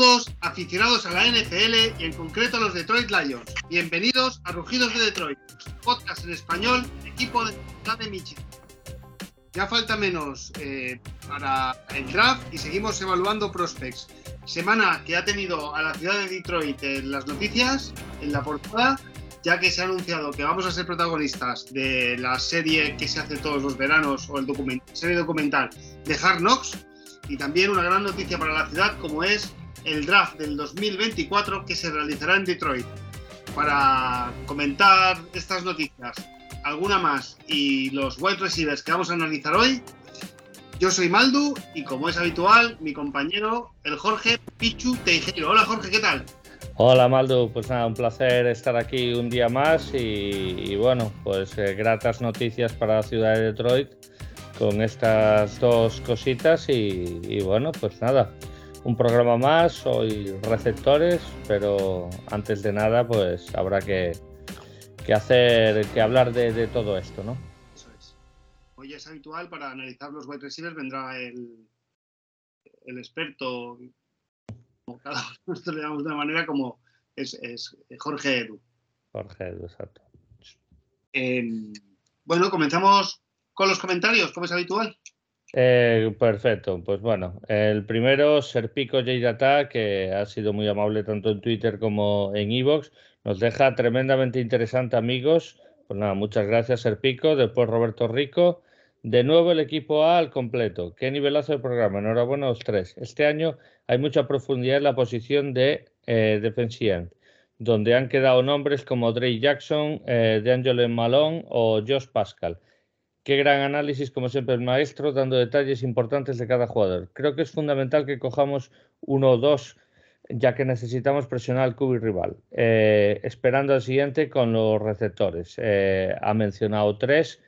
todos, aficionados a la NFL y en concreto a los Detroit Lions. Bienvenidos a Rugidos de Detroit, podcast en español, equipo de la de Michigan. Ya falta menos eh, para el draft y seguimos evaluando prospects. Semana que ha tenido a la ciudad de Detroit en las noticias, en la portada, ya que se ha anunciado que vamos a ser protagonistas de la serie que se hace todos los veranos o el serie documental de Hard Knocks y también una gran noticia para la ciudad como es el draft del 2024 que se realizará en Detroit. Para comentar estas noticias, alguna más y los wide receivers que vamos a analizar hoy, yo soy Maldu y como es habitual, mi compañero, el Jorge Pichu Teijeiro. Hola Jorge, ¿qué tal? Hola Maldu, pues nada, un placer estar aquí un día más y, bueno, pues eh, gratas noticias para la ciudad de Detroit con estas dos cositas y, bueno, pues nada, un programa más, hoy receptores, pero antes de nada pues habrá que, hacer, que hablar de, todo esto, ¿no? Eso es. Hoy es habitual para analizar los wide receivers, vendrá el, el experto, como cada uno le damos de una manera como es, Jorge Edu. Jorge Edu, exacto. Em, bueno, comenzamos con los comentarios, como es habitual. Eh, perfecto, pues bueno, el primero, Serpico J que ha sido muy amable tanto en Twitter como en Evox, nos deja tremendamente interesante, amigos. Pues nada, muchas gracias, Serpico. Después, Roberto Rico. De nuevo, el equipo A al completo. Qué nivelazo el programa. Enhorabuena a los tres. Este año hay mucha profundidad en la posición de eh, donde han quedado nombres como Drake Jackson, eh, DeAngelo Malone o Josh Pascal. Qué gran análisis, como siempre, el maestro, dando detalles importantes de cada jugador. Creo que es fundamental que cojamos uno o dos, ya que necesitamos presionar al cubo rival. Eh, esperando al siguiente con los receptores. Eh, ha mencionado tres,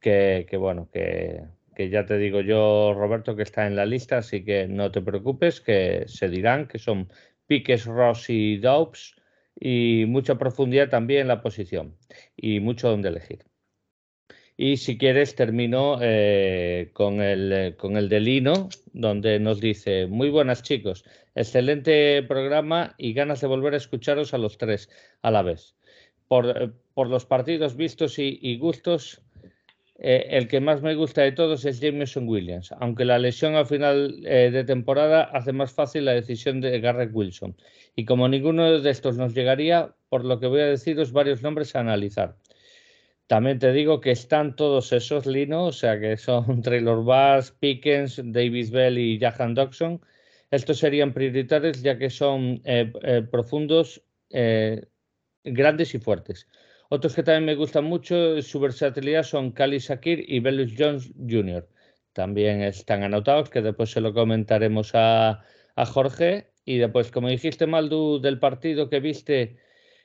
que, bueno, que, ya te digo yo, Roberto, que está en la lista, así que no te preocupes, que se dirán que son Piques, Ross y Dobbs, y mucha profundidad también en la posición, y mucho donde elegir. Y si quieres, termino eh, con, el, eh, con el de Lino, donde nos dice, muy buenas chicos, excelente programa y ganas de volver a escucharos a los tres a la vez. Por, eh, los partidos vistos y, gustos, el que más me gusta de todos es Jameson Williams, aunque la lesión al final de temporada hace más fácil la decisión de Garrett Wilson. Y como ninguno de estos nos llegaría, por lo que voy a deciros varios nombres a analizar. También te digo que están todos esos Lino, o sea que son Traylor Bass, Pickens, Davis Bell y Jahan Dodson. Estos serían prioritarios ya que son eh, eh, profundos, eh, grandes y fuertes. Otros que también me gustan mucho, su versatilidad son Cali Shakir y Belus Jones Jr. También están anotados, que después se lo comentaremos a, a Jorge. Y después, como dijiste, Maldu, del partido que viste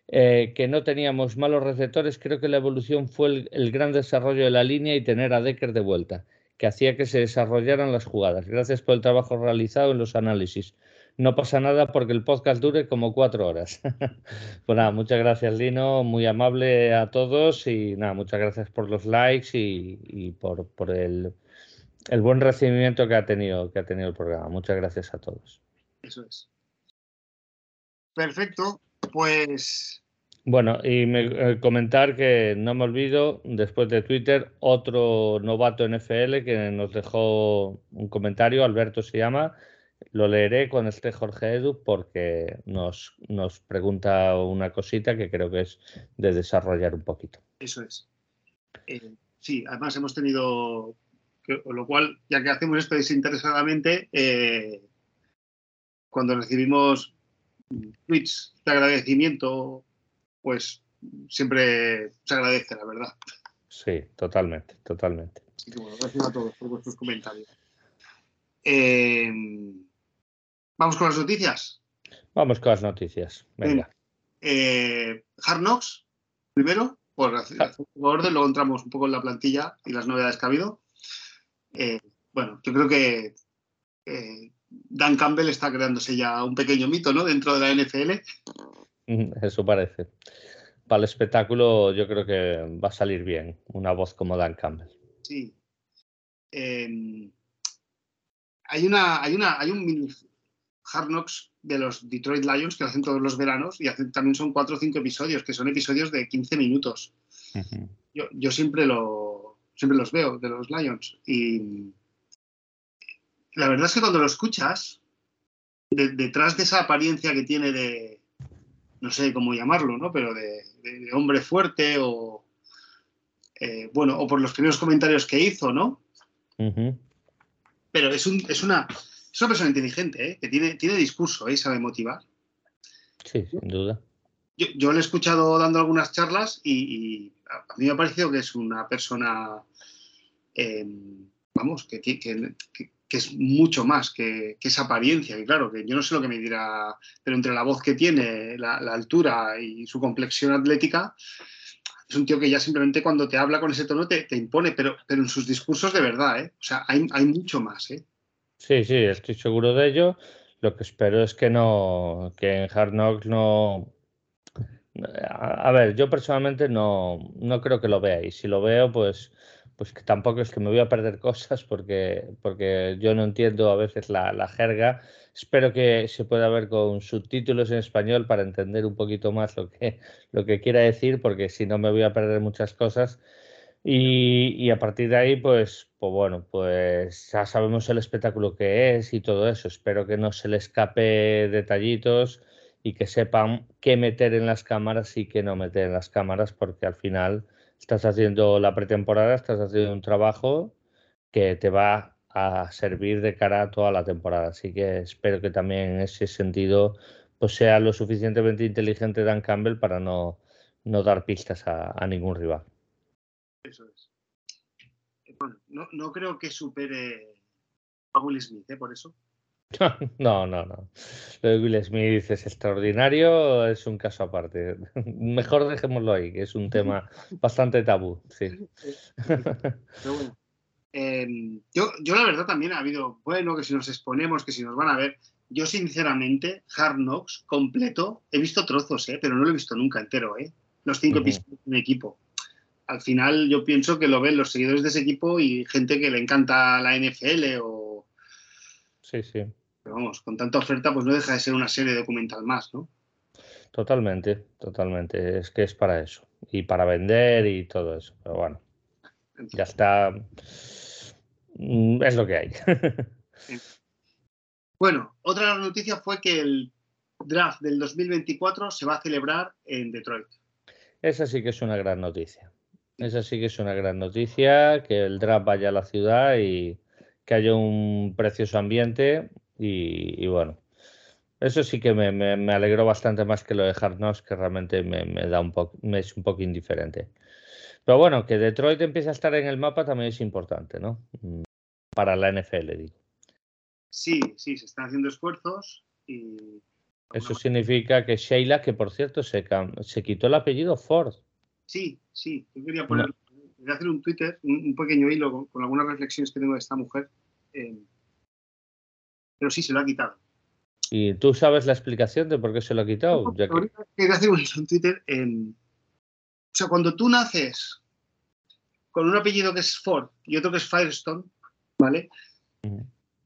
eh, que no teníamos malos receptores, creo que la evolución fue el, gran desarrollo de la línea y tener a Decker de vuelta, que hacía que se desarrollaran las jugadas. Gracias por el trabajo realizado en los análisis. No pasa nada porque el podcast dure como cuatro horas. pues nada, muchas gracias Lino, muy amable a todos y nada, muchas gracias por los likes y, por, el, el, buen recibimiento que ha tenido que ha tenido el programa. Muchas gracias a todos. Eso es. Perfecto. Pues. Bueno, y me, eh, comentar que no me olvido, después de Twitter, otro novato NFL que nos dejó un comentario, Alberto se llama, lo leeré cuando esté Jorge Edu porque nos, nos pregunta una cosita que creo que es de desarrollar un poquito. Eso es. Eh, sí, además hemos tenido, lo cual, ya que hacemos esto desinteresadamente, eh, cuando recibimos tweets de agradecimiento, pues siempre se agradece, la verdad. Sí, totalmente, totalmente. gracias a todos por vuestros comentarios. Eh, Vamos con las noticias. Vamos con las noticias. Venga. Eh, Hard Knocks, primero, por, orden, luego entramos un poco en la plantilla y las novedades que ha habido. Eh, bueno, yo creo que eh, Dan Campbell está creándose ya un pequeño mito, ¿no? Dentro de la NFL. Eso parece. Para el espectáculo yo creo que va a salir bien una voz como Dan Campbell. Sí. Em, hay una, hay una, hay un Hard Knocks de los Detroit Lions, que lo hacen todos los veranos, y hacen, también son cuatro o cinco episodios, que son episodios de 15 minutos. yo, yo, siempre, lo, siempre los veo, de los Lions. Y la verdad es que cuando lo escuchas, detrás de esa apariencia que tiene de, no sé cómo llamarlo, ¿no? Pero de, hombre fuerte o, eh, bueno, o por los primeros comentarios que hizo, ¿no? Pero es, un, es, una, es una persona inteligente, ¿eh? que tiene, tiene discurso ¿eh? y sabe motivar. Sí, sin duda. Yo, yo le he escuchado dando algunas charlas y, a mí me ha parecido que es una persona, vamos, que, que, que es mucho más que, esa apariencia. Y claro, que yo no sé lo que me dirá, pero entre la voz que tiene, la, altura y su complexión atlética, es un tío que ya simplemente cuando te habla con ese tono te, impone, pero, pero en sus discursos de verdad, ¿eh? O sea, hay, hay mucho más, ¿eh? Sí, sí, estoy seguro de ello. Lo que espero es que no, que en Hard Knocks no. A, ver, yo personalmente no, no creo que lo y si lo veo, pues pues que tampoco es que me voy a perder cosas porque, porque yo no entiendo a veces la, jerga. Espero que se pueda ver con subtítulos en español para entender un poquito más lo que, lo que quiera decir, porque si no me voy a perder muchas cosas. Y, a partir de ahí, pues, pues bueno, pues ya sabemos el espectáculo que es y todo eso. Espero que no se le escape detallitos y que sepan qué meter en las cámaras y qué no meter en las cámaras, porque al final estás haciendo la pretemporada, estás haciendo un trabajo que te va a servir de cara a toda la temporada. Así que espero que también en ese sentido pues sea lo suficientemente inteligente Dan Campbell para no, no dar pistas a, ningún rival. Eso es. Bueno, no, no creo que supere a Will Smith, ¿eh? por eso. No, no, no. Lo de Will Smith es extraordinario, es un caso aparte. Mejor dejémoslo ahí, que es un tema bastante tabú. Sí. Em, yo, yo, la verdad también ha habido, bueno, que si nos exponemos, que si nos van a ver. Yo, sinceramente, Hard Knocks completo, he visto trozos, ¿eh? pero no lo he visto nunca entero, ¿eh? los cinco episodios de un equipo. Al final, yo pienso que lo ven los seguidores de ese equipo y gente que le encanta la NFL o. Sí, sí. Pero vamos, con tanta oferta, pues no deja de ser una serie documental más, ¿no? Totalmente, totalmente. Es que es para eso. Y para vender y todo eso. Pero bueno, ya está. Mm, es lo que hay. Bueno, otra noticia fue que el draft del 2024 se va a celebrar en Detroit. Esa sí que es una gran noticia. Esa sí que es una gran noticia, que el draft vaya a la ciudad y que haya un precioso ambiente y, bueno, eso sí que me, me, alegró bastante más que lo de Hard Knocks, que realmente me, da un poco, me es un poco indiferente. Pero bueno, que Detroit empiece a estar en el mapa también es importante, ¿no? Mm, para la NFL, digo. Sí, sí, se están haciendo esfuerzos y... Eso significa que Sheila, que por cierto se, se quitó el apellido Ford. Sí, sí, yo quería poner, hacer un Twitter, un, pequeño hilo con, algunas reflexiones que tengo de esta mujer. Eh, pero sí se lo ha quitado. ¿Y tú sabes la explicación de por qué se lo ha quitado? Ya que... Hacer un Twitter. En... O sea, cuando tú naces con un apellido que es Ford y otro que es Firestone, ¿vale?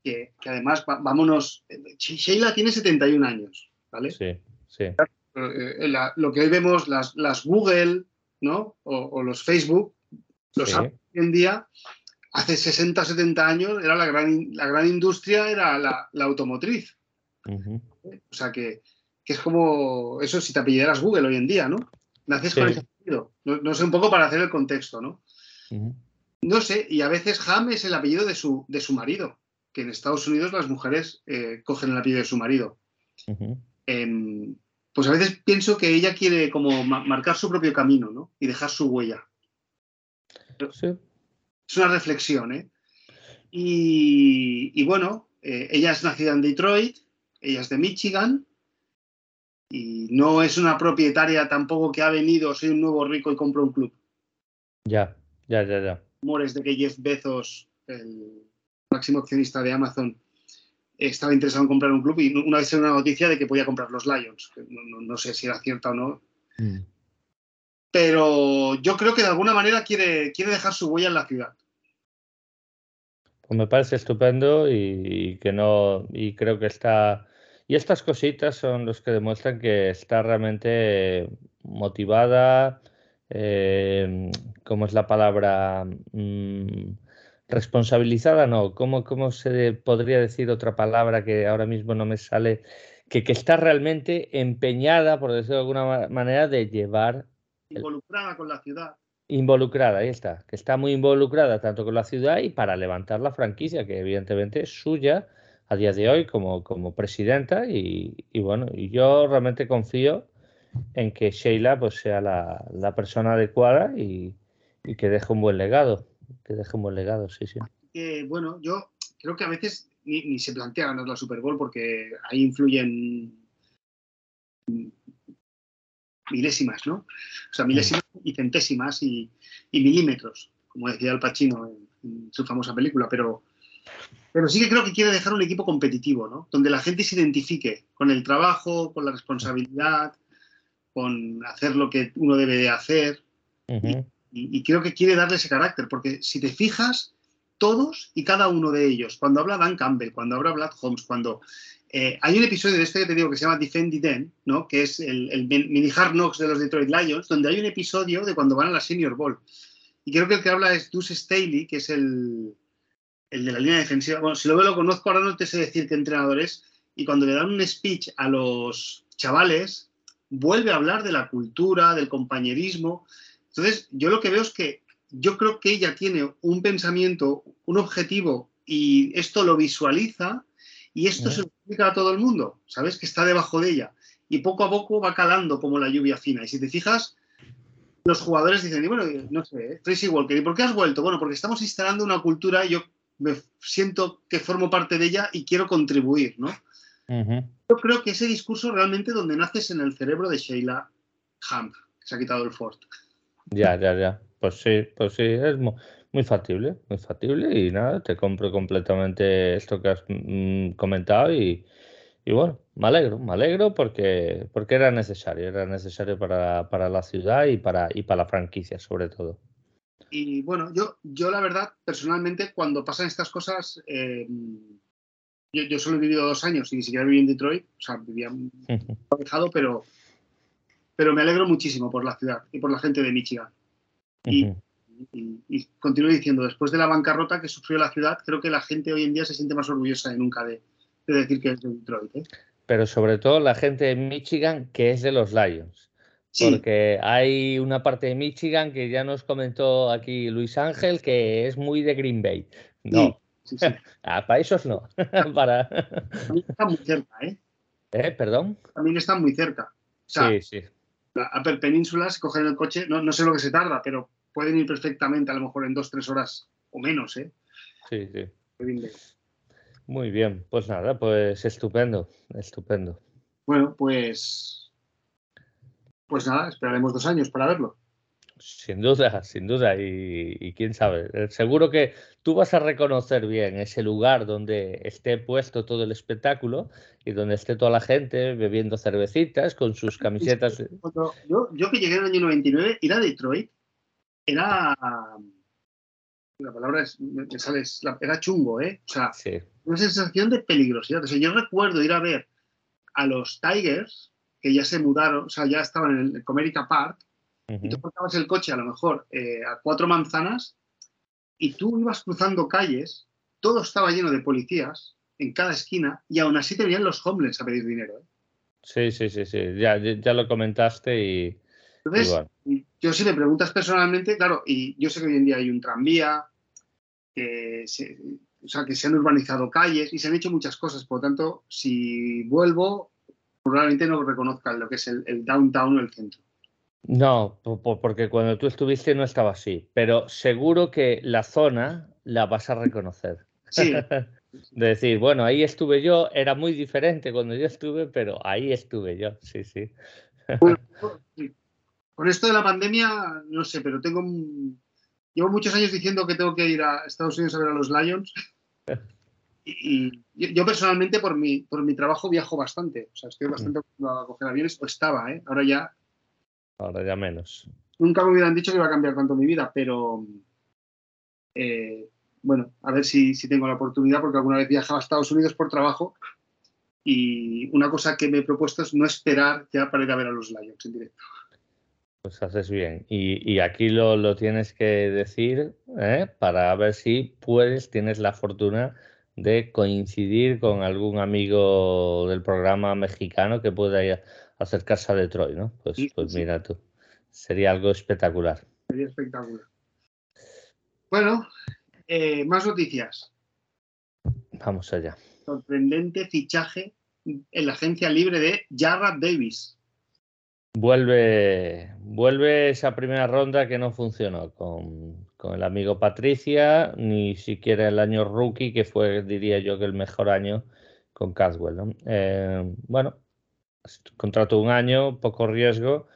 que, además, vámonos, Sheila tiene 71 años, ¿vale? Sí, sí. Eh, lo que hoy vemos, las, las Google, ¿no? O, los Facebook, los hoy en día hace 60, 70 años era la gran, la gran industria, era la, automotriz. O sea que, es como eso si te apellidaras Google hoy en día, ¿no? Naces con ese apellido. No, sé, un poco para hacer el contexto, ¿no? No sé, y a veces Ham es el apellido de su, de su marido, que en Estados Unidos las mujeres eh, cogen el apellido de su marido. Em, pues a veces pienso que ella quiere como marcar su propio camino, ¿no? Y dejar su huella. Sí. Es una reflexión, ¿eh? Y, bueno, eh, ella es nacida en Detroit, ella es de Michigan y no es una propietaria tampoco que ha venido, soy un nuevo rico y compro un club. Ya, ya, ya, ya. Rumores de que Jeff Bezos, el máximo accionista de Amazon, estaba interesado en comprar un club y una vez en una noticia de que podía comprar los Lions. No, sé si era cierta o no. Mm pero yo creo que de alguna manera quiere, quiere dejar su huella en la ciudad. Pues me parece estupendo y, que no y creo que está Y estas cositas son los que demuestran que está realmente motivada, eh, ¿cómo es la palabra? Mm, responsabilizada, no, ¿Cómo, ¿cómo se podría decir otra palabra que ahora mismo no me sale? Que, que está realmente empeñada, por decirlo de alguna manera, de llevar... Involucrada con la ciudad. Involucrada, ahí está, que está muy involucrada tanto con la ciudad y para levantar la franquicia, que evidentemente es suya a día de hoy como, como presidenta y, y bueno, y yo realmente confío en que Sheila pues sea la, la persona adecuada y, y, que deje un buen legado, que deje un buen legado, sí, sí. Eh, bueno, yo creo que a veces ni, ni, se plantea ganar la Super Bowl porque ahí influyen milésimas, ¿no? O sea, milésimas y centésimas y, y milímetros, como decía Al Pacino en, en, su famosa película, pero, pero sí que creo que quiere dejar un equipo competitivo, ¿no? Donde la gente se identifique con el trabajo, con la responsabilidad, con hacer lo que uno debe de hacer. Uh -huh. y, y, creo que quiere darle ese carácter, porque si te fijas, todos y cada uno de ellos, cuando habla Dan Campbell, cuando habla Vlad Holmes, cuando eh, hay un episodio de este que te digo que se llama Defend the Den, ¿no? que es el, el, mini Hard Knocks de los Detroit Lions, donde hay un episodio de cuando van a la Senior Bowl. Y creo que el que habla es Deuce Staley, que es el, el de la línea defensiva. Bueno, si lo veo, lo conozco, ahora no te sé decir qué entrenador es. Y cuando le dan un speech a los chavales, vuelve a hablar de la cultura, del compañerismo. Entonces, yo lo que veo es que yo creo que ella tiene un pensamiento, un objetivo, y esto lo visualiza y esto se lo explica a todo el mundo, ¿sabes? Que está debajo de ella. Y poco a poco va calando como la lluvia fina. Y si te fijas, los jugadores dicen, y bueno, no sé, ¿eh? Tracy Walker, ¿y por qué has vuelto? Bueno, porque estamos instalando una cultura y yo me siento que formo parte de ella y quiero contribuir, ¿no? Uh -huh. Yo creo que ese discurso realmente donde naces en el cerebro de Sheila Hamp, que se ha quitado el Ford. Ya, ya, ya. Pues sí, pues sí, es muy, factible, muy factible y nada, te compro completamente esto que has mm, comentado y, y, bueno, me alegro, me alegro porque, porque era necesario, era necesario para, para la ciudad y para, y para la franquicia sobre todo. Y bueno, yo, yo la verdad, personalmente, cuando pasan estas cosas, eh, yo, yo, solo he vivido dos años y ni siquiera viví en Detroit, o sea, vivía alejado, pero, pero me alegro muchísimo por la ciudad y por la gente de Michigan. Y, uh -huh. Y, y, continúo diciendo, después de la bancarrota que sufrió la ciudad, creo que la gente hoy en día se siente más orgullosa de nunca de, de decir que es de Detroit. ¿eh? Pero sobre todo la gente de Michigan que es de los Lions. Sí. Porque hay una parte de Michigan que ya nos comentó aquí Luis Ángel que es muy de Green Bay. No. Sí, sí, ah, para esos no. para... También está muy cerca, ¿eh? ¿eh? ¿Perdón? También está muy cerca. O sea, sí, sí la Upper Península, si cogen el coche, no, no, sé lo que se tarda, pero pueden ir perfectamente, a lo mejor en dos, tres horas o menos, ¿eh? Sí, sí. Muy bien, pues nada, pues estupendo, estupendo. Bueno, pues. Pues nada, esperaremos dos años para verlo. Sin duda, sin duda. Y, y, quién sabe, eh, seguro que tú vas a reconocer bien ese lugar donde esté puesto todo el espectáculo y donde esté toda la gente bebiendo cervecitas con sus camisetas. Yo, yo que llegué en el año 99, ir a Detroit era. La palabra es, me sale, era chungo, ¿eh? O sea, sí. una sensación de peligrosidad. O sea, yo recuerdo ir a ver a los Tigers, que ya se mudaron, o sea, ya estaban en el Comerica Park, Uh -huh. Y tú parabas el coche a lo mejor eh, a cuatro manzanas y tú ibas cruzando calles, todo estaba lleno de policías en cada esquina y aún así te venían los homeless a pedir dinero. ¿eh? Sí, sí, sí, sí, ya, ya lo comentaste y... Entonces, yo si me preguntas personalmente, claro, y yo sé que hoy en día hay un tranvía, que se, o sea, que se han urbanizado calles y se han hecho muchas cosas, por lo tanto, si vuelvo, probablemente no reconozca lo que es el, el downtown o el centro. No, porque cuando tú estuviste no estaba así, pero seguro que la zona la vas a reconocer. Sí. De decir, bueno, ahí estuve yo, era muy diferente cuando yo estuve, pero ahí estuve yo, sí, sí. Bueno, con esto de la pandemia, no sé, pero tengo. Llevo muchos años diciendo que tengo que ir a Estados Unidos a ver a los Lions. Y, y yo personalmente, por mi, por mi trabajo, viajo bastante. O sea, estoy bastante acostumbrado a coger aviones, o estaba, ¿eh? Ahora ya Ahora ya menos. Nunca me hubieran dicho que iba a cambiar tanto mi vida, pero eh, bueno, a ver si, si, tengo la oportunidad, porque alguna vez viajaba a Estados Unidos por trabajo Y una cosa que me he propuesto es no esperar ya para ir a ver a los Lions en directo. Pues haces bien. Y, aquí lo, tienes que decir ¿eh? para ver si puedes, tienes la fortuna de coincidir con algún amigo del programa mexicano que pueda acercarse a Detroit, ¿no? Pues, pues mira tú, sería algo espectacular. Sería espectacular. Bueno, eh, más noticias. Vamos allá. Sorprendente fichaje en la agencia libre de Jarrett Davis. Vuelve, vuelve esa primera ronda que no funcionó con, el amigo Patricia, ni siquiera el año rookie, que fue, diría yo, que el mejor año con Caswell. Eh, bueno, contrato un año, poco riesgo.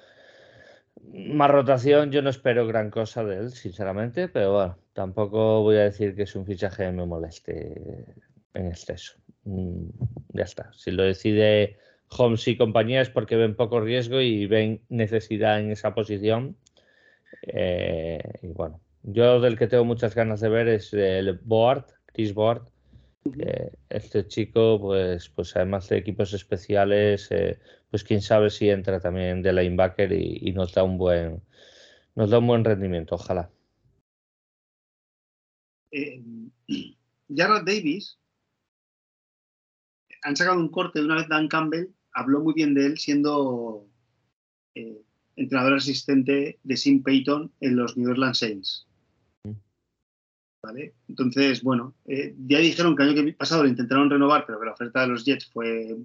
Más rotación, yo no espero gran cosa de él, sinceramente, pero bueno, tampoco voy a decir que es un fichaje que me moleste en exceso. Mm, ya está. Si lo decide Holmes y compañía es porque ven poco riesgo y ven necesidad en esa posición. Eh, y bueno, yo del que tengo muchas ganas de ver es el Board, Chris Board. este chico, pues, pues además de equipos especiales, eh, pues quién sabe si entra también de linebacker y, y nos da un buen nos da un buen rendimiento, ojalá. Eh, Davis han sacado un corte de una vez Dan Campbell habló muy bien de él siendo eh, entrenador asistente de Sim Payton en los New Orleans Saints. ¿Vale? Entonces, bueno, eh, ya dijeron que el año pasado lo intentaron renovar, pero que la oferta de los Jets fue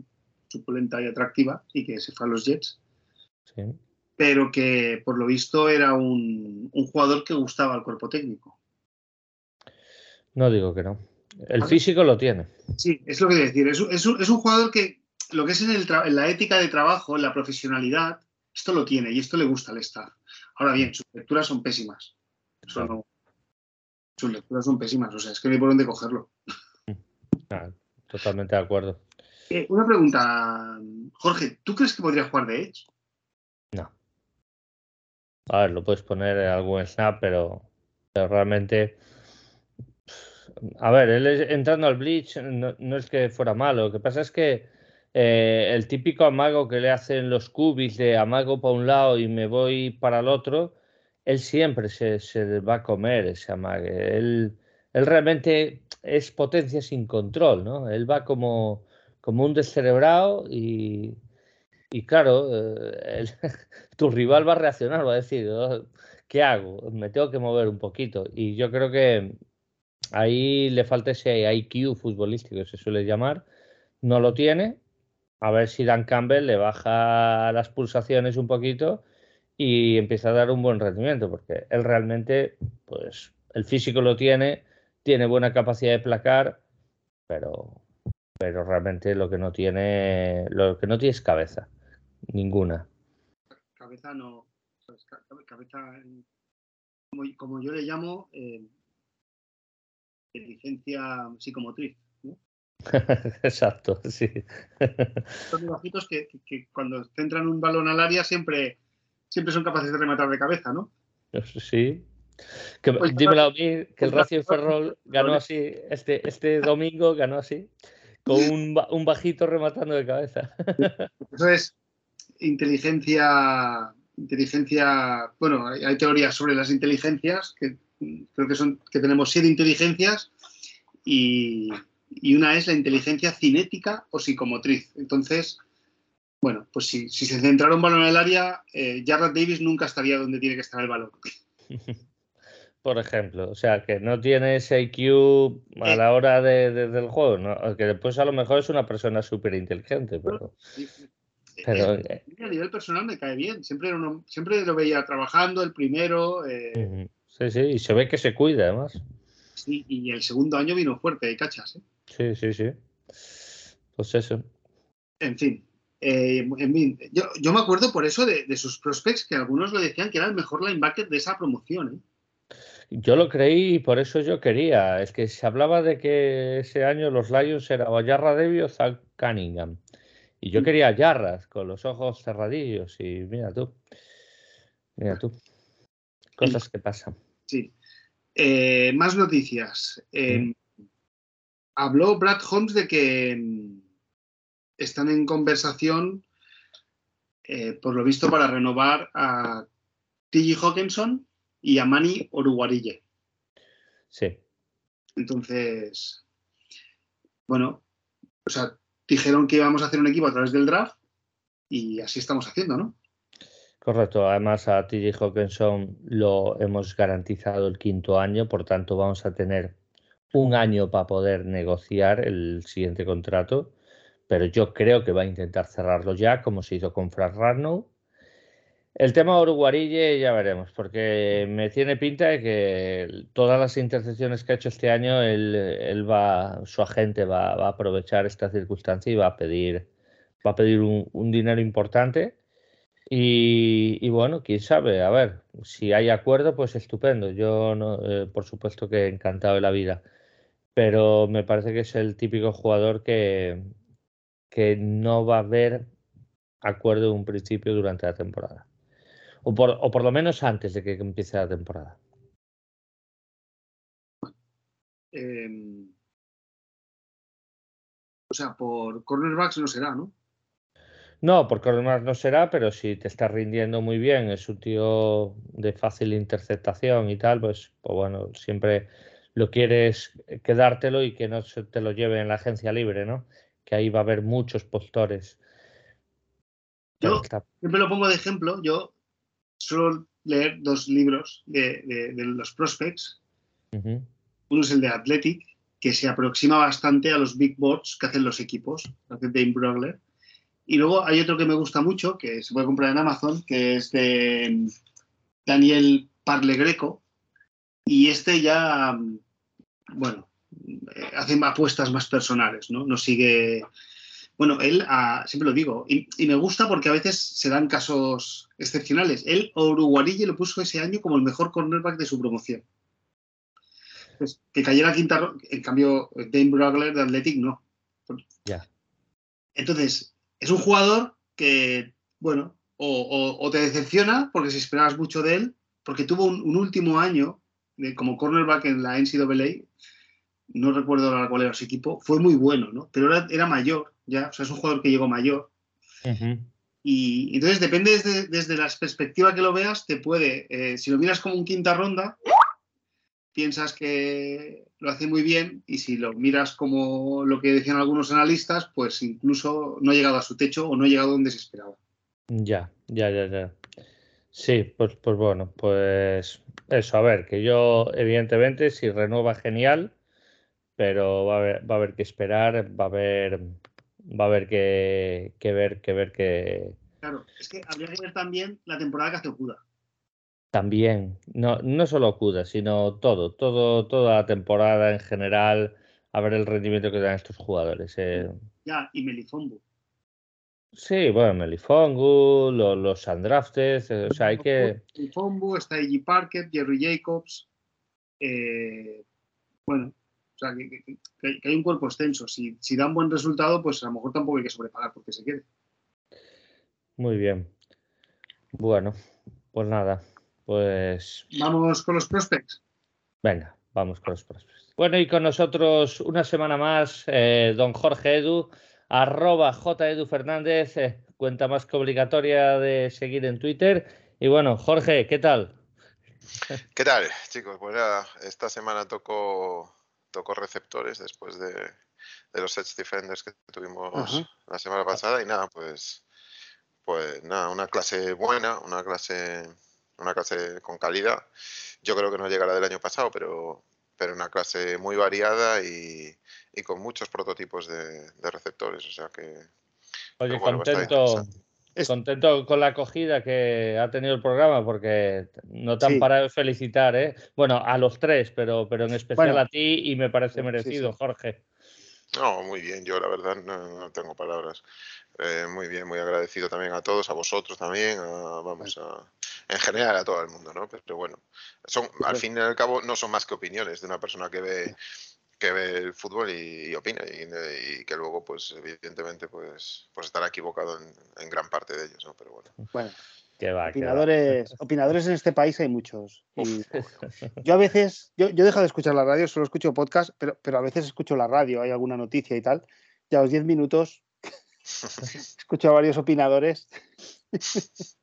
suculenta y atractiva y que se fue a los Jets. Pero que por lo visto era un, jugador que gustaba al cuerpo técnico. No digo que no. El físico lo tiene. Sí, es lo que decir. Es, es, un, es un jugador que lo que es en, la ética de trabajo, en la profesionalidad, esto lo tiene y esto le gusta al staff. Ahora bien, sus lecturas son pésimas. sus lecturas son pésimas, o sea, es que no hay por dónde cogerlo. totalmente de acuerdo. Eh, una pregunta, Jorge, ¿tú crees que podría jugar de Edge? No. A ver, lo puedes poner en algún snap, pero, realmente. A ver, él entrando al Bleach no, no, es que fuera malo. Lo que pasa es que eh, el típico amago que le hacen los cubis de amago para un lado y me voy para el otro, él siempre se, va a comer ese amague. Él, él, realmente es potencia sin control, ¿no? Él va como, como un descerebrado y, y claro, eh, tu rival va a reaccionar, va a decir, oh, ¿qué hago? Me tengo que mover un poquito. Y yo creo que ahí le falta ese IQ futbolístico, se suele llamar. No lo tiene a ver si Dan Campbell le baja las pulsaciones un poquito y empieza a dar un buen rendimiento, porque él realmente, pues, el físico lo tiene, tiene buena capacidad de placar, pero, pero realmente lo que no tiene, lo que no tiene es cabeza, ninguna. Cabeza no, cabeza, como, yo le llamo, eh, inteligencia psicomotriz. Exacto, sí. Son bajitos que, cuando centran un balón al área siempre, siempre son capaces de rematar de cabeza, ¿no? Sí. Que, pues dímelo a mí, que el pues Racing Ferrol ganó así, este, este domingo ganó así, con un, un bajito rematando de cabeza. Eso es inteligencia, inteligencia, bueno, hay, teorías sobre las inteligencias, que creo que son, que tenemos siete inteligencias y, y una es la inteligencia cinética o psicomotriz. Entonces, bueno, pues si, se centrara un balón en el área, eh, Jarrett Davis nunca estaría donde tiene que estar el balón. Por ejemplo, o sea, que no tiene ese IQ a la hora de, del juego, que después a lo mejor es una persona súper inteligente, pero... pero eh, a nivel personal me cae bien, siempre, siempre lo veía trabajando, el primero. Eh, sí, sí, y se ve que se cuida además. Sí, y el segundo año vino fuerte, hay cachas. ¿eh? Sí, sí, sí. Pues eso. En fin. Eh, yo, me acuerdo por eso de, sus prospects que algunos le decían que era el mejor linebacker de esa promoción. ¿eh? Yo lo creí y por eso yo quería. Es que se hablaba de que ese año los Lions era o Yarra Debbie o Zach Cunningham. Y yo mm. quería Yarras con los ojos cerradillos. Y mira tú. Mira tú. Cosas que pasan. Sí. Eh, más noticias. Mm habló Brad Holmes de que, están en conversación, eh, por lo visto, para renovar a T.G. Hawkinson y a Manny Oruguarille. Sí. Entonces, bueno, o sea, dijeron que íbamos a hacer un equipo a través del draft y así estamos haciendo, ¿no? Correcto, además a TJ Hawkinson lo hemos garantizado el quinto año, por tanto vamos a tener un año para poder negociar el siguiente contrato, pero yo creo que va a intentar cerrarlo ya, como se hizo con Frank Ragnow. El tema Uruguarille ya veremos, porque me tiene pinta de que todas las intercepciones que ha hecho este año, él, va, su agente va, a aprovechar esta circunstancia y va a pedir, va a pedir un, dinero importante. Y, bueno, quién sabe, a ver, si hay acuerdo, pues estupendo. Yo, no, eh, por supuesto que encantado de la vida pero me parece que es el típico jugador que, que no va a haber acuerdo de un principio durante la temporada. O por, o por lo menos antes de que empiece la temporada. Em, o sea, por cornerbacks no será, ¿no? No, por cornerbacks no será, pero si te está rindiendo muy bien, es un tío de fácil interceptación y tal, pues, pues bueno, siempre lo quieres quedártelo y que no se te lo lleve en la agencia libre, ¿no? Que ahí va a haber muchos postores. Yo siempre lo pongo de ejemplo. Yo suelo leer dos libros de, los prospects. Uno es el de Athletic, que se aproxima bastante a los big boards que hacen los equipos, hace Dane Brogler. Y luego hay otro que me gusta mucho, que se puede comprar en Amazon, que es de Daniel Parle Greco. Y este ya bueno, eh, hacen apuestas más personales, ¿no? No sigue. Bueno, él, ah, siempre lo digo, y, me gusta porque a veces se dan casos excepcionales. Él, Uruguarille, lo puso ese año como el mejor cornerback de su promoción. Pues, que cayera quinta, en cambio, Dane Brugler de Athletic no. Ya. Entonces, es un jugador que, bueno, o, te decepciona porque si esperabas mucho de él, porque tuvo un último año como cornerback en la NCAA, no recuerdo cuál era su equipo, fue muy bueno, ¿no? Pero era, mayor, ya, o sea, es un jugador que llegó mayor. Y entonces depende desde, la perspectiva que lo veas, te puede, eh, si lo miras como un quinta ronda, piensas que lo hace muy bien y si lo miras como lo que decían algunos analistas, pues incluso no ha llegado a su techo o no ha llegado donde se esperaba. Ya, ya, ya, ya. Sí, pues, pues bueno, pues eso, a ver, que yo evidentemente si renueva genial, pero va a haber, va a haber que esperar, va a haber, va a haber que, ver, que ver que... Claro, es que habría que ver también la temporada que hace Okuda. También, no, no solo Okuda, sino todo, todo, toda la temporada en general, a ver el rendimiento que dan estos jugadores. Eh. Ya, y Melifombo. Sí, bueno, Melifongu, los, los undrafted, eh, o sea, hay que... Melifongu, está Iggy Parker, Jerry Jacobs, eh, bueno, o sea, que, hay un cuerpo extenso. Si, si da un buen resultado, pues a lo mejor tampoco hay que sobrepagar porque se quede. Muy bien. Bueno, pues nada, pues... Vamos con los prospects. Venga, vamos con los prospects. Bueno, y con nosotros una semana más, eh, don Jorge Edu arroba J. Fernández, eh, cuenta más que obligatoria de seguir en Twitter. Y bueno, Jorge, ¿qué tal? ¿Qué tal, chicos? Pues nada, esta semana tocó, tocó receptores después de, los Edge Defenders que tuvimos la semana pasada y nada, pues, pues nada, una clase buena, una clase, una clase con calidad. Yo creo que no llegará del año pasado, pero, pero una clase muy variada y, con muchos prototipos de, receptores. O sea que. Oye, contento. Contento con la acogida que ha tenido el programa, porque no te han parado de felicitar, ¿eh? Bueno, a los tres, pero, pero en especial a ti y me parece merecido, Jorge. No, muy bien, yo la verdad no, tengo palabras. Eh, muy bien, muy agradecido también a todos, a vosotros también, vamos, a, en general a todo el mundo, ¿no? Pero bueno, son, al fin y al cabo no son más que opiniones de una persona que ve que ve el fútbol y, opina y, que luego pues evidentemente pues pues estará equivocado en, gran parte de ellos ¿no? pero bueno bueno opinadores, opinadores en este país hay muchos. yo a veces, yo, yo dejo de escuchar la radio, solo escucho podcast, pero, pero a veces escucho la radio, hay alguna noticia y tal, y a los 10 minutos escucho a varios opinadores.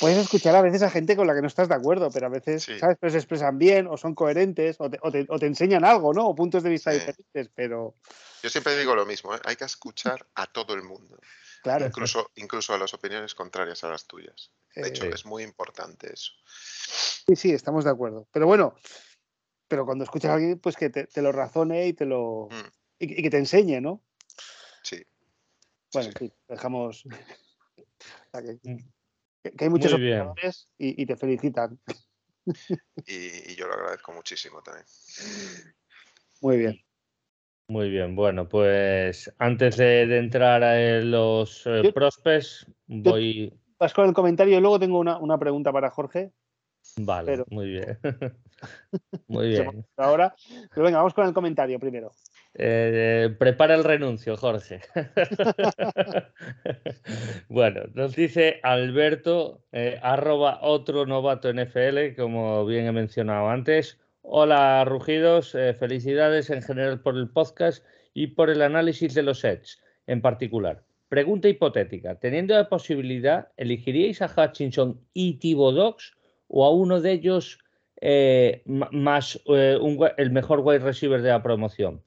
Puedes escuchar a veces a gente con la que no estás de acuerdo, pero a veces, ¿sabes? Pues se expresan bien o son coherentes o te, enseñan algo, ¿no? O puntos de vista diferentes, pero... Yo siempre digo lo mismo, ¿eh? hay que escuchar a todo el mundo. Claro. Incluso, incluso a las opiniones contrarias a las tuyas. De hecho, es muy importante eso. Sí, sí, estamos de acuerdo. Pero bueno, pero cuando escuchas a alguien, pues que te, lo razone y te lo mm. y, que te enseñe, ¿no? Sí. Bueno, sí, dejamos. Que, hay muchos opinadores y, te felicitan. Y, yo lo agradezco muchísimo también. Muy bien. Muy bien, bueno, pues antes de, entrar a los eh, prospects, voy. Vas con el comentario y luego tengo una, una pregunta para Jorge. Vale, muy bien. muy bien. Ahora, pero venga, vamos con el comentario primero. Eh, prepara el renuncio, Jorge. bueno, nos dice Alberto, eh, arroba otro novato NFL, como bien he mencionado antes. Hola, Rugidos. Eh, felicidades en general por el podcast y por el análisis de los sets en particular. Pregunta hipotética. Teniendo la posibilidad, ¿elegiríais a Hutchinson y Dogs o a uno de ellos más el mejor wide receiver de la promoción?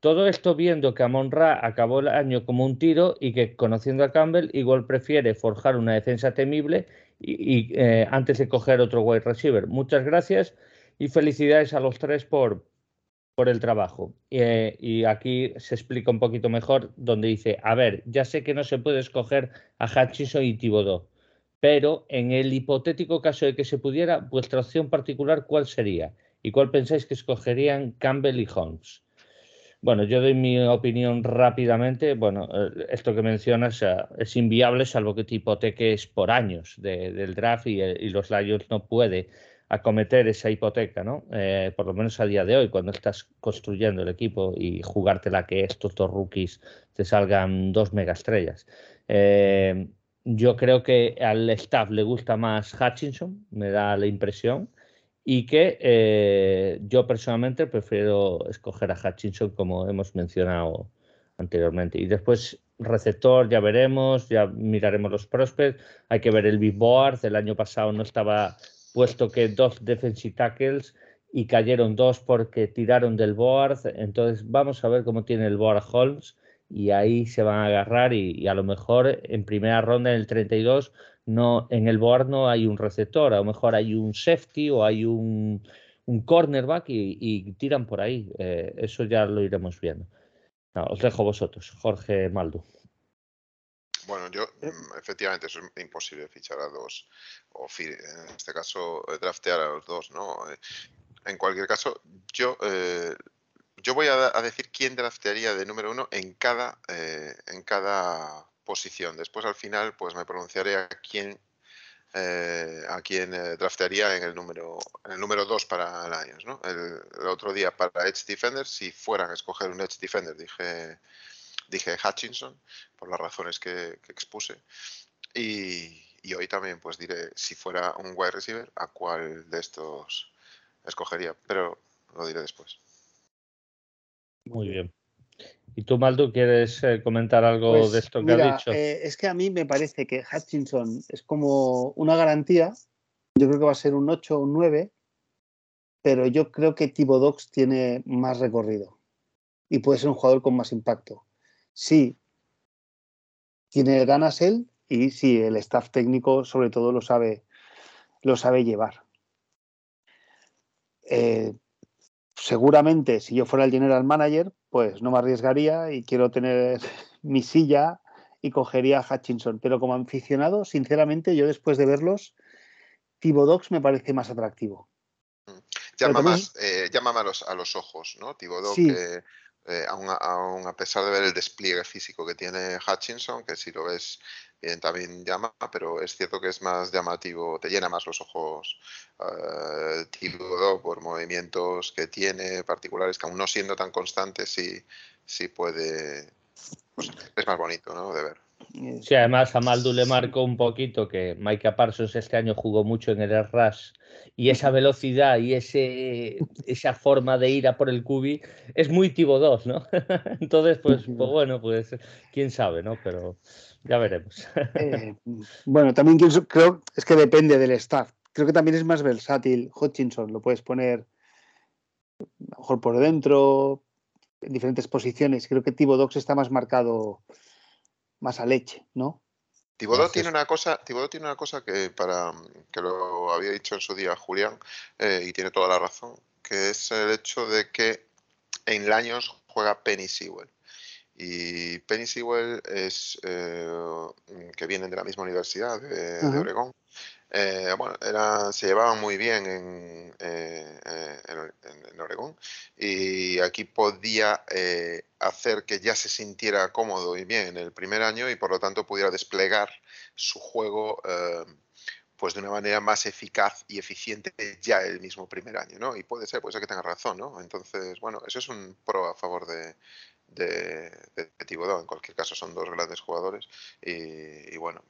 Todo esto viendo que Amon Ra acabó el año como un tiro y que conociendo a Campbell igual prefiere forjar una defensa temible y, eh, antes de coger otro wide receiver. Muchas gracias y felicidades a los tres por, por el trabajo. Eh, y aquí se explica un poquito mejor donde dice, a ver, ya sé que no se puede escoger a Hutchinson y Thibodeau, pero en el hipotético caso de que se pudiera, vuestra opción particular, ¿cuál sería? ¿Y cuál pensáis que escogerían Campbell y Holmes? Bueno, yo doy mi opinión rápidamente. Bueno, eh, esto que mencionas eh, es inviable salvo que te hipoteques por años del draft eh, y, los Lions no puede acometer esa hipoteca, ¿no? por lo menos a día de hoy, cuando estás construyendo el equipo y jugártela que estos dos rookies te salgan dos megaestrellas. Yo creo que al staff le gusta más Hutchinson, me da la impresión y que eh, yo personalmente prefiero escoger a Hutchinson como hemos mencionado anteriormente. Y después receptor, ya veremos, ya miraremos los prospects, hay que ver el big board, el año pasado no estaba puesto que dos defensive tackles y cayeron dos porque tiraron del board, entonces vamos a ver cómo tiene el board Holmes y ahí se van a agarrar y, y a lo mejor en primera ronda en el 32 no, en el board no hay un receptor, a lo mejor hay un safety o hay un, cornerback y, tiran por ahí. Eh, eso ya lo iremos viendo. os dejo vosotros, Jorge Maldo. Bueno, yo mm, efectivamente eso es imposible fichar a dos, o en este caso eh, draftear a los dos, ¿no? Eh, en cualquier caso, yo, yo voy a, decir quién draftearía de número uno en cada, en cada posición. Después al final pues me pronunciaré a quién eh, a quién eh, draftearía en el número en el número 2 para Lions, ¿no? El, otro día para Edge Defender, si fueran a escoger un Edge Defender, dije dije Hutchinson por las razones que, expuse. Y, y, hoy también pues diré si fuera un wide receiver a cuál de estos escogería, pero lo diré después. Muy bien. ¿Y tú, Maldo, quieres eh, comentar algo pues de esto que ha dicho? Eh, es que a mí me parece que Hutchinson es como una garantía. Yo creo que va a ser un 8 o un 9, pero yo creo que Dox tiene más recorrido y puede ser un jugador con más impacto. Sí, tiene ganas él y sí, el staff técnico sobre todo lo sabe, lo sabe llevar. Eh, seguramente si yo fuera el general manager, pues no me arriesgaría y quiero tener mi silla y cogería a Hutchinson. Pero como aficionado, sinceramente, yo después de verlos, Tibodox me parece más atractivo. Mm. Llama más, eh, llama más a los, ojos, ¿no? Tibodox, eh, aún, a pesar de ver el despliegue físico que tiene Hutchinson, que si lo ves bien también llama, pero es cierto que es más llamativo, te llena más los ojos uh, por movimientos que tiene particulares, que aún no siendo tan constantes, sí, sí puede, pues es más bonito ¿no? de ver. Sí, además a Maldu le marcó un poquito que Micah Parsons este año jugó mucho en el Rush y esa velocidad y ese, esa forma de ir a por el cubi es muy tipo 2, ¿no? Entonces, pues, pues, bueno, pues quién sabe, ¿no? Pero ya veremos. Eh, bueno, también creo es que depende del staff. Creo que también es más versátil Hutchinson, lo puedes poner mejor por dentro, en diferentes posiciones. Creo que Tibodox está más marcado más a leche, ¿no? Tibodó tiene una cosa, tiene una cosa que para que lo había dicho en su día Julián eh, y tiene toda la razón, que es el hecho de que en Laños juega Penny Sewell. Y Penny Sewell es eh, que vienen de la misma universidad de, de Oregón eh, bueno, era, se llevaban muy bien en, eh, eh, en, Oregón y aquí podía hacer que ya se sintiera cómodo y bien en el primer año y por lo tanto pudiera desplegar su juego pues de una manera más eficaz y eficiente ya el mismo primer año, ¿no? Y puede ser, puede ser que tenga razón, ¿no? Entonces, bueno, eso es un pro a favor de, de, de, En cualquier caso, son dos grandes jugadores y, y bueno,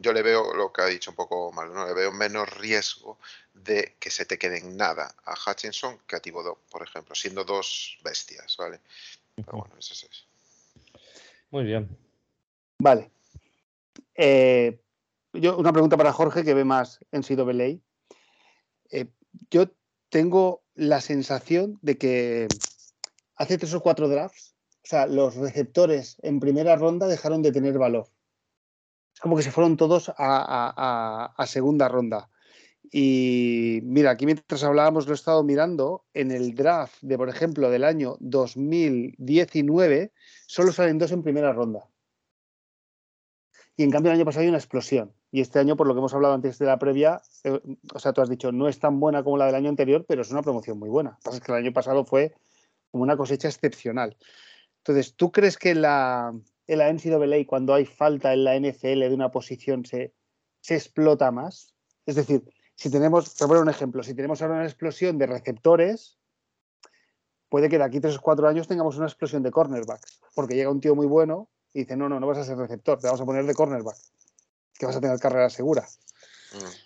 yo le veo lo que ha dicho un poco mal, ¿no? Le veo menos riesgo de que se te quede en nada a Hutchinson que a Thibodeau, por ejemplo, siendo dos bestias, ¿vale? Pero bueno, eso es. Muy bien. Vale. Eh, yo, una pregunta para Jorge que ve más en CWA. Eh, yo tengo la sensación de que hace tres o cuatro drafts, o sea, los receptores en primera ronda dejaron de tener valor es como que se fueron todos a, segunda ronda. Y mira, aquí mientras hablábamos lo he estado mirando, en el draft de, por ejemplo, del año 2019, solo salen dos en primera ronda. Y en cambio el año pasado hay una explosión. Y este año, por lo que hemos hablado antes de la previa, eh, o sea, tú has dicho, no es tan buena como la del año anterior, pero es una promoción muy buena. Lo el año pasado fue como una cosecha excepcional. Entonces, ¿tú crees que la, en la NCAA cuando hay falta en la NFL de una posición se, se explota más. Es decir, si tenemos, te poner un ejemplo, si tenemos ahora una explosión de receptores, puede que de aquí tres o cuatro años tengamos una explosión de cornerbacks, porque llega un tío muy bueno y dice, no, no, no vas a ser receptor, te vamos a poner de cornerback, que vas a tener carrera segura. Mm.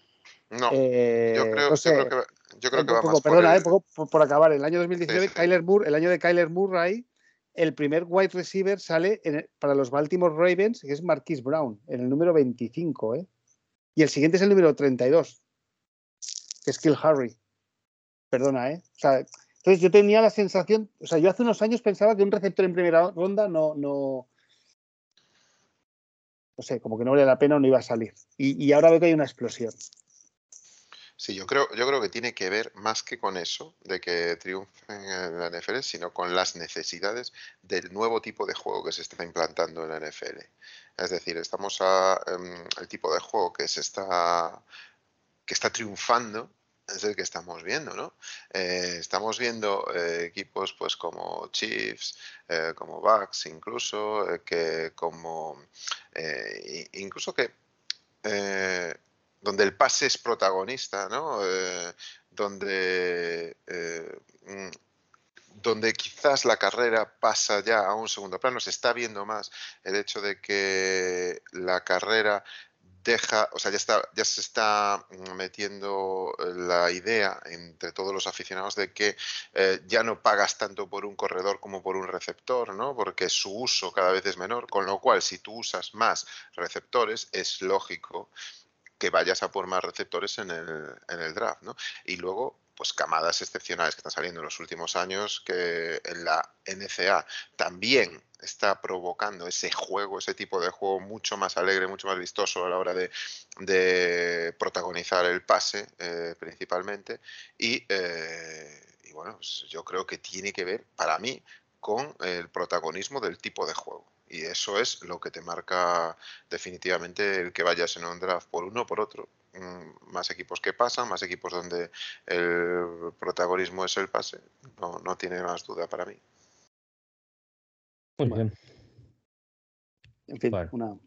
No, eh, yo, creo, que, yo creo que va más Perdona, eh, por, acabar, el año 2019, Moore, el año de Kyler Murray el primer wide receiver sale para los Baltimore Ravens, que es Marquise Brown, en el número 25, ¿eh? Y el siguiente es el número 32, que es Kill Harry. Perdona, ¿eh? O sea, entonces yo tenía la sensación, o sea, yo hace unos años pensaba que un receptor en primera ronda no, no, no sé, como que no valía la pena o no iba a salir. y ahora veo que hay una explosión. Sí, yo creo, yo creo que tiene que ver más que con eso, de que triunfen en la NFL, sino con las necesidades del nuevo tipo de juego que se está implantando en la NFL. Es decir, estamos a em, el tipo de juego que se está que está triunfando es el que estamos viendo, ¿no? Eh, estamos viendo eh, equipos pues como Chiefs, eh, como Bucks, incluso que como incluso que donde el pase es protagonista, ¿no? Eh, donde, eh, mm, donde quizás la carrera pasa ya a un segundo plano, se está viendo más el hecho de que la carrera deja, o sea, ya, está, ya se está metiendo la idea entre todos los aficionados de que eh, ya no pagas tanto por un corredor como por un receptor, ¿no? Porque su uso cada vez es menor, con lo cual si tú usas más receptores, es lógico que vayas a por más receptores en el, en el draft, ¿no? Y luego, pues camadas excepcionales que están saliendo en los últimos años, que en la NCA también está provocando ese juego, ese tipo de juego mucho más alegre, mucho más vistoso a la hora de, protagonizar el pase eh, principalmente. Y, eh, y bueno, pues yo creo que tiene que ver, para mí, con el protagonismo del tipo de juego. Y eso es lo que te marca definitivamente el que vayas en un draft por uno o por otro. Mm, más equipos que pasan, más equipos donde el protagonismo es el pase. No, no tiene más duda para mí. Muy bien. En fin, bueno. Una...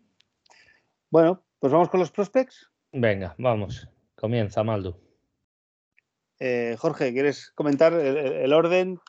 bueno, pues vamos con los prospects. Venga, vamos. Comienza, Maldo. Eh, Jorge, ¿quieres comentar el, orden?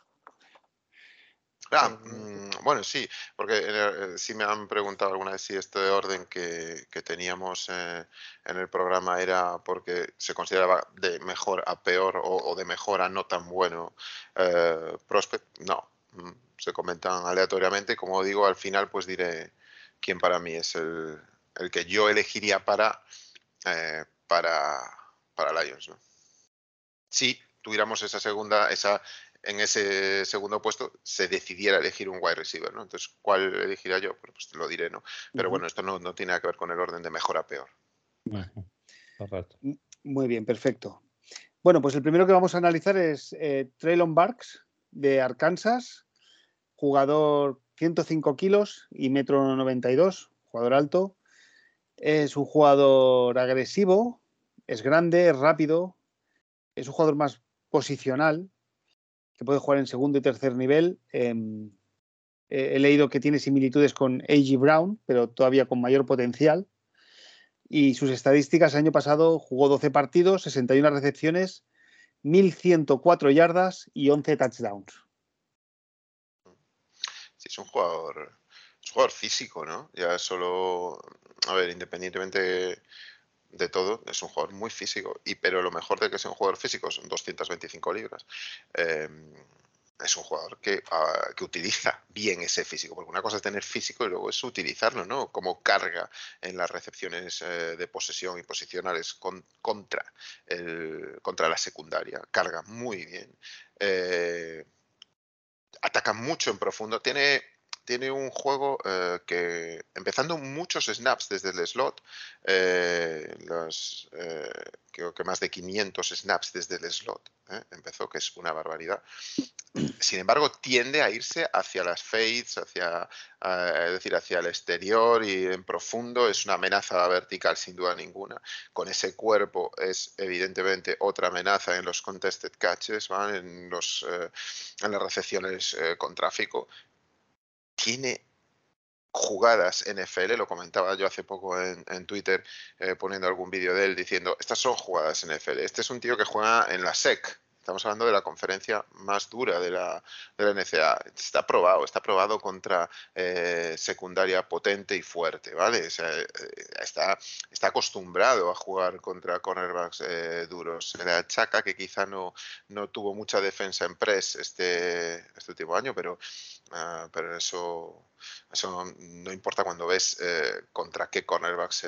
Ah, mm, bueno, sí, porque eh, sí me han preguntado alguna vez si este orden que, teníamos eh, en el programa era porque se consideraba de mejor a peor o, de mejor a no tan bueno eh, prospect. No, mm, se comentan aleatoriamente. Como digo, al final pues diré quién para mí es el, el que yo elegiría para, para, para Lions. ¿no? Si tuviéramos esa segunda, esa en ese segundo puesto se decidiera elegir un wide receiver, ¿no? Entonces, ¿cuál elegiría yo? Pues, te lo diré, ¿no? Pero bueno, esto no, no, tiene nada que ver con el orden de mejor a peor. Muy bien, perfecto. Bueno, pues el primero que vamos a analizar es eh, Traylon Barks de Arkansas, jugador 105 kilos y metro 92, jugador alto. Es un jugador agresivo, es grande, es rápido, es un jugador más posicional, que puede jugar en segundo y tercer nivel. Em, he leído que tiene similitudes con A.G. Brown, pero todavía con mayor potencial. Y sus estadísticas, el año pasado jugó 12 partidos, 61 recepciones, 1.104 yardas y 11 touchdowns. Sí, es un jugador, es un jugador físico, ¿no? Ya solo, a ver, independientemente de todo, es un jugador muy físico, y pero lo mejor de que sea un jugador físico son 225 libras. Em, es un jugador que, ah, que, utiliza bien ese físico, porque una cosa es tener físico y luego es utilizarlo, ¿no? Como carga en las recepciones eh, de posesión y posicionales contra, el, contra la secundaria. Carga muy bien. Eh, ataca mucho en profundo. Tiene tiene un juego eh, que, empezando muchos snaps desde el slot, eh, los, eh, creo que más de 500 snaps desde el slot, empezó, que es una barbaridad. Sin embargo, tiende a irse hacia las fades, hacia, es decir, hacia el exterior y en profundo. Es una amenaza vertical, sin duda ninguna. Con ese cuerpo es evidentemente otra amenaza en los contested catches, en, los, en las recepciones con tráfico tiene jugadas NFL, lo comentaba yo hace poco en, Twitter eh, poniendo algún vídeo de él diciendo, estas son jugadas NFL, este es un tío que juega en la SEC, Estamos hablando de la conferencia más dura de la, de la NCA. Está probado, está probado contra eh, secundaria potente y fuerte, ¿vale? Eh, está, está acostumbrado a jugar contra cornerbacks eh, duros. Se le achaca que quizá no, no tuvo mucha defensa en press este, este último año, pero, ah, pero eso, eso no importa cuando ves contra qué cornerbacks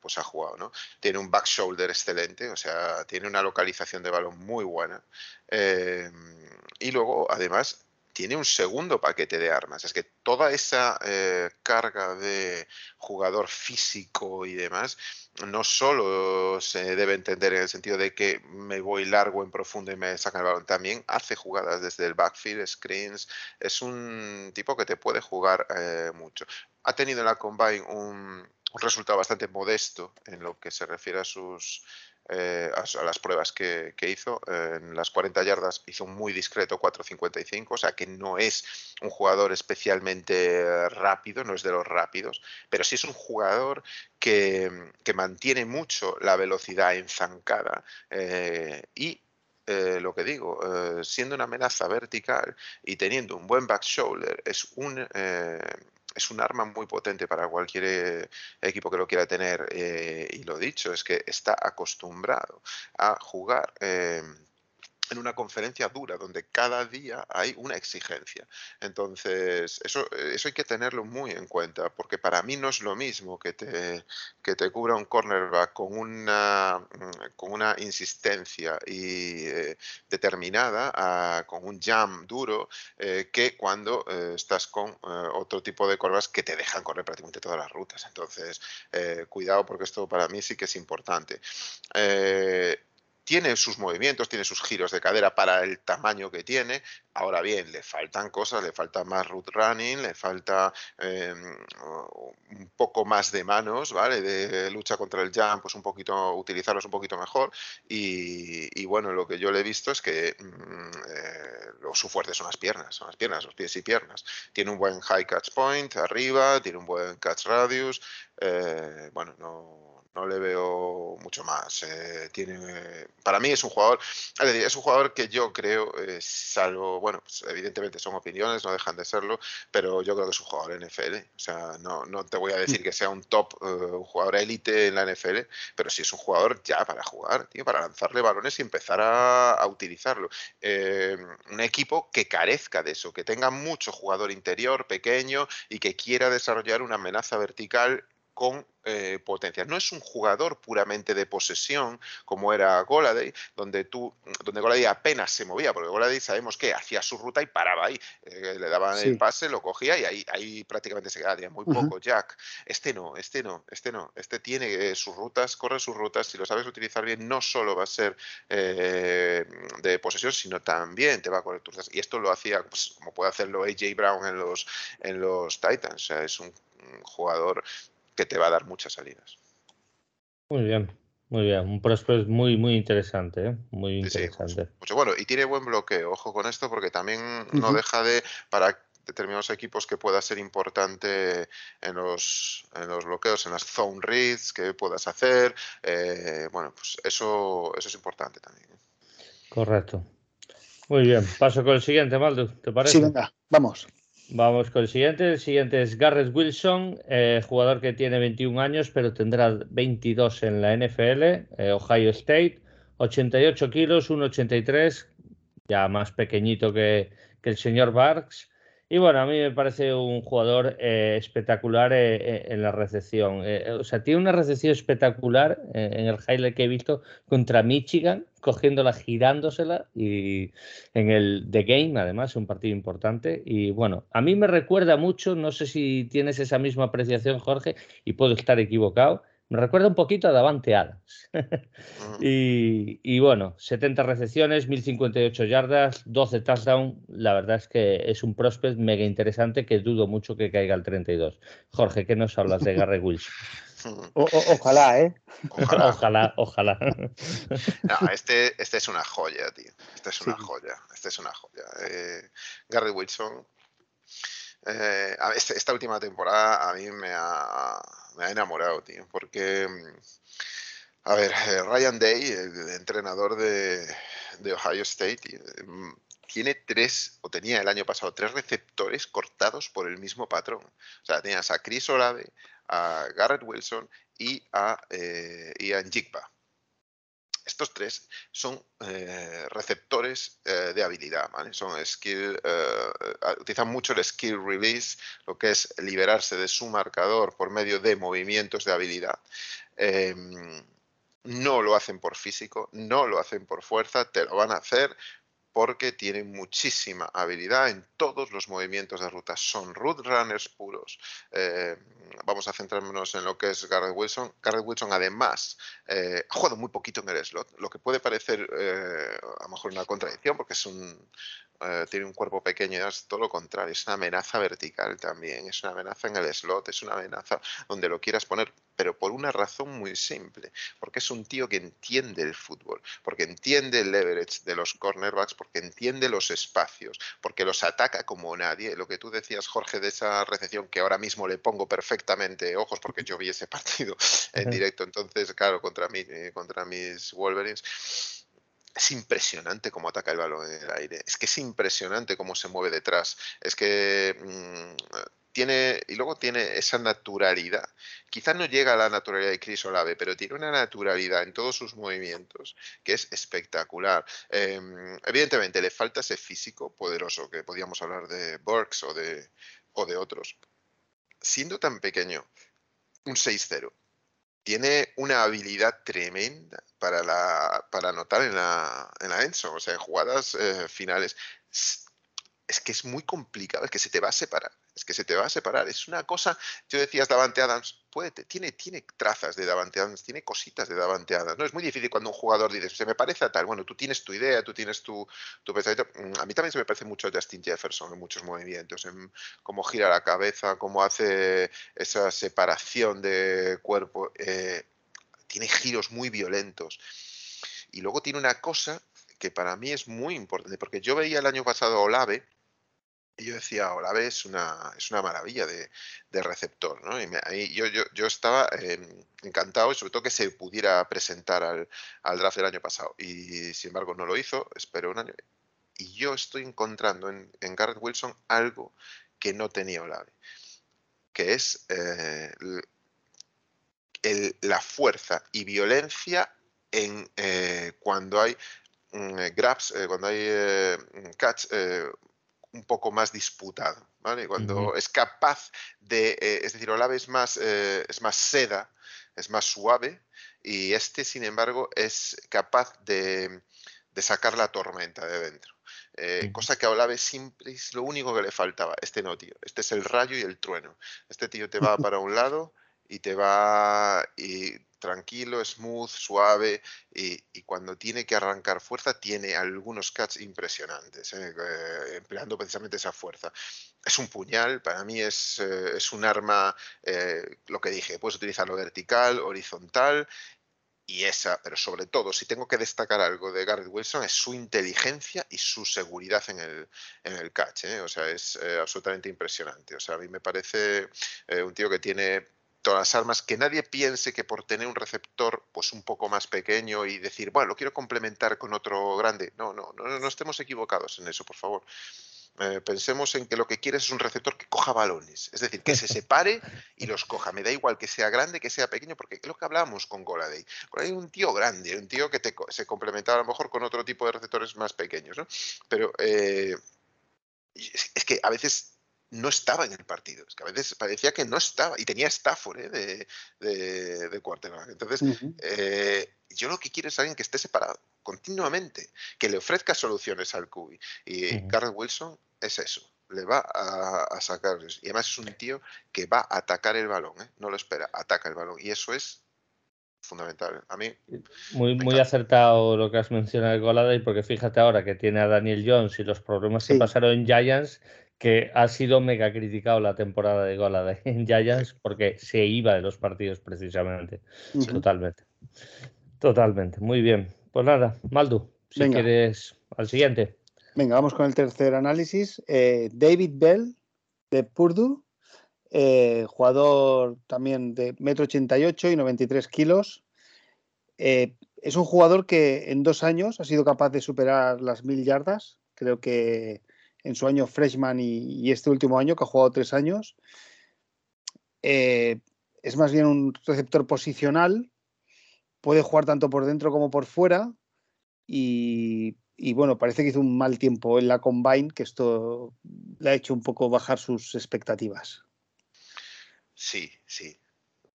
pues ha jugado, ¿no? Tiene un back shoulder excelente, o sea, tiene una localización de balón muy buena. Em, y luego, además, tiene un segundo paquete de armas. Es que toda esa eh, carga de jugador físico y demás no solo se debe entender en el sentido de que me voy largo en profundo y me saca el balón, también hace jugadas desde el backfield, screens. Es un tipo que te puede jugar eh, mucho. Ha tenido en la Combine un resultado bastante modesto en lo que se refiere a sus eh, a, las pruebas que, hizo. en las 40 yardas hizo un muy discreto 4.55, o sea que no es un jugador especialmente rápido, no es de los rápidos, pero sí es un jugador que, mantiene mucho la velocidad enzancada eh, y eh, lo que digo, siendo una amenaza vertical y teniendo un buen back shoulder, es un, es un arma muy potente para cualquier eh, equipo que lo quiera tener. Eh, y lo dicho, es que está acostumbrado a jugar. Eh, en una conferencia dura donde cada día hay una exigencia. Entonces, eso, eso hay que tenerlo muy en cuenta, porque para mí no es lo mismo que te, que te cubra un cornerback con una, mm, con una insistencia y, eh, determinada, con un jam duro, eh, que cuando eh, estás con otro tipo de cornerbacks que te dejan correr prácticamente todas las rutas. Entonces, cuidado porque esto para mí sí que es importante tiene sus movimientos, tiene sus giros de cadera para el tamaño que tiene. Ahora bien, le faltan cosas, le falta más root running, le falta em, un poco más de manos, ¿vale? De lucha contra el jump, pues un poquito, utilizarlos un poquito mejor. Y, bueno, lo que yo le he visto es que mm, eh, su fuerte son las piernas, son las piernas, los pies y piernas. Tiene un buen high catch point arriba, tiene un buen catch radius. Eh, bueno, no no le veo mucho más. Eh, tiene, para mí es un jugador, es un jugador que yo creo, eh, salvo, bueno, pues evidentemente son opiniones, no dejan de serlo, pero yo creo que es un jugador NFL. O sea, no, no te voy a decir que sea un top, eh, un jugador élite en la NFL, pero sí es un jugador ya para jugar, tío, para lanzarle balones y empezar a, a utilizarlo. un equipo que carezca de eso, que tenga mucho jugador interior, pequeño y que quiera desarrollar una amenaza vertical con eh, potencia. No es un jugador puramente de posesión como era Goladay, donde tú, donde Goladay apenas se movía, porque Goladay sabemos que hacía su ruta y paraba ahí, eh, le daban el pase, lo cogía y ahí, ahí prácticamente se quedaba, muy poco Jack. Este no, este no, este no, este tiene eh, sus rutas, corre sus rutas, si lo sabes utilizar bien, no solo va a ser de posesión, sino también te va a correr tus rutas. Y esto lo hacía, pues, como puede hacerlo AJ Brown en los, en los Titans, o sea, es un jugador que te va a dar muchas salidas. Muy bien, muy bien. Un prospect muy, muy interesante, ¿eh? muy interesante. mucho, bueno, y tiene buen bloqueo, ojo con esto, porque también no deja de, para determinados equipos que pueda ser importante en los, en los bloqueos, en las zone reads que puedas hacer. Eh, bueno, pues eso, eso es importante también. ¿eh? Correcto. Muy bien, paso con el siguiente, Maldo, ¿te parece? Sí, venga, vamos. Vamos con el siguiente. El siguiente es Garrett Wilson, eh, jugador que tiene 21 años, pero tendrá 22 en la NFL, eh, Ohio State, 88 kilos, 1,83, ya más pequeñito que, que el señor Barks. Y bueno, a mí me parece un jugador eh, espectacular eh, eh, en la recepción. o sea, tiene una recepción espectacular en el highlight que he visto contra Michigan, cogiéndola, girándosela y en el The Game, además, un partido importante. Y bueno, a mí me recuerda mucho, no sé si tienes esa misma apreciación, Jorge, y puedo estar equivocado, me recuerda un poquito a Davante Adams. y, bueno, 70 recepciones, 1058 yardas, 12 touchdowns. La verdad es que es un prospect mega interesante que dudo mucho que caiga al 32. Jorge, ¿qué nos hablas de Gary Wilson? ojalá, ¿eh? Ojalá, ojalá. no, este, este es una joya, tío. Este es una joya. Este es una joya. Eh, Gary Wilson. Eh, este, esta última temporada a mí me ha, me ha enamorado, tío, porque, mm, a ver, eh, Ryan Day, el entrenador de, Ohio State, mm, tiene tres, o tenía el año pasado, tres receptores cortados por el mismo patrón. O sea, tenías a Chris Olave, a Garrett Wilson y a eh, Ian Jigba. Estos tres son eh, receptores eh, de habilidad. Son skill, eh, utilizan mucho el skill release, lo que es liberarse de su marcador por medio de movimientos de habilidad. Em, no lo hacen por físico, no lo hacen por fuerza, te lo van a hacer porque tienen muchísima habilidad en todos los movimientos de ruta. Son root runners puros. Eh, vamos a centrarnos en lo que es Garrett Wilson. Garrett Wilson, además, eh, ha jugado muy poquito en el slot, lo que puede parecer eh, a lo mejor una contradicción, porque es un, tiene un cuerpo pequeño, es todo lo contrario, es una amenaza vertical también, es una amenaza en el slot, es una amenaza donde lo quieras poner, pero por una razón muy simple, porque es un tío que entiende el fútbol, porque entiende el leverage de los cornerbacks, porque entiende los espacios, porque los ataca como nadie. Lo que tú decías, Jorge, de esa recepción que ahora mismo le pongo perfectamente ojos, porque yo vi ese partido en directo, entonces, claro, contra, mí, eh, contra mis Wolverines es impresionante cómo ataca el balón en el aire. Es que es impresionante cómo se mueve detrás. Es que mm, tiene, y luego tiene esa naturalidad. Quizás no llega a la naturalidad de Chris Olave, pero tiene una naturalidad en todos sus movimientos que es espectacular. Em, evidentemente, le falta ese físico poderoso, que podíamos hablar de Burks o de, o de otros. Siendo tan pequeño, un 6-0 tiene una habilidad tremenda para, la, para anotar en la, en la Enzo, o sea, en jugadas eh, finales. Es, que es muy complicado, es que se te va a separar, que se te va a separar. Es una cosa, yo decías Davante Adams, puede, tiene, tiene trazas de Davante Adams, tiene cositas de Davante Adams. No es muy difícil cuando un jugador dice, se me parece a tal, bueno, tú tienes tu idea, tú tienes tu, tu pensamiento. Mm, a mí también se me parece mucho a Justin Jefferson en muchos movimientos, en cómo gira la cabeza, cómo hace esa separación de cuerpo. Eh, tiene giros muy violentos. Y luego tiene una cosa que para mí es muy importante, porque yo veía el año pasado a Olave Y yo decía, Olave es una, es una maravilla de, receptor, ¿no? Y yo, yo, estaba em, encantado y sobre todo que se pudiera presentar al, al, draft del año pasado. Y sin embargo no lo hizo, espero un año. Y yo estoy encontrando en, en Garrett Wilson algo que no tenía Olave, que es eh, la fuerza y violencia en eh, cuando hay mm, grabs, eh, cuando hay catch un poco más disputado, ¿vale? Cuando es capaz de, eh, es decir, Olave es más, eh, es más seda, es más suave y este, sin embargo, es capaz de, sacar la tormenta de dentro. Eh, cosa que a Olave siempre es lo único que le faltaba. Este no, tío. Este es el rayo y el trueno. Este tío te va para un lado y te va y tranquilo, smooth, suave y, cuando tiene que arrancar fuerza tiene algunos cuts impresionantes, ¿eh? Eh, empleando precisamente esa fuerza. Es un puñal, para mí es, eh, es un arma, lo que dije, puedes utilizarlo vertical, horizontal y esa, pero sobre todo, si tengo que destacar algo de Garrett Wilson, es su inteligencia y su seguridad en el, en el catch. O sea, es absolutamente impresionante. O sea, a mí me parece un tío que tiene todas las armas, que nadie piense que por tener un receptor pues un poco más pequeño y decir, bueno, lo quiero complementar con otro grande. No, no, no, no estemos equivocados en eso, por favor. Eh, pensemos en que lo que quieres es un receptor que coja balones, es decir, que se separe y los coja. Me da igual que sea grande, que sea pequeño, porque es lo que hablamos con Goladay. Goladay es un tío grande, un tío que se complementaba a lo mejor con otro tipo de receptores más pequeños, ¿no? Pero eh, es que a veces no estaba en el partido. Es que a veces parecía que no estaba. Y tenía Stafford ¿eh? de, de, de quarterback. Entonces, eh, yo lo que quiero es alguien que esté separado continuamente, que le ofrezca soluciones al QB. Y Carl Wilson es eso. Le va a, sacar. Y además es un tío que va a atacar el balón. ¿eh? No lo espera, ataca el balón. Y eso es fundamental. A mí. Muy, muy acertado lo que has mencionado, y porque fíjate ahora que tiene a Daniel Jones y los problemas que pasaron en Giants, que ha sido mega criticado la temporada de Gola en Giants porque se iba de los partidos precisamente. Totalmente. Totalmente. Muy bien. Pues nada, Maldu, si quieres al siguiente. Venga, vamos con el tercer análisis. Eh, David Bell, de Purdue, eh, jugador también de metro 88 y 93 kilos. Eh, es un jugador que en dos años ha sido capaz de superar las mil yardas. Creo que en su año freshman y, este último año, que ha jugado tres años. Eh, es más bien un receptor posicional, puede jugar tanto por dentro como por fuera y, bueno, parece que hizo un mal tiempo en la combine, que esto le ha hecho un poco bajar sus expectativas. Sí, sí,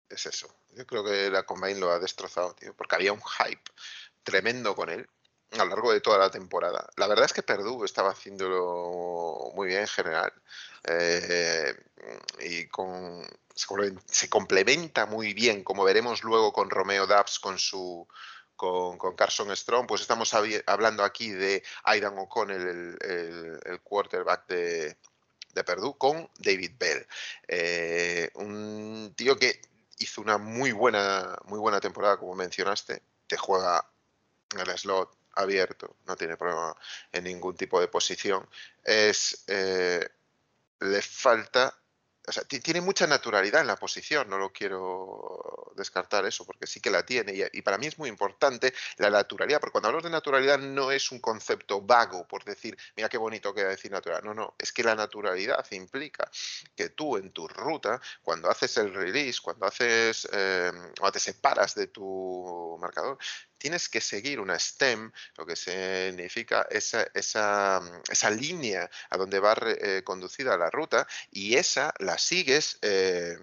es eso. Yo creo que la combine lo ha destrozado, tío, porque había un hype tremendo con él a lo largo de toda la temporada. La verdad es que Perdú estaba haciéndolo muy bien en general eh, y con, se complementa muy bien, como veremos luego con Romeo Dubs, con su con, Carson Strong, pues estamos hablando aquí de Aidan O'Connell, el, quarterback de, de Purdue, con David Bell. Eh, un tío que hizo una muy buena, muy buena temporada, como mencionaste, te juega en el slot, abierto, no tiene problema en ningún tipo de posición, es eh, le falta o sea, tiene mucha naturalidad en la posición, no lo quiero descartar eso, porque sí que la tiene. Y, para mí es muy importante la naturalidad, porque cuando hablamos de naturalidad no es un concepto vago, por decir, mira qué bonito queda decir natural. No, no, es que la naturalidad implica que tú en tu ruta, cuando haces el release, cuando haces, eh, cuando te separas de tu marcador, tienes que seguir una STEM, lo que significa esa, esa, esa línea a donde va eh, conducida la ruta, y esa la sigues eh,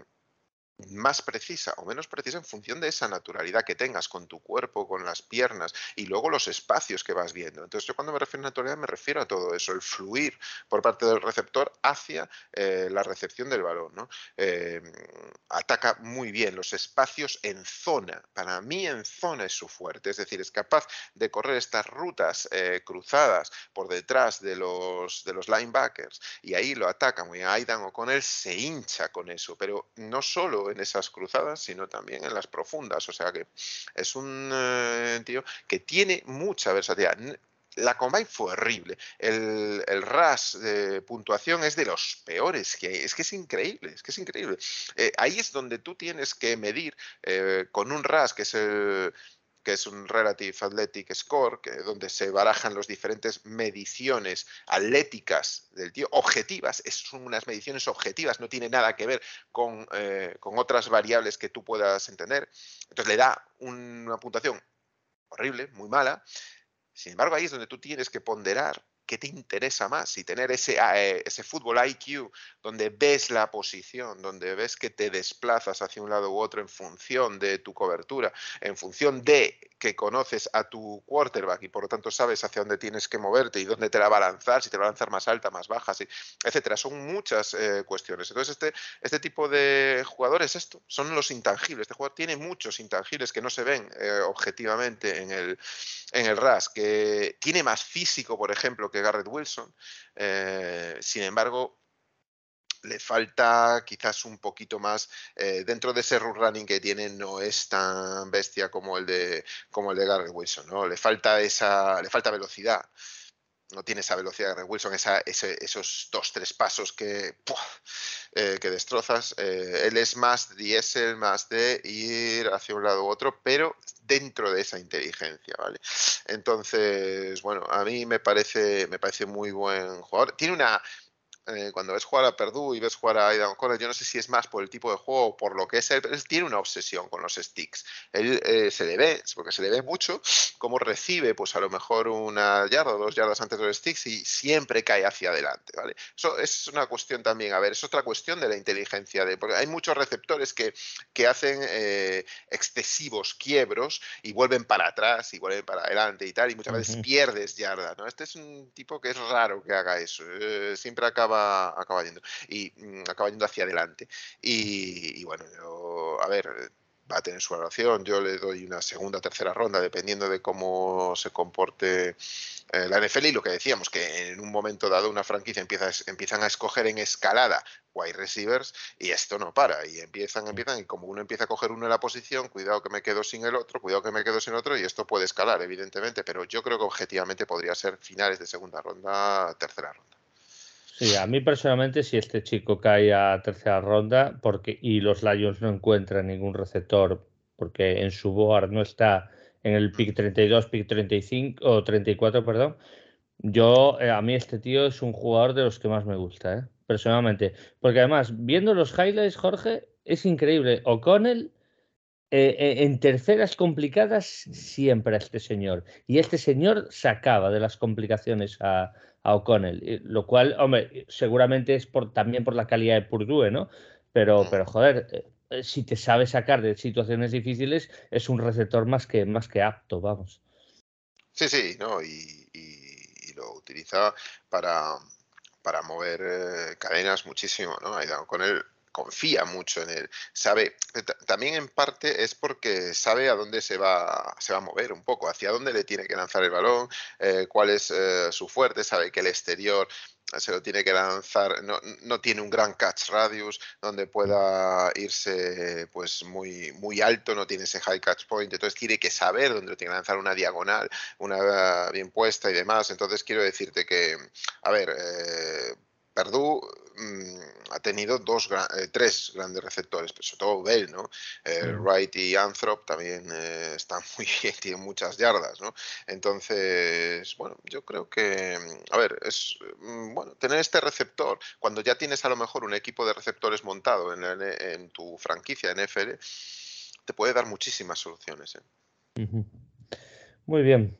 más precisa o menos precisa en función de esa naturalidad que tengas con tu cuerpo, con las piernas y luego los espacios que vas viendo. Entonces yo cuando me refiero a naturalidad me refiero a todo eso, el fluir por parte del receptor hacia eh, la recepción del balón. ¿no? Eh, ataca muy bien los espacios en zona. Para mí en zona es su fuerte, es decir, es capaz de correr estas rutas eh, cruzadas por detrás de los, de los linebackers y ahí lo ataca muy bien. Aidan o con él se hincha con eso, pero no solo en esas cruzadas, sino también en las profundas. O sea que es un eh, tío que tiene mucha versatilidad. la Combine fue horrible. El, el RAS de puntuación es de los peores que hay. Es que es increíble, es que es increíble. Eh, ahí es donde tú tienes que medir eh, con un RAS, que es el que es un Relative Athletic Score, que, donde se barajan las diferentes mediciones atléticas del tío, objetivas, son unas mediciones objetivas, no tiene nada que ver con, eh, con otras variables que tú puedas entender. Entonces le da una puntuación horrible, muy mala. Sin embargo, ahí es donde tú tienes que ponderar qué te interesa más y tener ese, eh, ese fútbol IQ donde ves la posición, donde ves que te desplazas hacia un lado u otro en función de tu cobertura, en función de que conoces a tu quarterback y por lo tanto sabes hacia dónde tienes que moverte y dónde te la va a lanzar, si te va a lanzar más alta, más baja, etcétera. Son muchas eh, cuestiones. Entonces, este, este tipo de jugadores, esto, son los intangibles. Este jugador tiene muchos intangibles que no se ven eh, objetivamente en el, en el RAS, que tiene más físico, por ejemplo, que Garrett Wilson. Eh, sin embargo, le falta quizás un poquito más eh, dentro de ese run running que tiene no es tan bestia como el de como el de Garrett Wilson no le falta esa le falta velocidad no tiene esa velocidad de Garrett Wilson esa, esos dos tres pasos que eh, que destrozas eh, él es más diésel más de ir hacia un lado u otro pero dentro de esa inteligencia vale entonces bueno a mí me parece me parece muy buen jugador. Tiene una eh, cuando ves jugar a Perdue y ves jugar a Aidan O'Connell, yo no sé si es más por el tipo de juego o por lo que es él, pero él tiene una obsesión con los sticks. Él eh, se le ve, porque se le ve mucho, cómo recibe, pues a lo mejor una yarda o dos yardas antes de los sticks y siempre cae hacia adelante, ¿vale? Eso es una cuestión también, a ver, es otra cuestión de la inteligencia, de, porque hay muchos receptores que, que hacen eh, excesivos quiebros y vuelven para atrás y vuelven para adelante y tal, y muchas veces pierdes yardas, ¿no? Este es un tipo que es raro que haga eso, siempre acaba acaba, yendo. Y mm, acaba yendo hacia adelante. Y, bueno, a ver, va a tener su relación. Yo le doy una segunda, tercera ronda, dependiendo de cómo se comporte eh, la NFL. Y lo que decíamos, que en un momento dado una franquicia empieza, empiezan a escoger en escalada wide receivers y esto no para. Y empiezan, empiezan, y como uno empieza a coger uno en la posición, cuidado que me quedo sin el otro, cuidado que me quedo sin otro, y esto puede escalar, evidentemente. Pero yo creo que objetivamente podría ser finales de segunda ronda, tercera ronda. Sí, a mí personalmente, si este chico cae a tercera ronda porque, y los Lions no encuentran ningún receptor, porque en su board no está en el pick 32, pick 35 o 34, perdón, yo, eh, a mí este tío es un jugador de los que más me gusta, ¿eh? personalmente. Porque además, viendo los highlights, Jorge, es increíble. O'Connell eh, eh, en terceras complicadas siempre a este señor. Y este señor sacaba de las complicaciones a, a O'Connell, eh, lo cual, hombre, seguramente es por, también por la calidad de Purdue, ¿no? Pero, pero joder, si te sabe sacar de situaciones difíciles, es un receptor más que, más que apto, vamos. Sí, sí, ¿no? Y, y, lo utiliza para, para mover cadenas muchísimo, ¿no? Con él confía mucho en él, sabe, también en parte es porque sabe a dónde se va, se va a mover un poco, hacia dónde le tiene que lanzar el balón, eh, cuál es eh, su fuerte, sabe que el exterior se lo tiene que lanzar, no, no, tiene un gran catch radius donde pueda irse pues muy, muy alto, no tiene ese high catch point, entonces tiene que saber dónde lo tiene que lanzar una diagonal, una bien puesta y demás, entonces quiero decirte que, a ver, eh, Perdú mm, ha tenido dos, eh, tres grandes receptores, pero sobre todo Bell, ¿no? Eh, Wright y Anthrop también eh, están muy bien, tienen muchas yardas, ¿no? Entonces, bueno, yo creo que, a ver, es mm, bueno tener este receptor cuando ya tienes a lo mejor un equipo de receptores montado en, en tu franquicia NFL, te puede dar muchísimas soluciones. Muy bien.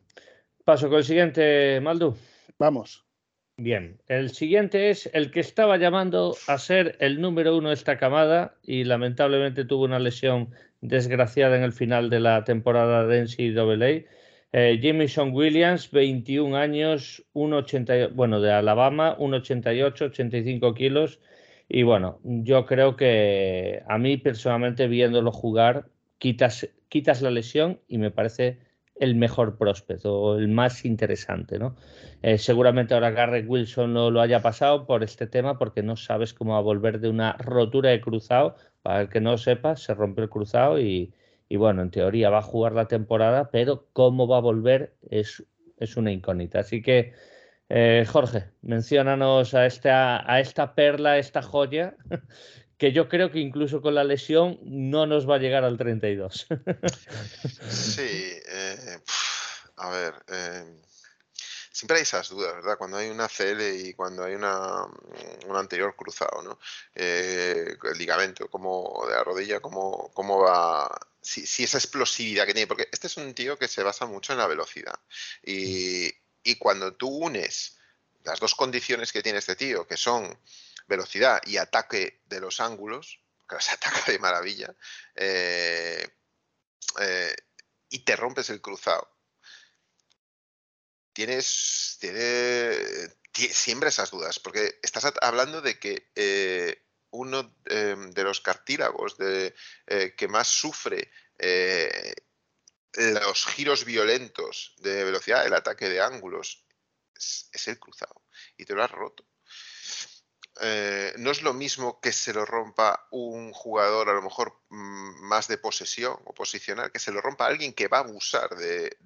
Paso con el siguiente, Maldu. Vamos. Bien, el siguiente es el que estaba llamando a ser el número uno de esta camada y lamentablemente tuvo una lesión desgraciada en el final de la temporada de NCAA. Eh, Jameson Williams, 21 años, 1,80, bueno, de Alabama, 1,88, 85 kilos. Y bueno, yo creo que a mí personalmente viéndolo jugar, quitas, quitas la lesión y me parece el mejor prospecto o el más interesante. ¿no? Eh, seguramente ahora Garrett Wilson no lo haya pasado por este tema porque no sabes cómo va a volver de una rotura de cruzado. Para el que no sepa, se rompe el cruzado y, bueno, en teoría va a jugar la temporada, pero cómo va a volver es es una incógnita. Así que, eh, Jorge, menciónanos a esta, a esta perla, esta joya, que yo creo que incluso con la lesión no nos va a llegar al 32. sí, eh, a ver. Eh, siempre hay esas dudas, ¿verdad? Cuando hay una CL y cuando hay una, un anterior cruzado, ¿no? el ligamento, como de la rodilla, cómo, cómo va si, esa explosividad que tiene, porque este es un tío que se basa mucho en la velocidad. Y, cuando tú unes las dos condiciones que tiene este tío, que son velocidad y ataque de los ángulos, que se ataca de maravilla, eh, eh, y te rompes el cruzado. Tienes, tiene, siempre esas dudas, porque estás hablando de que eh, uno de los cartílagos de, que más sufre los giros violentos de velocidad, el ataque de ángulos, es, el cruzado. Y te lo has roto. Eh, no es lo mismo que se lo rompa un jugador a lo mejor mm, más de posesión o posicional, que se lo rompa alguien que va a abusar de,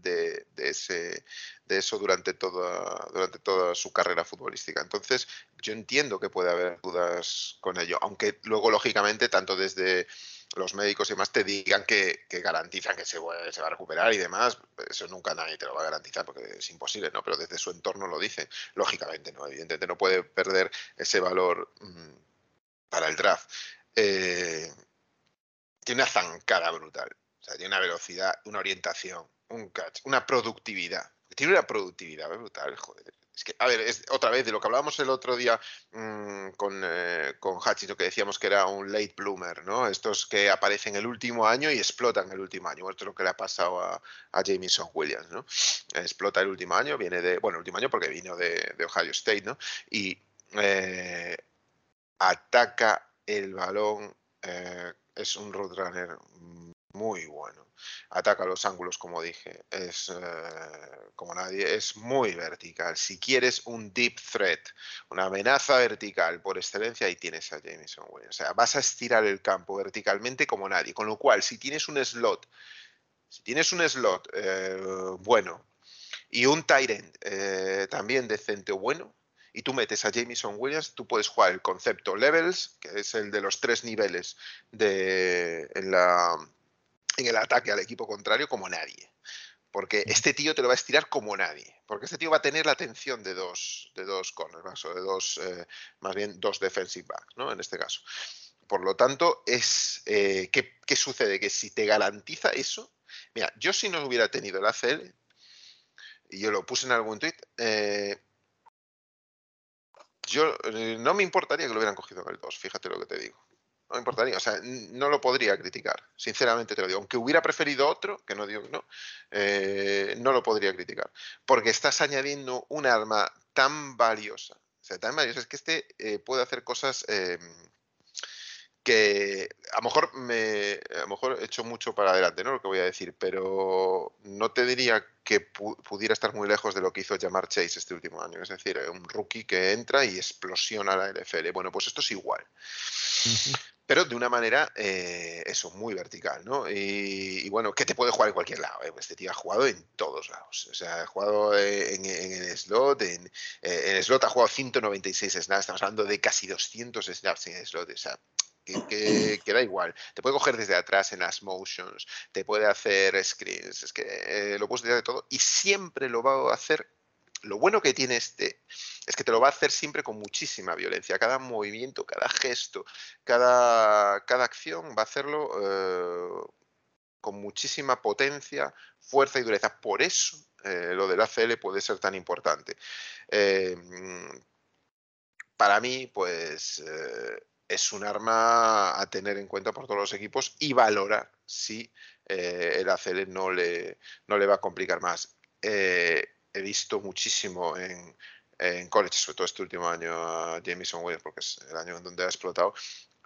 ese, de eso durante toda, durante toda su carrera futbolística. Entonces, yo entiendo que puede haber dudas con ello, aunque luego, lógicamente, tanto desde los médicos y demás te digan que, garantizan que se, se, va a recuperar y demás, eso nunca nadie te lo va a garantizar porque es imposible, ¿no? Pero desde su entorno lo dicen. Lógicamente, ¿no? Evidentemente no puede perder ese valor mm, para el draft. Eh, tiene una zancada brutal. O sea, tiene una velocidad, una orientación, un catch, una productividad. Tiene una productividad brutal, joder. Es que, a ver, es otra vez de lo que hablábamos el otro día mm, con, eh, con que decíamos que era un late bloomer, ¿no? Estos que aparecen el último año y explotan el último año. Esto es lo que le ha pasado a, a Jameson Williams, ¿no? Explota el último año, viene de, bueno, el último año porque vino de, Ohio State, ¿no? Y eh, ataca el balón, eh, es un roadrunner muy bueno ataca los ángulos, como dije, es eh, como nadie, es muy vertical. Si quieres un deep threat, una amenaza vertical por excelencia, ahí tienes a Jameson Williams. O sea, vas a estirar el campo verticalmente como nadie. Con lo cual, si tienes un slot, si tienes un slot eh, bueno y un Tyrant eh, también decente o bueno, y tú metes a Jameson Williams, tú puedes jugar el concepto levels, que es el de los tres niveles de, en, la, en el ataque al equipo contrario como nadie. Porque este tío te lo va a estirar como nadie. Porque este tío va a tener la atención de dos, de dos cornerbacks o de dos, eh, más bien dos defensive backs, ¿no? En este caso. Por lo tanto, es eh, ¿qué, sucede? Que si te garantiza eso, mira, yo si no hubiera tenido el ACL, y yo lo puse en algún tweet, eh, yo no me importaría que lo hubieran cogido en el 2, fíjate lo que te digo no importaría, o sea, no lo podría criticar, sinceramente te lo digo. Aunque hubiera preferido otro, que no digo que no, eh, no lo podría criticar, porque estás añadiendo un arma tan valiosa, o sea, tan valiosa, es que este eh, puede hacer cosas em, que a lo mejor me a lo mejor he hecho mucho para adelante, ¿no? Lo que voy a decir, pero no te diría que pudiera estar muy lejos de lo que hizo Jamar Chase este último año, es decir, un rookie que entra y explosiona la NFL. Bueno, pues esto es igual pero de una manera, eh, eso, muy vertical, ¿no? Y, bueno, que te puede jugar en cualquier lado. ¿eh? Este tío ha jugado en todos lados. O sea, ha jugado en, el slot, en, eh, en, el slot ha jugado 196 snaps, estamos hablando de casi 200 snaps en el slot. O sea, que, que, da igual. Te puede coger desde atrás en las motions, te puede hacer screens, es que eh, lo puedes tirar de todo y siempre lo va a hacer lo bueno que tiene este es que te lo va a hacer siempre con muchísima violencia. Cada movimiento, cada gesto, cada, cada acción va a hacerlo eh, con muchísima potencia, fuerza y dureza. Por eso eh, lo del ACL puede ser tan importante. Eh, para mí, pues es un arma a tener en cuenta por todos los equipos y valorar si el ACL no le, no le va a complicar más he visto muchísimo en, en college, sobre todo este último año a Jameson Williams, porque es el año en donde ha explotado,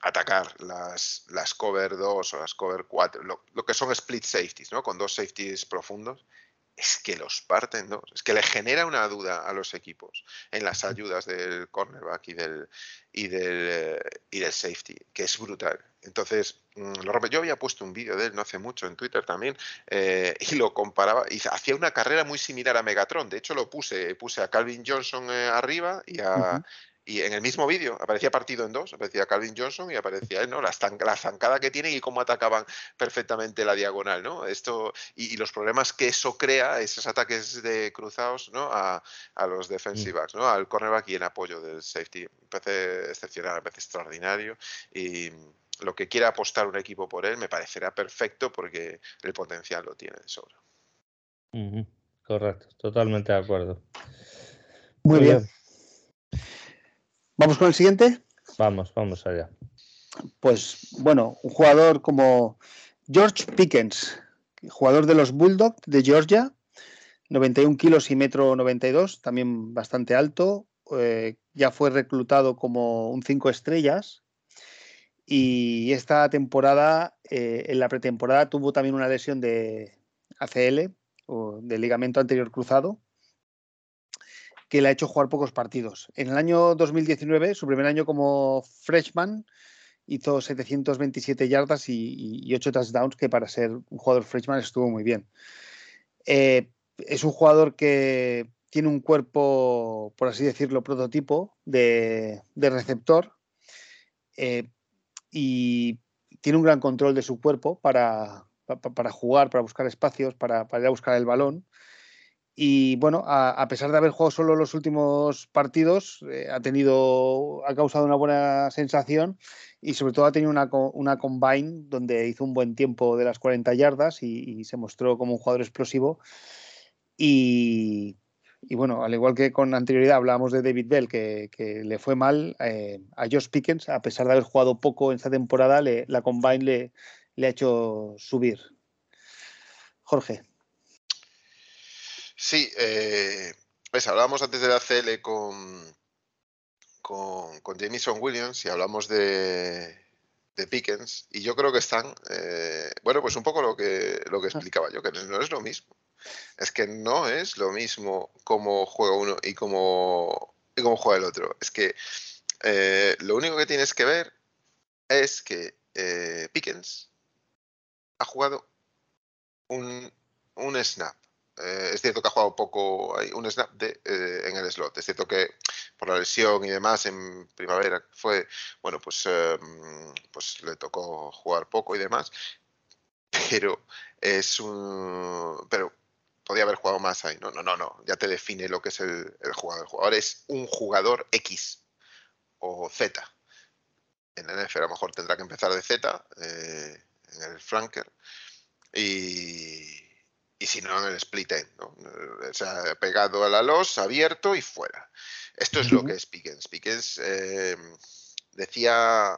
atacar las, las cover 2 o las cover 4, lo, que son split safeties, ¿no? con dos safeties profundos, es que los parten dos, es que le genera una duda a los equipos en las ayudas del cornerback y del, y del, y del safety, que es brutal. Entonces, mm, yo había puesto un vídeo de él no hace mucho en Twitter también eh, y lo comparaba y hacía una carrera muy similar a Megatron. De hecho, lo puse, puse a Calvin Johnson eh, arriba y a, y en el mismo vídeo aparecía partido en dos, aparecía Calvin Johnson y aparecía él, ¿no? La, la zancada que tiene y cómo atacaban perfectamente la diagonal, ¿no? Esto, y, los problemas que eso crea, esos ataques de cruzados, ¿no? A, los defensive mm. backs, ¿no? Al cornerback y en apoyo del safety. Me parece excepcional, me parece extraordinario. Y lo que quiera apostar un equipo por él me parecerá perfecto porque el potencial lo tiene de sobra. Correcto, totalmente de acuerdo. Muy, bien. ¿Vamos con el siguiente? Vamos, vamos allá. Pues bueno, un jugador como George Pickens, jugador de los Bulldogs de Georgia, 91 kilos y metro 92, también bastante alto. Eh, ya fue reclutado como un 5 estrellas. Y esta temporada, eh, en la pretemporada, tuvo también una lesión de ACL, o de ligamento anterior cruzado, que le ha hecho jugar pocos partidos. En el año 2019, su primer año como freshman, hizo 727 yardas y, 8 touchdowns, que para ser un jugador freshman estuvo muy bien. Eh, es un jugador que tiene un cuerpo, por así decirlo, prototipo de, receptor eh, y tiene un gran control de su cuerpo para, para, jugar, para buscar espacios, para, para ir a buscar el balón. Y bueno, a, pesar de haber jugado solo los últimos partidos, eh, ha tenido, ha causado una buena sensación y sobre todo ha tenido una, una combine donde hizo un buen tiempo de las 40 yardas y, se mostró como un jugador explosivo. Y, bueno, al igual que con anterioridad hablábamos de David Bell, que, le fue mal, eh, a Josh Pickens, a pesar de haber jugado poco en esta temporada, la combine le, le ha hecho subir. Jorge. Sí, eh, pues hablábamos antes de la CL con, con, con Jameson Williams y hablamos de, de Pickens y yo creo que están, eh, bueno, pues un poco lo que, lo que explicaba yo, que no es lo mismo. Es que no es lo mismo cómo juega uno y cómo, y cómo juega el otro. Es que eh, lo único que tienes que ver es que eh, Pickens ha jugado un, un snap eh, es cierto que ha jugado poco, hay un snap de, eh, en el slot. Es cierto que por la lesión y demás en primavera fue, bueno, pues, em, pues le tocó jugar poco y demás. Pero es un. Pero podía haber jugado más ahí. No, no, no, no. Ya te define lo que es el, jugador. El jugador es un jugador X o Z. En la NFL a lo mejor tendrá que empezar de Z, eh, en el flanker. Y y si no en el split end, ¿no? O sea, pegado a la los, abierto y fuera. Esto es lo que es Pickens. Pickens eh, decía,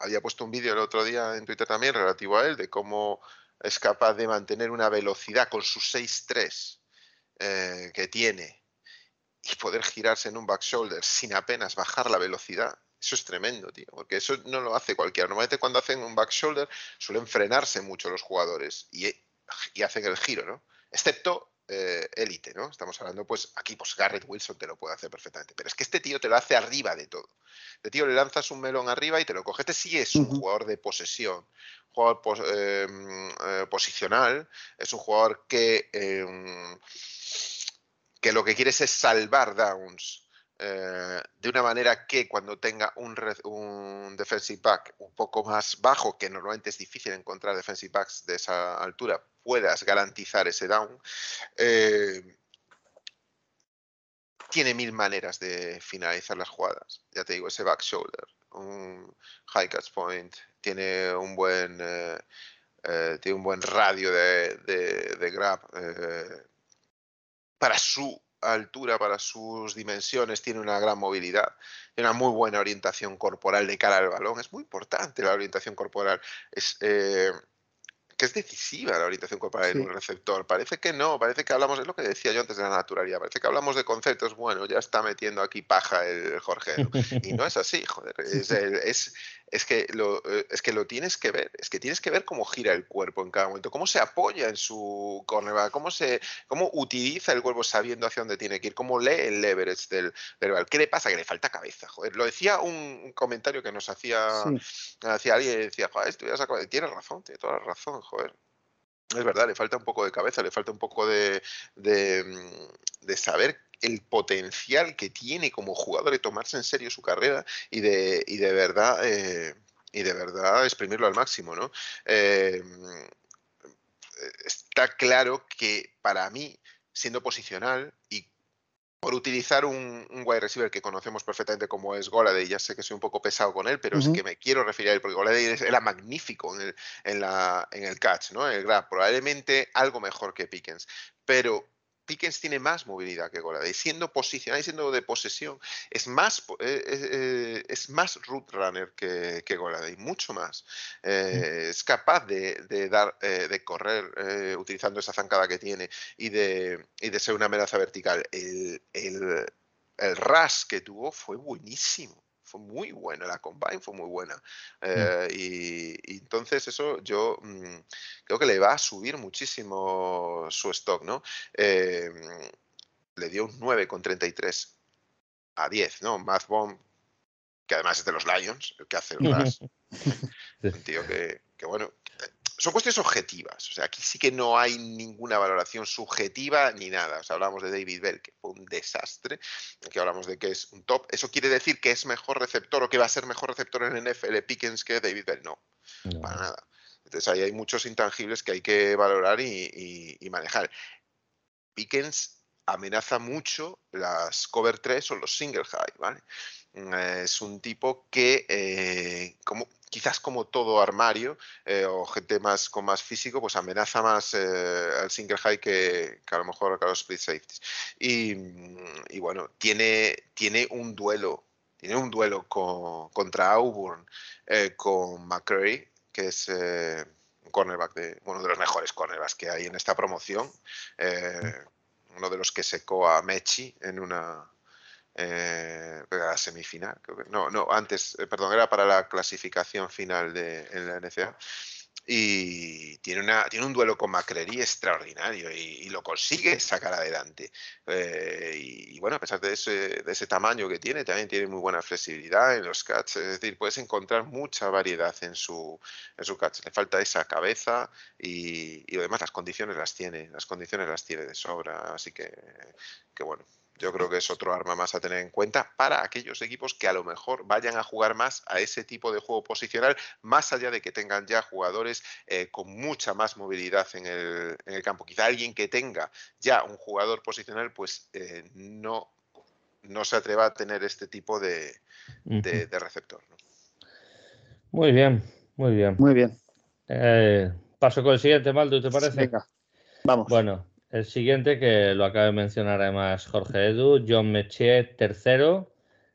había puesto un vídeo el otro día en Twitter también relativo a él, de cómo es capaz de mantener una velocidad con su 6-3 eh, que tiene y poder girarse en un back shoulder sin apenas bajar la velocidad. Eso es tremendo, tío, porque eso no lo hace cualquiera. Normalmente cuando hacen un back shoulder suelen frenarse mucho los jugadores y y hacen el giro, ¿no? Excepto élite, eh, ¿no? Estamos hablando, pues aquí, pues Garrett Wilson te lo puede hacer perfectamente. Pero es que este tío te lo hace arriba de todo. Este tío le lanzas un melón arriba y te lo coge. Este sí es un jugador de posesión, jugador em, eh, posicional, es un jugador que, em, que lo que quieres es salvar downs. Eh, de una manera que cuando tenga un, defensive back un poco más bajo, que normalmente es difícil encontrar defensive backs de esa altura, puedas garantizar ese down. Eh, tiene mil maneras de finalizar las jugadas. Ya te digo, ese back shoulder, un high catch point, tiene un buen, eh, tiene un buen radio de, de grab para su altura para sus dimensiones, tiene una gran movilidad, tiene una muy buena orientación corporal de cara al balón. Es muy importante la orientación corporal. Es, eh, que es decisiva la orientación corporal en un receptor. Parece que no, parece que hablamos, es lo que decía yo antes de la naturalidad, parece que hablamos de conceptos, bueno, ya está metiendo aquí paja el Jorge. Y no es así, joder. Es, es que, lo, eh, es que lo tienes que ver, es que tienes que ver cómo gira el cuerpo en cada momento, cómo se apoya en su cornerback, cómo, se, cómo utiliza el cuerpo sabiendo hacia dónde tiene que ir, cómo lee el leverage del, del ¿Qué le pasa? Que le falta cabeza, joder. Lo decía un, comentario que nos hacía, hacía alguien decía, joder, esto ya tiene razón, tiene toda la razón, joder. Es verdad, le falta un poco de cabeza, le falta un poco de, mm, de saber el potencial que tiene como jugador de tomarse en serio su carrera y de, y de verdad eh, y de verdad exprimirlo al máximo, ¿no? Eh, está claro que para mí, siendo posicional y por utilizar un, wide receiver que conocemos perfectamente como es Goladay, ya sé que soy un poco pesado con él, pero es que me quiero referir a él, porque Goladay era magnífico en el, en, la, en el catch, ¿no? En el grab, probablemente algo mejor que Pickens, pero Pickens tiene más movilidad que Goladay. Siendo posicionado y siendo de posesión, es más, eh, eh, es más root runner que, que Goladay, mucho más. Eh, es capaz de, dar, de correr utilizando esa zancada que tiene y de, y de ser una amenaza vertical. El, el, el rush que tuvo fue buenísimo fue muy buena, la combine fue muy buena. Mm. Eh, y, entonces eso yo mm, creo que le va a subir muchísimo su stock, ¿no? Eh, le dio un 9,33 a 10, ¿no? Math Bomb, que además es de los Lions, el que hace el RAS. un tío que, que bueno, son cuestiones objetivas. O sea, aquí sí que no hay ninguna valoración subjetiva ni nada. O sea, hablamos de David Bell, que fue un desastre. Aquí hablamos de que es un top. ¿Eso quiere decir que es mejor receptor o que va a ser mejor receptor en NFL Pickens que David Bell? No, para nada. Entonces ahí hay muchos intangibles que hay que valorar y, manejar. Pickens amenaza mucho las cover 3 o los single high, ¿vale? Mm, es un tipo que, eh, como, quizás como todo armario eh, o gente más con más físico, pues amenaza más eh, al single high que, a lo mejor a los split safeties. Y, bueno, tiene, tiene un duelo, tiene un duelo con, contra Auburn eh, con McCray, que es un cornerback de uno de los mejores cornerbacks que hay en esta promoción. uno de los que secó a Mechi en una eh, la semifinal, no, no, antes, eh, perdón, era para la clasificación final de, en la NCA. Y tiene, una, tiene un duelo con Macrery extraordinario y, lo consigue sacar adelante. Eh, y, bueno, a pesar de ese, de ese, tamaño que tiene, también tiene muy buena flexibilidad en los catch. Es decir, puedes encontrar mucha variedad en su, en su catch. Le falta esa cabeza y, y además las condiciones las tiene, las condiciones las tiene de sobra. Así que, que bueno, yo creo que es otro arma más a tener en cuenta para aquellos equipos que a lo mejor vayan a jugar más a ese tipo de juego posicional, más allá de que tengan ya jugadores eh, con mucha más movilidad en el, campo. Quizá alguien que tenga ya un jugador posicional, pues eh, no, no se atreva a tener este tipo de, receptor. Muy bien, muy bien. Muy bien. Eh, paso con el siguiente, Maldo, ¿te parece? Venga, vamos. Bueno, el siguiente, que lo acaba de mencionar además Jorge Edu, John Mechier, tercero,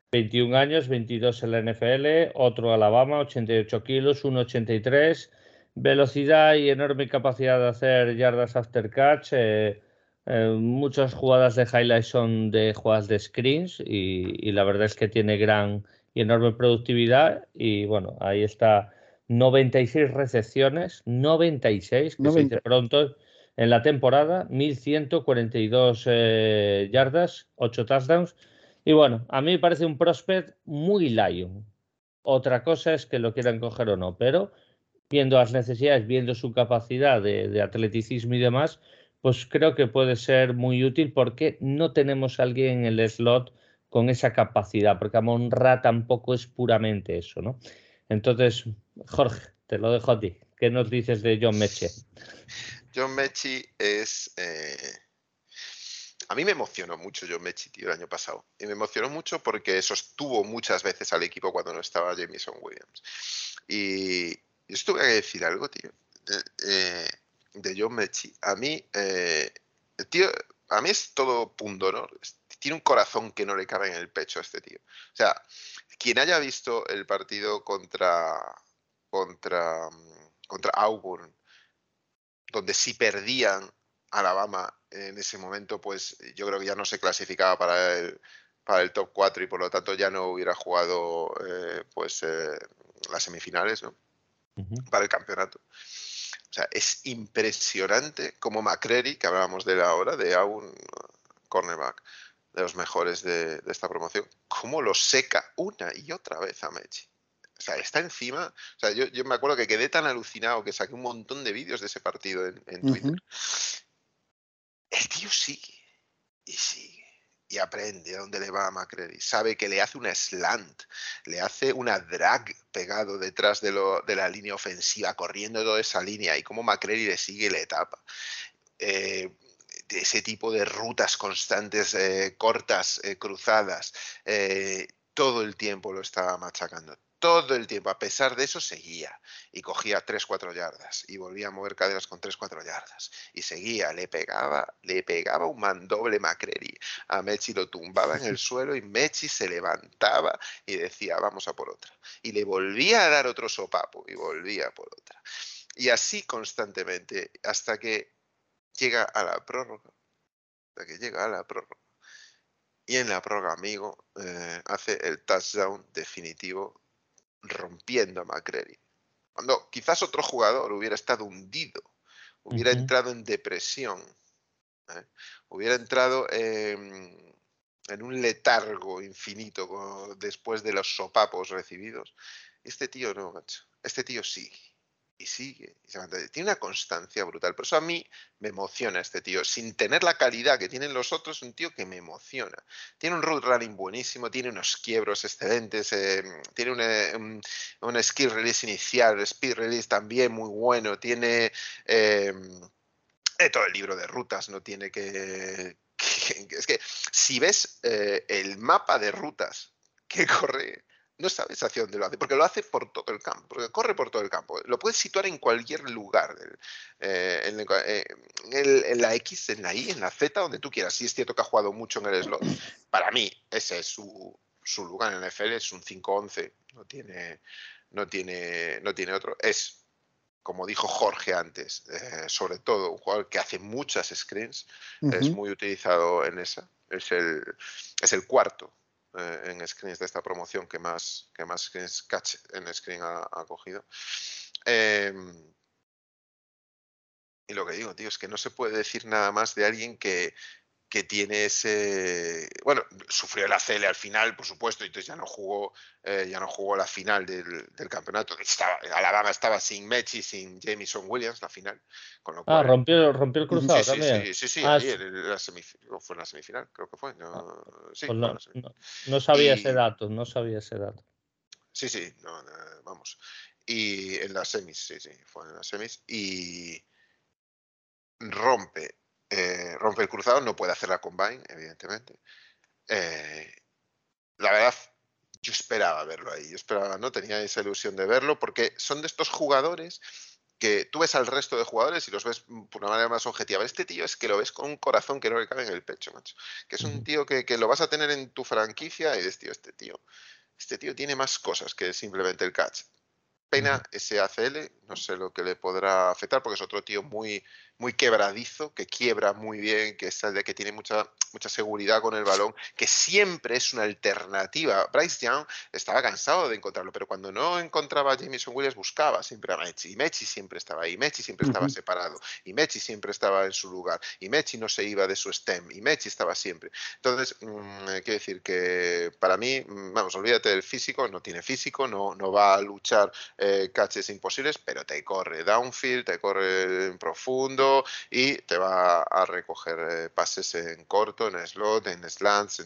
21 años, 22 en la NFL, otro Alabama, 88 kilos, 1,83, velocidad y enorme capacidad de hacer yardas after catch. Eh, eh, muchas jugadas de highlights son de jugadas de screens y, la verdad es que tiene gran y enorme productividad y bueno, ahí está 96 recepciones, 96, que se dice pronto, en la temporada, 1142 eh, yardas, 8 touchdowns. Y bueno, a mí me parece un prospect muy Lion. Otra cosa es que lo quieran coger o no, pero viendo las necesidades, viendo su capacidad de, atleticismo y demás, pues creo que puede ser muy útil porque no tenemos a alguien en el slot con esa capacidad, porque Amon Ra tampoco es puramente eso, ¿no? Entonces, Jorge, te lo dejo a ti. ¿Qué nos dices de John Meche? John Mechi es. Eh, a mí me emocionó mucho John Mechi, tío, el año pasado. Y me emocionó mucho porque sostuvo muchas veces al equipo cuando no estaba Jameson Williams. Y yo estuve a decir algo, tío, de, eh, John Mechi. A mí, eh, tío, a mí es todo ¿no? Tiene un corazón que no le cabe en el pecho a este tío. O sea, quien haya visto el partido contra contra contra Auburn donde si perdían Alabama en ese momento, pues yo creo que ya no se clasificaba para el, para el top 4 y por lo tanto ya no hubiera jugado eh, pues eh, las semifinales, ¿no? Para el campeonato. O sea, es impresionante como McCreary, que hablábamos de él ahora, de un cornerback, de los mejores de, esta promoción, cómo lo seca una y otra vez a Mechi. O sea, está encima. O sea, yo, me acuerdo que quedé tan alucinado que saqué un montón de vídeos de ese partido en, Twitter. El tío sigue y sigue y aprende a dónde le va a McCready. Sabe que le hace una slant, le hace una drag pegado detrás de, lo, de la línea ofensiva, corriendo toda esa línea y cómo McCready le sigue la etapa. Eh, ese tipo de rutas constantes, eh, cortas, eh, cruzadas, todo el tiempo lo estaba machacando todo el tiempo. A pesar de eso, seguía y cogía 3-4 yardas y volvía a mover caderas con 3-4 yardas. Y seguía, le pegaba, le pegaba un mandoble Macreri. A Mechi lo tumbaba en el suelo y Mechi se levantaba y decía, vamos a por otra. Y le volvía a dar otro sopapo y volvía por otra. Y así constantemente, hasta que llega a la prórroga. Hasta que llega a la prórroga. Y en la prórroga, amigo, eh, hace el touchdown definitivo rompiendo a McCreary. Cuando quizás otro jugador hubiera estado hundido, hubiera entrado en depresión, ¿eh? hubiera entrado en, un letargo infinito después de los sopapos recibidos. Este tío no, macho. Este tío sí y sigue. Tiene una constancia brutal. Por eso a mí me emociona este tío. Sin tener la calidad que tienen los otros, un tío que me emociona. Tiene un root running buenísimo, tiene unos quiebros excelentes, eh, tiene un, un, skill release inicial, speed release también muy bueno, tiene eh, todo el libro de rutas, no tiene que, es que si ves eh, el mapa de rutas que corre no sabes hacia dónde lo hace, porque lo hace por todo el campo, porque corre por todo el campo. Lo puedes situar en cualquier lugar, eh, eh, en, la X, en la Y, en la Z, donde tú quieras. Si es cierto que ha jugado mucho en el slot. Para mí, ese es su, lugar en el NFL, es un 5-11, no tiene, no, tiene, no tiene otro. Es, como dijo Jorge antes, eh, sobre todo un jugador que hace muchas screens, es muy utilizado en esa. Es el, es el cuarto eh, en screens de esta promoción que más, que más screens catch en screen ha, cogido. Em, y lo que digo, tío, es que no se puede decir nada más de alguien que, que tiene ese bueno sufrió el ACL al final por supuesto y entonces ya no jugó eh, ya no jugó la final del, campeonato. Estaba, Alabama estaba sin Mechi sin Jameson Williams la final ah rompió rompió el cruzado sí, también. sí sí sí, ah, la fue en la semifinal creo que fue no, ah, sí, pues no, sabía ese dato no sabía ese dato. Sí sí vamos. Y en las semis sí sí fue en las semis y rompe eh, rompe el cruzado, no puede hacer la combine, evidentemente. Eh, la verdad, yo esperaba verlo ahí, yo esperaba, no tenía esa ilusión de verlo, porque son de estos jugadores que tú ves al resto de jugadores y los ves por una manera más objetiva. Este tío es que lo ves con un corazón que no le cabe en el pecho, macho. Que es un tío que, que lo vas a tener en tu franquicia y dices, tío, este tío, este tío tiene más cosas que simplemente el catch. Pena ese ACL, no sé lo que le podrá afectar, porque es otro tío muy, muy quebradizo, que quiebra muy bien, que, es de que tiene mucha, mucha seguridad con el balón, que siempre es una alternativa. Bryce Young estaba cansado de encontrarlo, pero cuando no encontraba a Jameson Williams buscaba siempre a Mechi, y Mechi siempre estaba ahí, Mechi siempre estaba separado, y Mechi siempre estaba en su lugar, y Mechi no se iba de su stem, y Mechi estaba siempre. Entonces, mm, quiero decir que para mí, mm, vamos, olvídate del físico, no tiene físico, no, no va a luchar eh, catches imposibles, pero te corre downfield, te corre en y te va a recoger eh, pases en corto, en slot, en slants,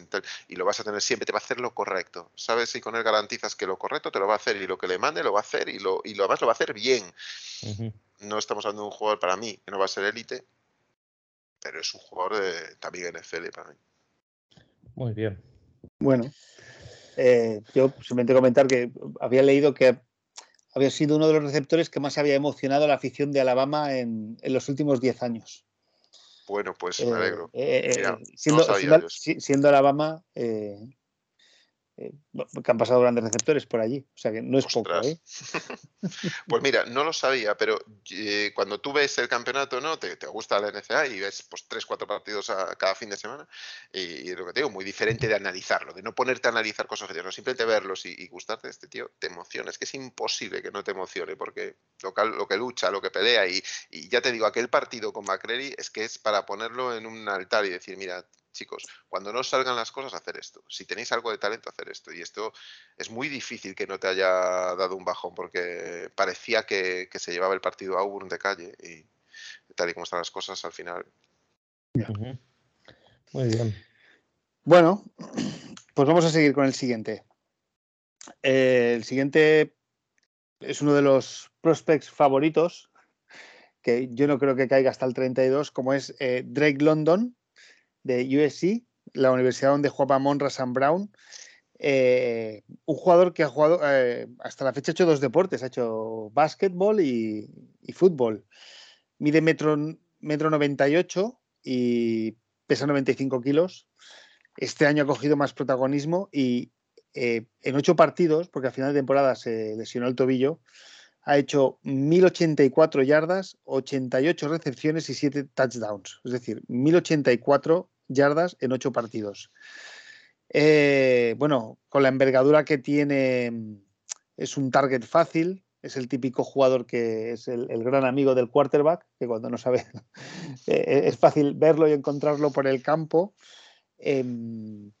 y lo vas a tener siempre, te va a hacer lo correcto. ¿Sabes? Si con él garantizas que lo correcto te lo va a hacer y lo que le mande lo va a hacer y lo, y lo más lo va a hacer bien. No estamos hablando de un jugador para mí que no va a ser élite, pero es un jugador de, también NFL para mí. Muy bien. Bueno, eh, yo simplemente comentar que había leído que había sido uno de los receptores que más había emocionado a la afición de Alabama en, los últimos 10 años. Bueno, pues me alegro. Eh, eh, eh, siendo, Alabama, eh, que han pasado grandes receptores por allí. O sea que no es poco, ¿eh? pues mira, no lo sabía, pero eh, cuando tú ves el campeonato, ¿no? Te, gusta la NCA y ves pues tres, cuatro partidos a, cada fin de semana. Y, lo que te digo, muy diferente de analizarlo, de no ponerte a analizar cosas objetivas, no simplemente verlos y, gustarte de este tío, te emociona. Es que es imposible que no te emocione, porque lo que, lo que lucha, lo que pelea, y, y ya te digo, aquel partido con McCreary es que es para ponerlo en un altar y decir, mira, chicos, cuando no salgan las cosas, hacer esto. Si tenéis algo de talento, hacer esto. Y esto es muy difícil que no te haya dado un bajón, porque parecía que, se llevaba el partido a Auburn de calle y tal y como están las cosas, al final. Muy bien. Bueno, pues vamos a seguir con el siguiente. Eh, el siguiente es uno de los prospects favoritos, que yo no creo que caiga hasta el 32, como es eh, Drake London, de USC, la universidad donde jugaba Monra Sam Brown. Eh, un jugador que ha jugado, eh, hasta la fecha ha hecho dos deportes, ha hecho básquetbol y, fútbol. Mide metro, metro 98 y pesa 95 kilos. Este año ha cogido más protagonismo y eh, en ocho partidos, porque al final de temporada se lesionó el tobillo, ha hecho 1084 yardas, 88 recepciones y 7 touchdowns. Es decir, 1084 yardas en ocho partidos. Eh, bueno, con la envergadura que tiene, es un target fácil, es el típico jugador que es el, gran amigo del quarterback, que cuando no sabe eh, es fácil verlo y encontrarlo por el campo. Em,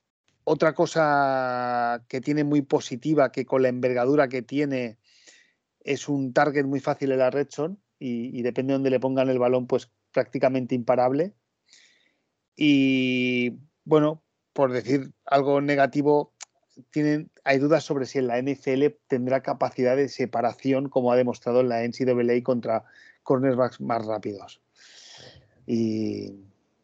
otra cosa que tiene muy positiva, que con la envergadura que tiene, es un target muy fácil en la red zone y, y depende de dónde le pongan el balón, pues prácticamente imparable. Y bueno, por decir algo negativo, tienen, hay dudas sobre si en la NFL tendrá capacidad de separación como ha demostrado en la NCAA contra cornerbacks más rápidos. Y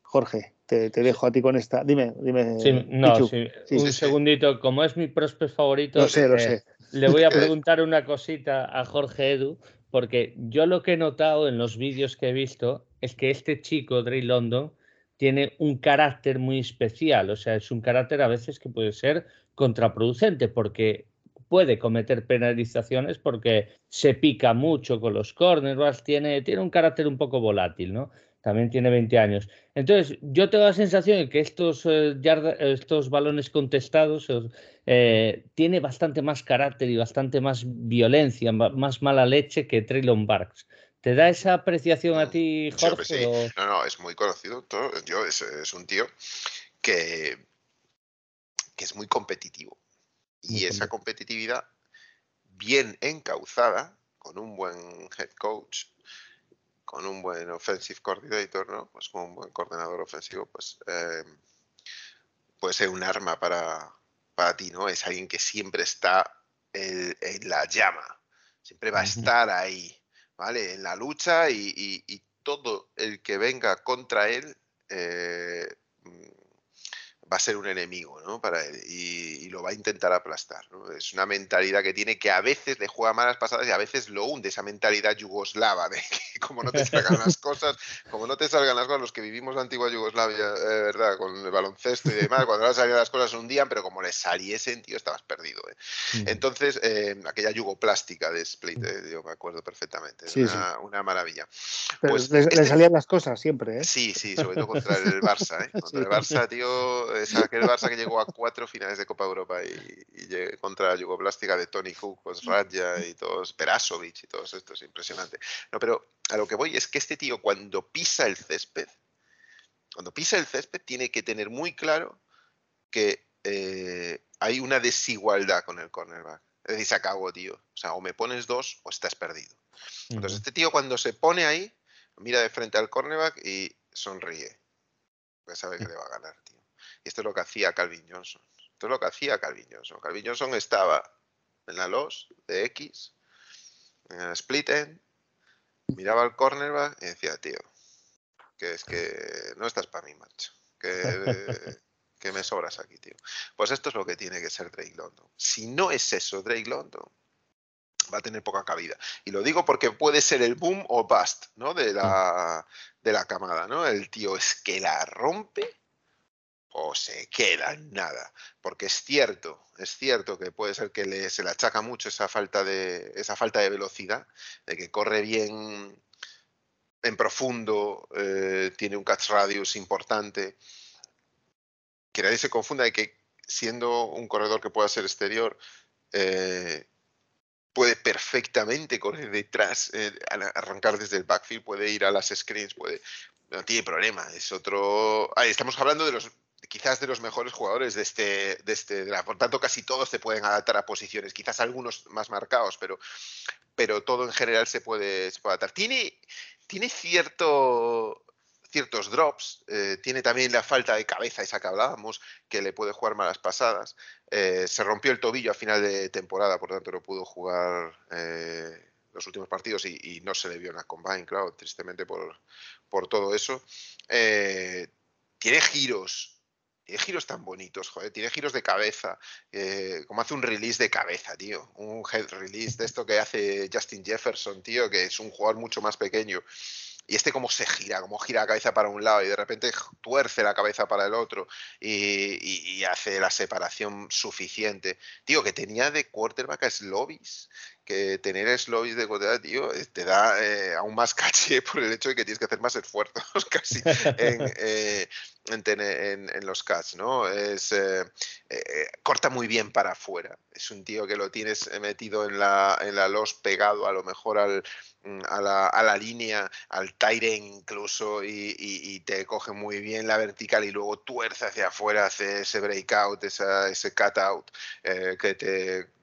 Jorge, te, dejo a ti con esta. Dime, dime. no, un segundito. Como es mi prospect favorito, sé, lo eh, sé. le voy a preguntar una cosita a Jorge Edu, porque yo lo que he notado en los vídeos que he visto es que este chico, Dre London, tiene un carácter muy especial, o sea, es un carácter a veces que puede ser contraproducente porque puede cometer penalizaciones porque se pica mucho con los cornerbacks, tiene, tiene un carácter un poco volátil, ¿no? También tiene 20 años. Entonces, yo tengo la sensación de que estos, eh, estos balones contestados eh, tiene bastante más carácter y bastante más violencia, más mala leche que Traylon Barks. ¿Te da esa apreciación a ti, Jorge? Sí, No, no, es muy conocido. yo, es, un tío que, que es muy competitivo. Y esa competitividad, bien encauzada, con un buen head coach, con un buen offensive coordinator, ¿no? Pues con un buen coordinador ofensivo, pues eh, puede ser un arma para, para ti, ¿no? Es alguien que siempre está en, la llama, siempre va a estar ahí ¿vale? En la lucha y, todo el que venga contra él eh, va a ser un enemigo ¿no? para él y, lo va a intentar aplastar. Es una mentalidad que tiene que a veces le juega malas pasadas y a veces lo hunde, esa mentalidad yugoslava de que como no te salgan las cosas, como no te salgan las cosas, los que vivimos la antigua Yugoslavia, eh, ¿verdad? Con el baloncesto y demás, cuando no salían las cosas hundían, pero como le saliesen, tío, estabas perdido. ¿eh? Entonces, eh, aquella yugoplástica de Split, yo me acuerdo perfectamente, una, maravilla. pues, le, este salían las cosas siempre, ¿eh? Sí, sí, sobre todo contra el Barça, ¿eh? Contra el Barça, tío, es aquel Barça que llegó a cuatro finales de Copa Europa y, y contra la Yugoplástica de Tony Cook, pues Radja y todos, Perasovic y todos estos, impresionante. No, pero a lo que voy es que este tío cuando pisa el césped, cuando pisa el césped tiene que tener muy claro que eh, hay una desigualdad con el cornerback. Es decir, se acabó, tío. O sea, o me pones dos o estás perdido. Entonces, este tío cuando se pone ahí, mira de frente al cornerback y sonríe. Porque sabe que le va a ganar, tío. Y esto es lo que hacía Calvin Johnson. Esto es lo que hacía Calvin Johnson. Calvin Johnson estaba en la los de X, en el split end, miraba al cornerback y decía, tío, que es que no estás para mí, macho. Que, que me sobras aquí, tío. Pues esto es lo que tiene que ser Drake London. Si no es eso, Drake London va a tener poca cabida. Y lo digo porque puede ser el boom o bust, ¿no? De la, de la camada, ¿no? El tío es que la rompe o se queda en nada, porque es cierto, es cierto que puede ser que se le achaca mucho esa falta de esa falta de velocidad, de que corre bien en profundo, eh, tiene un catch radius importante, que nadie se confunda de que siendo un corredor que pueda ser exterior, eh, puede perfectamente correr detrás, eh, arrancar desde el backfield, puede ir a las screens, puede, no tiene problema. Es otro. estamos hablando de los quizás de los mejores jugadores de este, de este Por tanto, casi todos se pueden adaptar a posiciones, quizás algunos más marcados, pero, pero todo en general se puede, adaptar. Tiene, tiene cierto, ciertos drops, eh, tiene también la falta de cabeza, esa que hablábamos, que le puede jugar malas pasadas. Eh, se rompió el tobillo a final de temporada, por tanto no pudo jugar eh, los últimos partidos y, no se le vio en la combine, claro, tristemente por, por todo eso. tiene giros giros tan bonitos, joder, tiene giros de cabeza, eh, como hace un release de cabeza, tío, un head release de esto que hace Justin Jefferson, tío, que es un jugador mucho más pequeño. Y este como se gira, como gira la cabeza para un lado y de repente tuerce la cabeza para el otro y, hace la separación suficiente. Tío, que tenía de quarterback a Slovis, que tener Slovis de quarterback, tío, eh, te da eh, aún más caché por el hecho de que tienes que hacer más esfuerzos casi en, eh, en, los catch, ¿no? Es, corta muy bien para afuera. Es un tío que lo tienes metido en la, en la los pegado a lo mejor al, a la, a la línea, al tire incluso, y, te coge muy bien la vertical y luego tuerce hacia afuera, hace ese breakout, esa, ese cutout eh, que te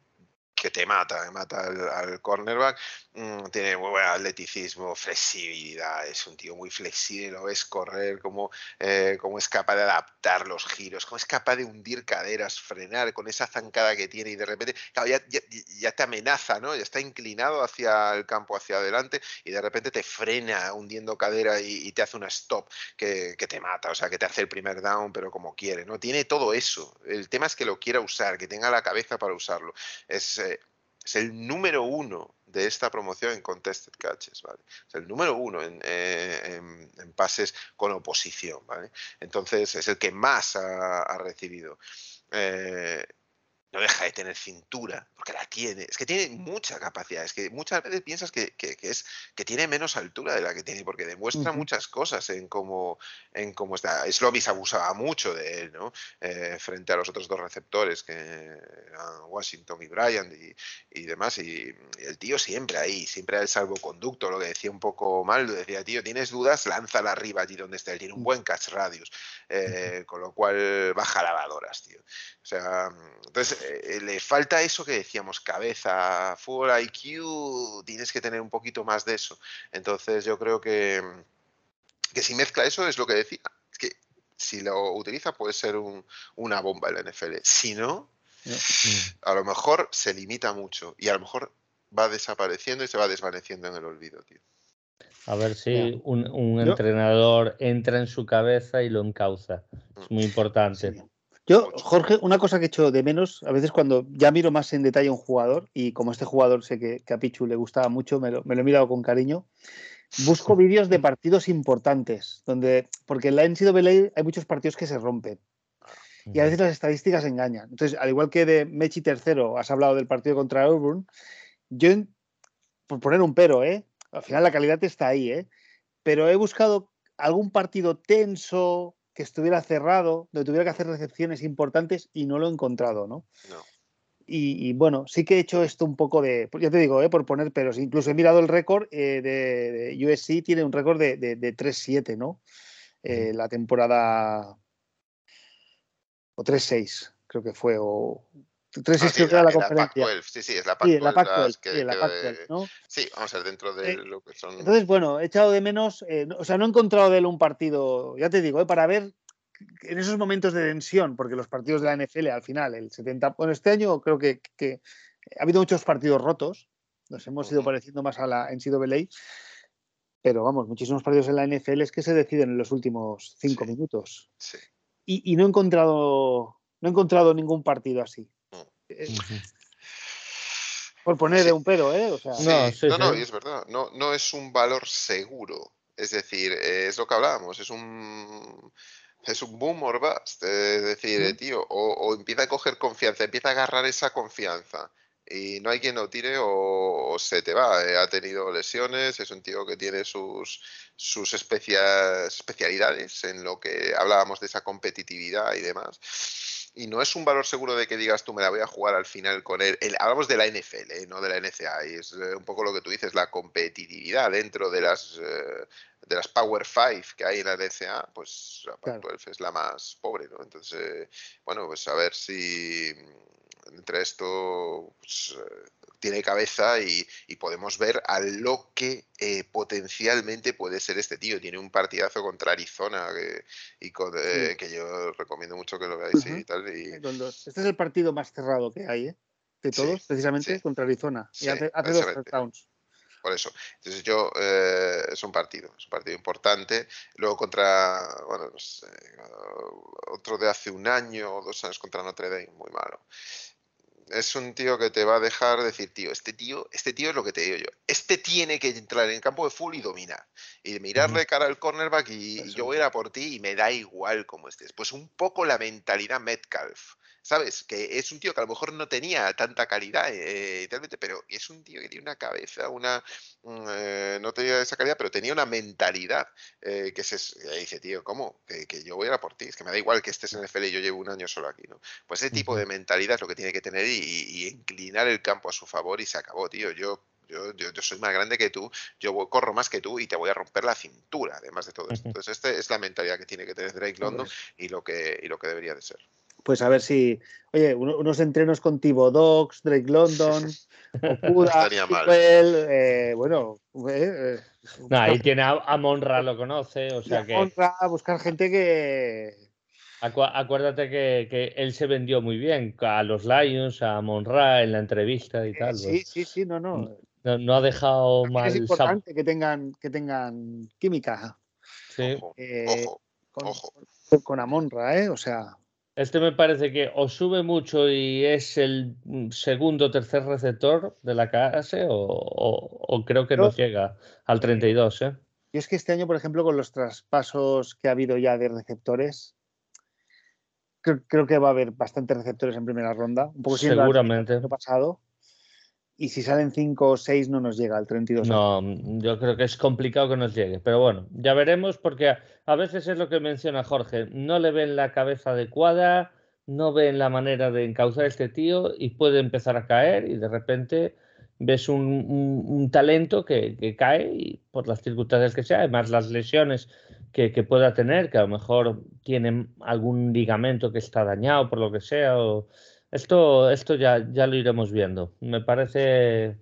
que te mata, mata al, cornerback. Mm, tiene muy buen atleticismo, flexibilidad, es un tío muy flexible, lo ves correr, como, eh, como es capaz de adaptar los giros, como es capaz de hundir caderas, frenar con esa zancada que tiene y de repente, ya, te amenaza, ¿no? Ya está inclinado hacia el campo, hacia adelante y de repente te frena hundiendo cadera y, te hace una stop que, te mata, o sea, que te hace el primer down, pero como quiere, ¿no? Tiene todo eso. El tema es que lo quiera usar, que tenga la cabeza para usarlo. Es, es el número uno de esta promoción en contested catches, ¿vale? Es el número uno en, eh, pases con oposición, ¿vale? Entonces es el que más ha, recibido. Eh, no deja de tener cintura, porque la tiene. Es que tiene mucha capacidad. Es que muchas veces piensas que, es, que tiene menos altura de la que tiene, porque demuestra muchas cosas en cómo, en cómo está. Slovis abusaba mucho de él, ¿no? Eh, frente a los otros dos receptores, que Washington y Bryant y, demás. Y, el tío siempre ahí, siempre el salvoconducto, lo que decía un poco mal, lo decía, tío, tienes dudas, lánzala arriba allí donde esté. Él tiene un buen catch radius, eh, con lo cual baja lavadoras, tío. O sea, entonces eh, le falta eso que decíamos, cabeza, full IQ, tienes que tener un poquito más de eso. Entonces yo creo que, que si mezcla eso es lo que decía, es que si lo utiliza puede ser una bomba en la NFL. Si no, a lo mejor se limita mucho y a lo mejor va desapareciendo y se va desvaneciendo en el olvido, tío. A ver si un, entrenador entra en su cabeza y lo encauza. Es muy importante. Yo, Jorge, una cosa que he hecho de menos, a veces cuando ya miro más en detalle a un jugador, y como este jugador sé que, a Pichu le gustaba mucho, me lo, he mirado con cariño, busco vídeos de partidos importantes, donde, porque en la NCAA hay muchos partidos que se rompen. Y a veces las estadísticas engañan. Entonces, al igual que de Mechi tercero, has hablado del partido contra Auburn, yo, por poner un pero, ¿eh? al final la calidad está ahí, ¿eh? pero he buscado algún partido tenso, que estuviera cerrado, donde tuviera que hacer recepciones importantes y no lo he encontrado, ¿no? Y, bueno, sí que he hecho esto un poco de, ya te digo, ¿eh? por poner peros, incluso he mirado el récord eh, de, USC, tiene un récord de, de, 3-7, ¿no? Eh, la temporada, o 3-6, creo que fue, o 3 ah, sí, la, conferencia. sí, sí, es la Pac-12. Sí, la Pac-12, ¿no? Sí, vamos a ver, dentro de eh, lo que son... Entonces, bueno, he echado de menos, eh, o sea, no he encontrado de él un partido, ya te digo, eh, para ver en esos momentos de tensión, porque los partidos de la NFL al final, el 70, bueno, este año creo que, que ha habido muchos partidos rotos, nos hemos ido pareciendo más a la NCAA, pero vamos, muchísimos partidos en la NFL es que se deciden en los últimos cinco minutos. Sí. Y, y, no he encontrado, no he encontrado ningún partido así. Eh, por poner un pero, ¿eh? no, no, y es verdad. No, no es un valor seguro. Es decir, es lo que hablábamos. Es un. es un boom or bust. Es decir, tío, o, empieza a coger confianza, empieza a agarrar esa confianza y no hay quien lo tire o, se te va. Eh, ha tenido lesiones, es un tío que tiene sus, sus especialidades en lo que hablábamos de esa competitividad y demás y no es un valor seguro de que digas tú me la voy a jugar al final con él. hablamos de la NFL, ¿eh? no de la NCA, y es eh, un poco lo que tú dices, la competitividad dentro de las eh, de las Power Five que hay en la NCA, pues la 12 es la más pobre, ¿no? Entonces, bueno, pues a ver si entre esto pues, tiene cabeza y, podemos ver a lo que eh, potencialmente puede ser este tío. Tiene un partidazo contra Arizona que, y eh, que yo recomiendo mucho que lo veáis y tal. Este es el partido más cerrado que hay, ¿eh? De todos, precisamente contra Arizona. y hace, dos touchdowns por eso. Entonces yo, es un partido, es un partido importante. Luego contra, bueno, otro de hace un año o dos años contra Notre Dame, muy malo es un tío que te va a dejar decir, tío, este tío, este tío es lo que te digo yo. Este tiene que entrar en el campo de full y dominar. Y mirarle cara al cornerback y, yo voy a ir a por ti y me da igual cómo estés. Pues un poco la mentalidad Metcalf. ¿Sabes? Que es un tío que a lo mejor no tenía tanta calidad, eh, pero es un tío que tiene una cabeza, una. Mm, eh, no tenía esa calidad, pero tenía una mentalidad eh, que se dice, tío, ¿cómo? Que, yo voy a ir a por ti. Es que me da igual que estés en el FL y yo llevo un año solo aquí, ¿no? Pues ese tipo de mentalidad es lo que tiene que tener y, inclinar el campo a su favor y se acabó, tío. Yo yo, yo, yo, soy más grande que tú, yo corro más que tú y te voy a romper la cintura, además de todo esto. Entonces, esta es la mentalidad que tiene que tener Drake London y lo que, y lo que debería de ser pues a ver si, oye, unos entrenos con Tibo Dogs, Drake London, Okuda, eh, bueno, eh, no, ahí tiene a, Monra, lo conoce, o sea que. Monra, buscar gente que. acuérdate que, él se vendió muy bien a los Lions, a Monra en la entrevista y tal. Sí, pues. sí, sí, no, no. No, ha dejado mal. Es importante que tengan, que tengan química. Sí. Eh, con, con Amonra, ¿eh? O sea. Este me parece que o sube mucho y es el segundo o tercer receptor de la clase o, creo que no llega al 32. ¿eh? Y es que este año, por ejemplo, con los traspasos que ha habido ya de receptores, creo, que va a haber bastantes receptores en primera ronda. Un poco Seguramente. El año pasado y si salen 5 o 6 no nos llega al 32. No, yo creo que es complicado que nos llegue, pero bueno, ya veremos porque a, veces es lo que menciona Jorge, no le ven la cabeza adecuada, no ven la manera de encauzar a este tío y puede empezar a caer y de repente ves un, talento que, cae y por las circunstancias que sea, además las lesiones que, que, pueda tener, que a lo mejor tiene algún ligamento que está dañado por lo que sea o esto, esto ya, ya lo iremos viendo. Me parece,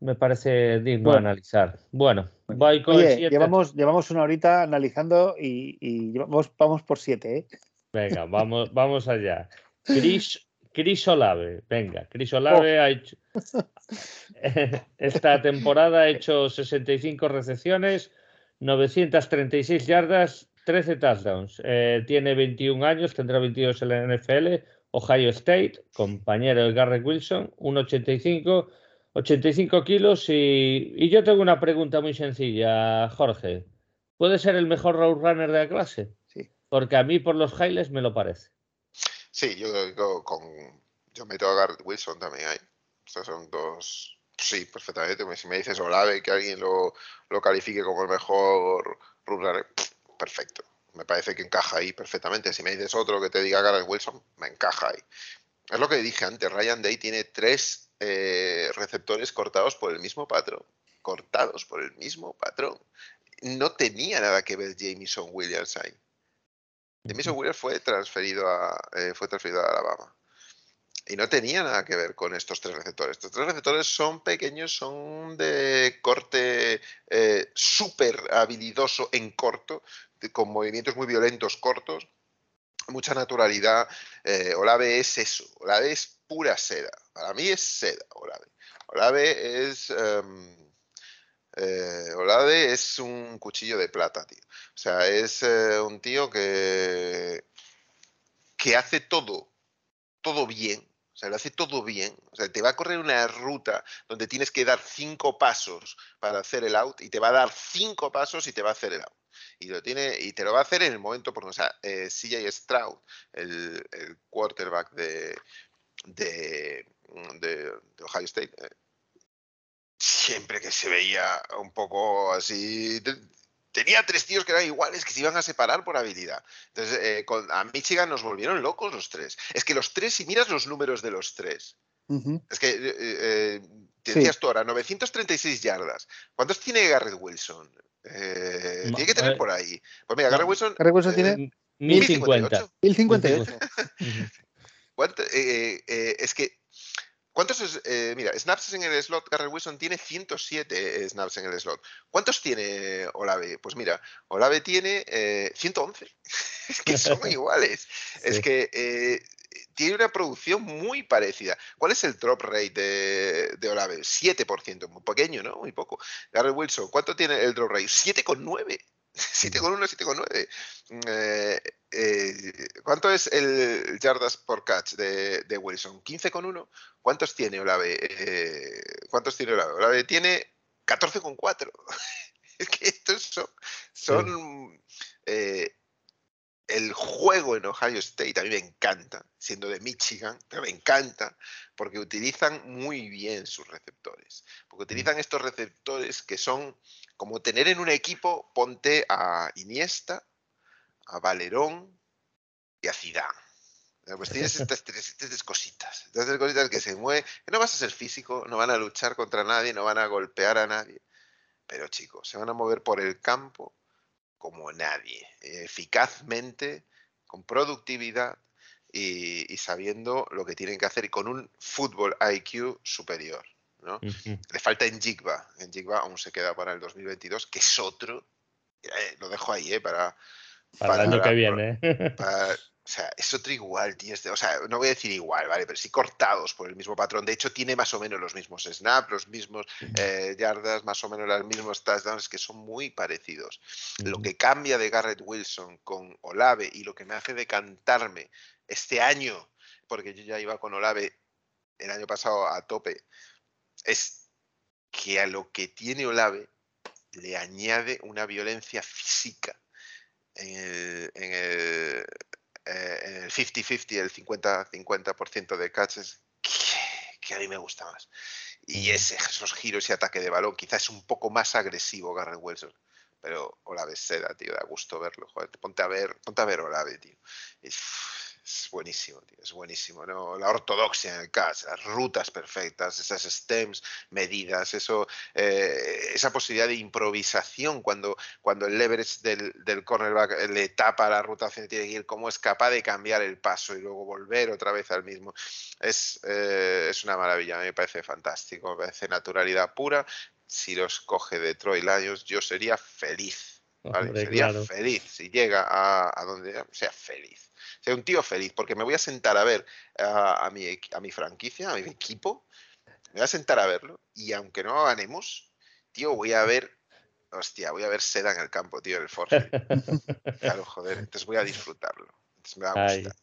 me parece digno de analizar. Bueno, voy con Llevamos, llevamos una horita analizando y, vamos, vamos por siete. ¿eh? Venga, vamos, vamos allá. Chris, Chris Olave, venga, Chris Olave oh. ha hecho esta temporada ha hecho 65 recepciones, 936 yardas, 13 touchdowns. Eh, tiene 21 años, tendrá 22 en la NFL, Ohio State, compañero de Garrett Wilson, 1,85, 85 kilos. Y, yo tengo una pregunta muy sencilla, Jorge. ¿Puede ser el mejor road runner de la clase? Sí. Porque a mí por los highlights me lo parece. Sí, yo, con, yo meto a Garrett Wilson también ahí. Estos son dos. Sí, perfectamente. Si me dices Olave, que alguien lo, lo califique como el mejor road runner, perfecto me parece que encaja ahí perfectamente. Si me dices otro que te diga Garrett Wilson, me encaja ahí. Es lo que dije antes, Ryan Day tiene tres eh, receptores cortados por el mismo patrón. Cortados por el mismo patrón. No tenía nada que ver Jameson Williams ahí. Jameson Williams fue transferido a, eh, fue transferido a Alabama. Y no tenía nada que ver con estos tres receptores. Estos tres receptores son pequeños, son de corte eh, súper habilidoso en corto, con movimientos muy violentos, cortos, mucha naturalidad. Eh, Olave es eso, Olave es pura seda. Para mí es seda, Olave. Olave es... Em, eh, Olave es un cuchillo de plata, tío. O sea, es eh, un tío que, que hace todo, todo bien. O sea, lo hace todo bien. O sea, te va a correr una ruta donde tienes que dar cinco pasos para hacer el out y te va a dar cinco pasos y te va a hacer el out. Y lo tiene, y te lo va a hacer en el momento, porque, o sea, eh, CJ Stroud, el, quarterback de, de, de, Ohio State, eh, siempre que se veía un poco así, tenía tres tíos que eran iguales que se iban a separar por habilidad. Entonces, eh, a Michigan nos volvieron locos los tres. Es que los tres, si miras los números de los tres, es que eh, eh decías tú ahora, 936 yardas. ¿Cuántos tiene Garrett Wilson? Eh, tiene que tener por ahí. Pues mira, Garrett Wilson. Garrett Wilson tiene 1050. 1058. es que ¿Cuántos, eh, mira, snaps en el slot, Garrett Wilson tiene 107 snaps en el slot. ¿Cuántos tiene Olave? Pues mira, Olave tiene 111. es que son iguales. Es que eh, tiene una producción muy parecida. ¿Cuál es el drop rate de, de Olave? 7%, muy pequeño, ¿no? Muy poco. Garrett Wilson, ¿cuánto tiene el drop rate? 7,9. 7,1, 7,9. Eh, eh, ¿Cuánto es el yardas por catch de, de Wilson? 15,1. ¿Cuántos tiene Olave? Eh, ¿Cuántos tiene Olave? Olave tiene 14,4. es que estos son, son eh, el juego en Ohio State a mí me encanta, siendo de Michigan, me encanta porque utilizan muy bien sus receptores. Porque mm. utilizan estos receptores que son como tener en un equipo, ponte a Iniesta, a Valerón y a Zidane. Pues tienes estas tres, cositas, estas tres cositas que se mueven, que no vas a ser físico, no van a luchar contra nadie, no van a golpear a nadie, pero chicos, se van a mover por el campo como nadie, eficazmente, con productividad y, sabiendo lo que tienen que hacer y con un fútbol IQ superior. ¿no? Le falta en Jigba, en Jigba aún se queda para el 2022, que es otro, eh, lo dejo ahí, eh, para, para, el año que viene. O sea, es otro igual, tío. o sea, no voy a decir igual, ¿vale? Pero sí cortados por el mismo patrón. De hecho, tiene más o menos los mismos snaps, los mismos eh, yardas, más o menos los mismos touchdowns, que son muy parecidos. Lo que cambia de Garrett Wilson con Olave y lo que me hace decantarme este año, porque yo ya iba con Olave el año pasado a tope, es que a lo que tiene Olave le añade una violencia física en el, en el 50-50, el 50-50% de catches, que, a mí me gusta más. Y ese, esos giros y ataque de balón, quizás es un poco más agresivo Garrett Wilson. Pero Olave seda, tío, da gusto verlo. Joder, ponte a ver, ponte a ver Olave, tío. Es, es buenísimo, tío, es buenísimo, ¿no? La ortodoxia en el catch, las rutas perfectas, esas stems medidas, eso, eh, esa posibilidad de improvisación cuando, cuando el leverage del, del cornerback le tapa la ruta y tiene que ir, cómo es capaz de cambiar el paso y luego volver otra vez al mismo. Es, eh, es una maravilla, me parece fantástico, me parece naturalidad pura. Si los coge Detroit Lions, yo sería feliz. sería feliz si llega a, a donde sea feliz sea un tío feliz, porque me voy a sentar a ver a, mi, a mi franquicia, a mi equipo, me voy a sentar a verlo y aunque no ganemos, tío, voy a ver, hostia, voy a ver seda en el campo, tío, en el Forge. claro, joder, entonces voy a disfrutarlo. Entonces me va a gustar.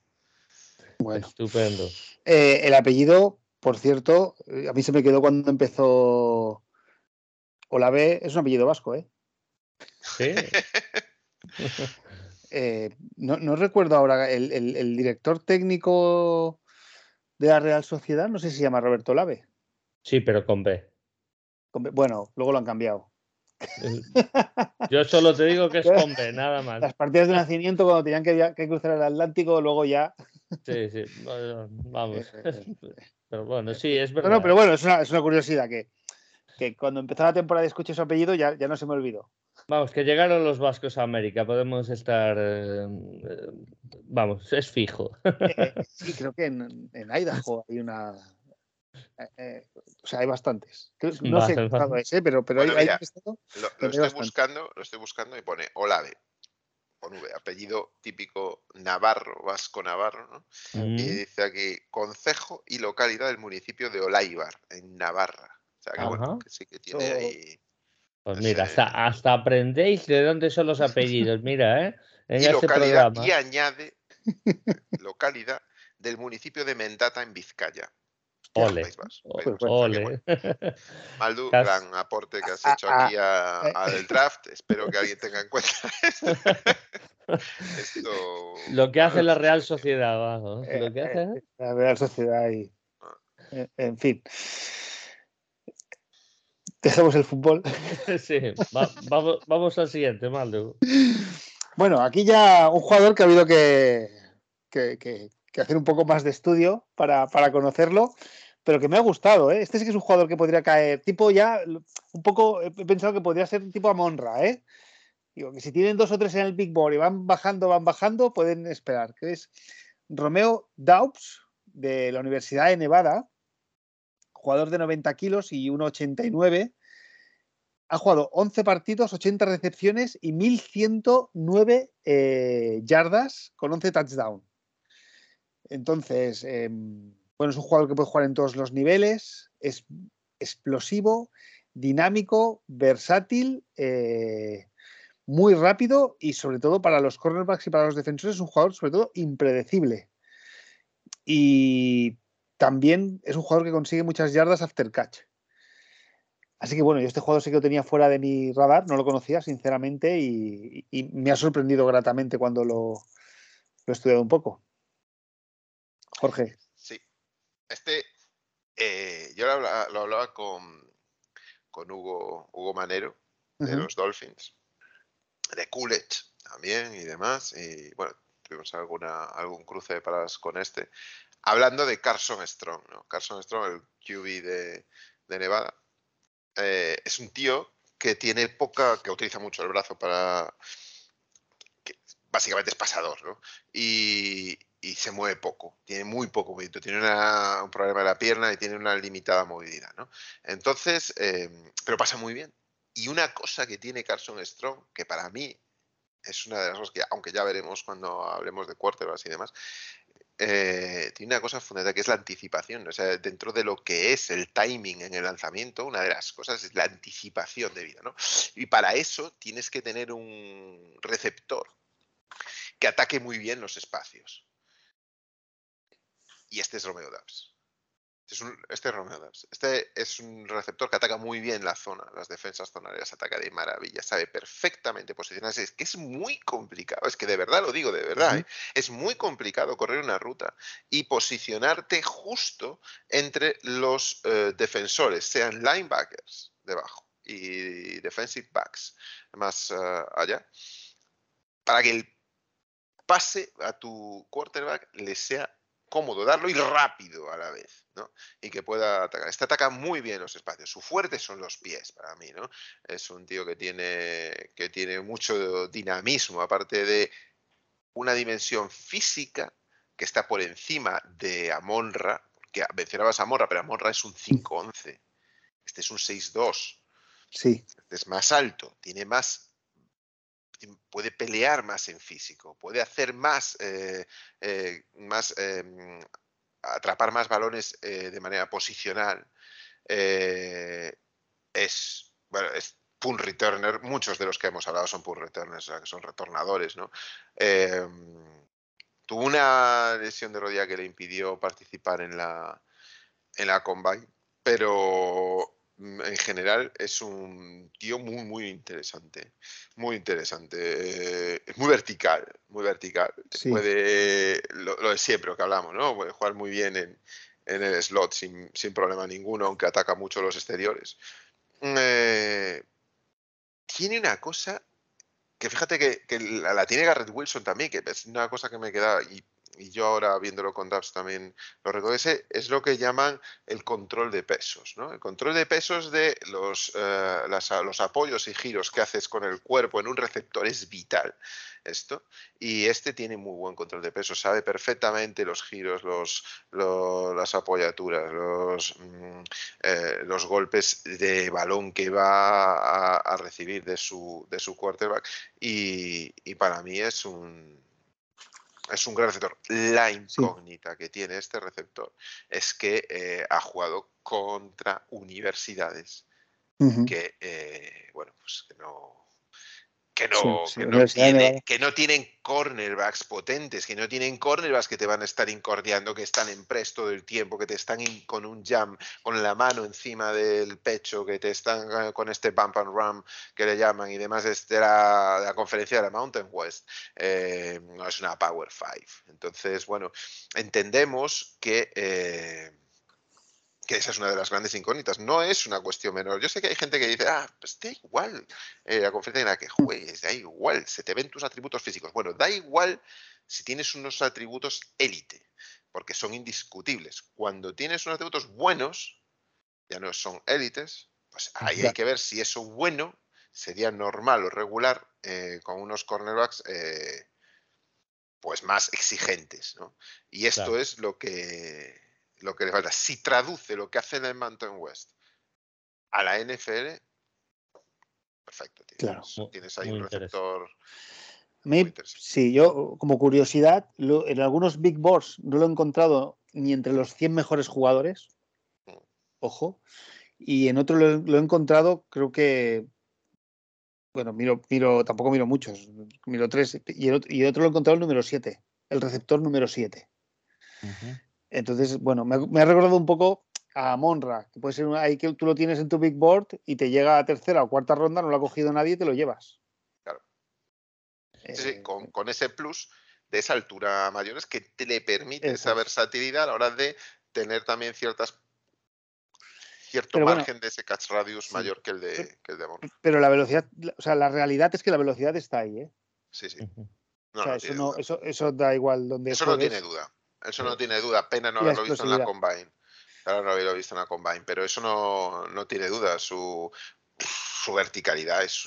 Bueno. Estupendo. Eh, el apellido, por cierto, eh, a mí se me quedó cuando empezó Olave, es un apellido vasco, ¿eh? Sí. Eh, no, recuerdo ahora, el, director técnico de la Real Sociedad, no sé si se llama Roberto Lave. Sí, pero con B. Bueno, luego lo han cambiado. Yo solo te digo que es con B, nada más. Las partidas de nacimiento cuando tenían que, cruzar el Atlántico, luego ya. Sí, sí, vamos. Pero bueno, sí, es verdad. pero bueno, es una, curiosidad que, que, cuando empezó la temporada escuché su apellido ya, ya no se me olvidó. Vamos, que llegaron los vascos a América, podemos estar. Eh, vamos, es fijo. Eh, sí, creo que en, en Idaho hay una. Eh, o sea, hay bastantes. No sé ese, pero, pero hay, lo, estoy buscando, lo estoy buscando y pone Olave, con V, apellido típico navarro, vasco navarro, ¿no? Y dice aquí, concejo y localidad del municipio de Olaibar, en Navarra. O sea, que bueno, que sí que tiene ahí pues mira, hasta, aprendéis de dónde son los apellidos, mira, ¿eh? En y este localidad, y añade localidad del municipio de Mendata en Vizcaya. Ole. Ole. Maldu, gran aporte que has hecho aquí al draft. Espero que alguien tenga en cuenta esto. Lo que hace la Real Sociedad, vamos. Lo que hace... Eh, la Real Sociedad y. Ah. En fin. Dejemos el fútbol. Sí, vamos, vamos al siguiente, Maldu. Bueno, aquí ya un jugador que ha habido que, hacer un poco más de estudio para, conocerlo, pero que me ha gustado. ¿eh? Este sí que es un jugador que podría caer, tipo ya, un poco, he pensado que podría ser tipo Amonra, ¿eh? Digo, que si tienen dos o tres en el Big Board y van bajando, van bajando, pueden esperar. Que es Romeo Daubs, de la Universidad de Nevada, jugador de 90 kilos y 1,89 ha jugado 11 partidos, 80 recepciones y 1109 eh, yardas con 11 touchdowns. Entonces, em, bueno, es un jugador que puede jugar en todos los niveles, es explosivo, dinámico, versátil, eh, muy rápido y sobre todo para los cornerbacks y para los defensores es un jugador sobre todo impredecible. Y también es un jugador que consigue muchas yardas after catch. Así que bueno, yo este jugador sí que lo tenía fuera de mi radar, no lo conocía sinceramente y, me ha sorprendido gratamente cuando lo, he estudiado un poco. Jorge. Sí, este, eh, yo lo hablaba, con, con Hugo, Hugo Manero de los Dolphins, de Coolidge también y demás, y bueno, tuvimos alguna, algún cruce de palabras con este, hablando de Carson Strong, ¿no? Carson Strong, el QB de, Nevada eh, es un tío que tiene poca, que utiliza mucho el brazo para, básicamente es pasador, ¿no? Y, se mueve poco, tiene muy poco movimiento, tiene un problema de la pierna y tiene una limitada movilidad, ¿no? Entonces, eh, pero pasa muy bien. Y una cosa que tiene Carson Strong, que para mí es una de las cosas que, aunque ya veremos cuando hablemos de quarterbacks y demás, eh, tiene una cosa fundamental que es la anticipación. O sea, dentro de lo que es el timing en el lanzamiento, una de las cosas es la anticipación de vida. ¿no? Y para eso tienes que tener un receptor que ataque muy bien los espacios. Y este es Romeo Dubs. Este es, un, este Romeo Este es un receptor que ataca muy bien la zona, las defensas zonales, ataca de maravilla, sabe perfectamente posicionarse. Es que es muy complicado, es que de verdad lo digo, de verdad, ¿eh? es muy complicado correr una ruta y posicionarte justo entre los eh, defensores, sean linebackers debajo y defensive backs más eh, allá, para que el pase a tu quarterback le sea cómodo darlo y rápido a la vez, ¿no? Y que pueda atacar. Este ataca muy bien los espacios. Su fuerte son los pies para mí, ¿no? Es un tío que tiene, que tiene mucho dinamismo, aparte de una dimensión física que está por encima de Amonra, porque mencionabas a Amonra, pero Amonra es un 5'11. Este es un 6'2. Sí. Este es más alto, tiene más puede pelear más en físico, puede hacer más, eh, eh, más em, atrapar más balones eh, de manera posicional. es, bueno, es returner, muchos de los que hemos hablado son punt returners, que son retornadores, ¿no? Em, tuvo una lesión de rodilla que le impidió participar en la, en la combine, pero en general es un tío muy, muy interesante. Muy interesante. Eh, es muy vertical, muy vertical. Puede, lo, de siempre, que hablamos, ¿no? Puede jugar muy bien en, el slot sin, problema ninguno, aunque ataca mucho los exteriores. Mm, eh, tiene una cosa que fíjate que, la, la, tiene Garrett Wilson también, que es una cosa que me queda, y y yo ahora viéndolo con DAPS también lo recuerdo, es lo que llaman el control de pesos, ¿no? El control de pesos de los, eh, los apoyos y giros que haces con el cuerpo en un receptor es vital esto. Y este tiene muy buen control de pesos, sabe perfectamente los giros, los, las apoyaturas, los, mm, eh, los golpes de balón que va a, recibir de su, de su quarterback. y para mí es un es un gran receptor. La incógnita que tiene este receptor es que eh, ha jugado contra universidades que, eh, bueno, pues que no, que no, que, no tienen cornerbacks potentes, que no tienen cornerbacks que te van a estar incordiando, que están en press todo el tiempo, que te están con un jam, con la mano encima del pecho, que te están eh, con este bump and run que le llaman y demás. Es de la, conferencia de la Mountain West. Eh, no es una Power Five. Entonces, bueno, entendemos que. Eh, que esa es una de las grandes incógnitas. No es una cuestión menor. Yo sé que hay gente que dice, ah, pues da igual eh, la conferencia en la que juegues, da igual, se te ven tus atributos físicos. Bueno, da igual si tienes unos atributos élite, porque son indiscutibles. Cuando tienes unos atributos buenos, ya no son élites, pues ahí hay que ver si eso bueno sería normal o regular eh, con unos cornerbacks eh, pues más exigentes. ¿no? Y esto es lo que lo que le falta. Si traduce lo que hace en el Mountain West a la NFL, perfecto. Tienes, tienes ahí un receptor. sí, yo como curiosidad, en algunos Big Boards no lo he encontrado ni entre los 100 mejores jugadores, mm. ojo, y en otro lo, he encontrado, creo que, bueno, miro, miro, tampoco miro muchos, miro tres, y, el otro, y otro lo he encontrado el número 7, el receptor número 7. Entonces, bueno, me, ha recordado un poco a Monra, que puede ser ahí que tú lo tienes en tu big board y te llega a tercera o cuarta ronda, no lo ha cogido nadie y te lo llevas. Claro. sí, eh, con, ese plus de esa altura mayor es que te le permite esa versatilidad a la hora de tener también ciertas cierto margen de ese catch radius mayor que el de, que el de Pero la velocidad, o sea, la realidad es que la velocidad está ahí, ¿eh? Sí, sí. o sea, eso, no, eso, eso, da igual donde. Eso no tiene duda. Eso no tiene duda. Pena no haberlo visto en la Combine. Claro, no haberlo visto en la Combine. Pero eso no, no tiene duda. Su, su verticalidad es,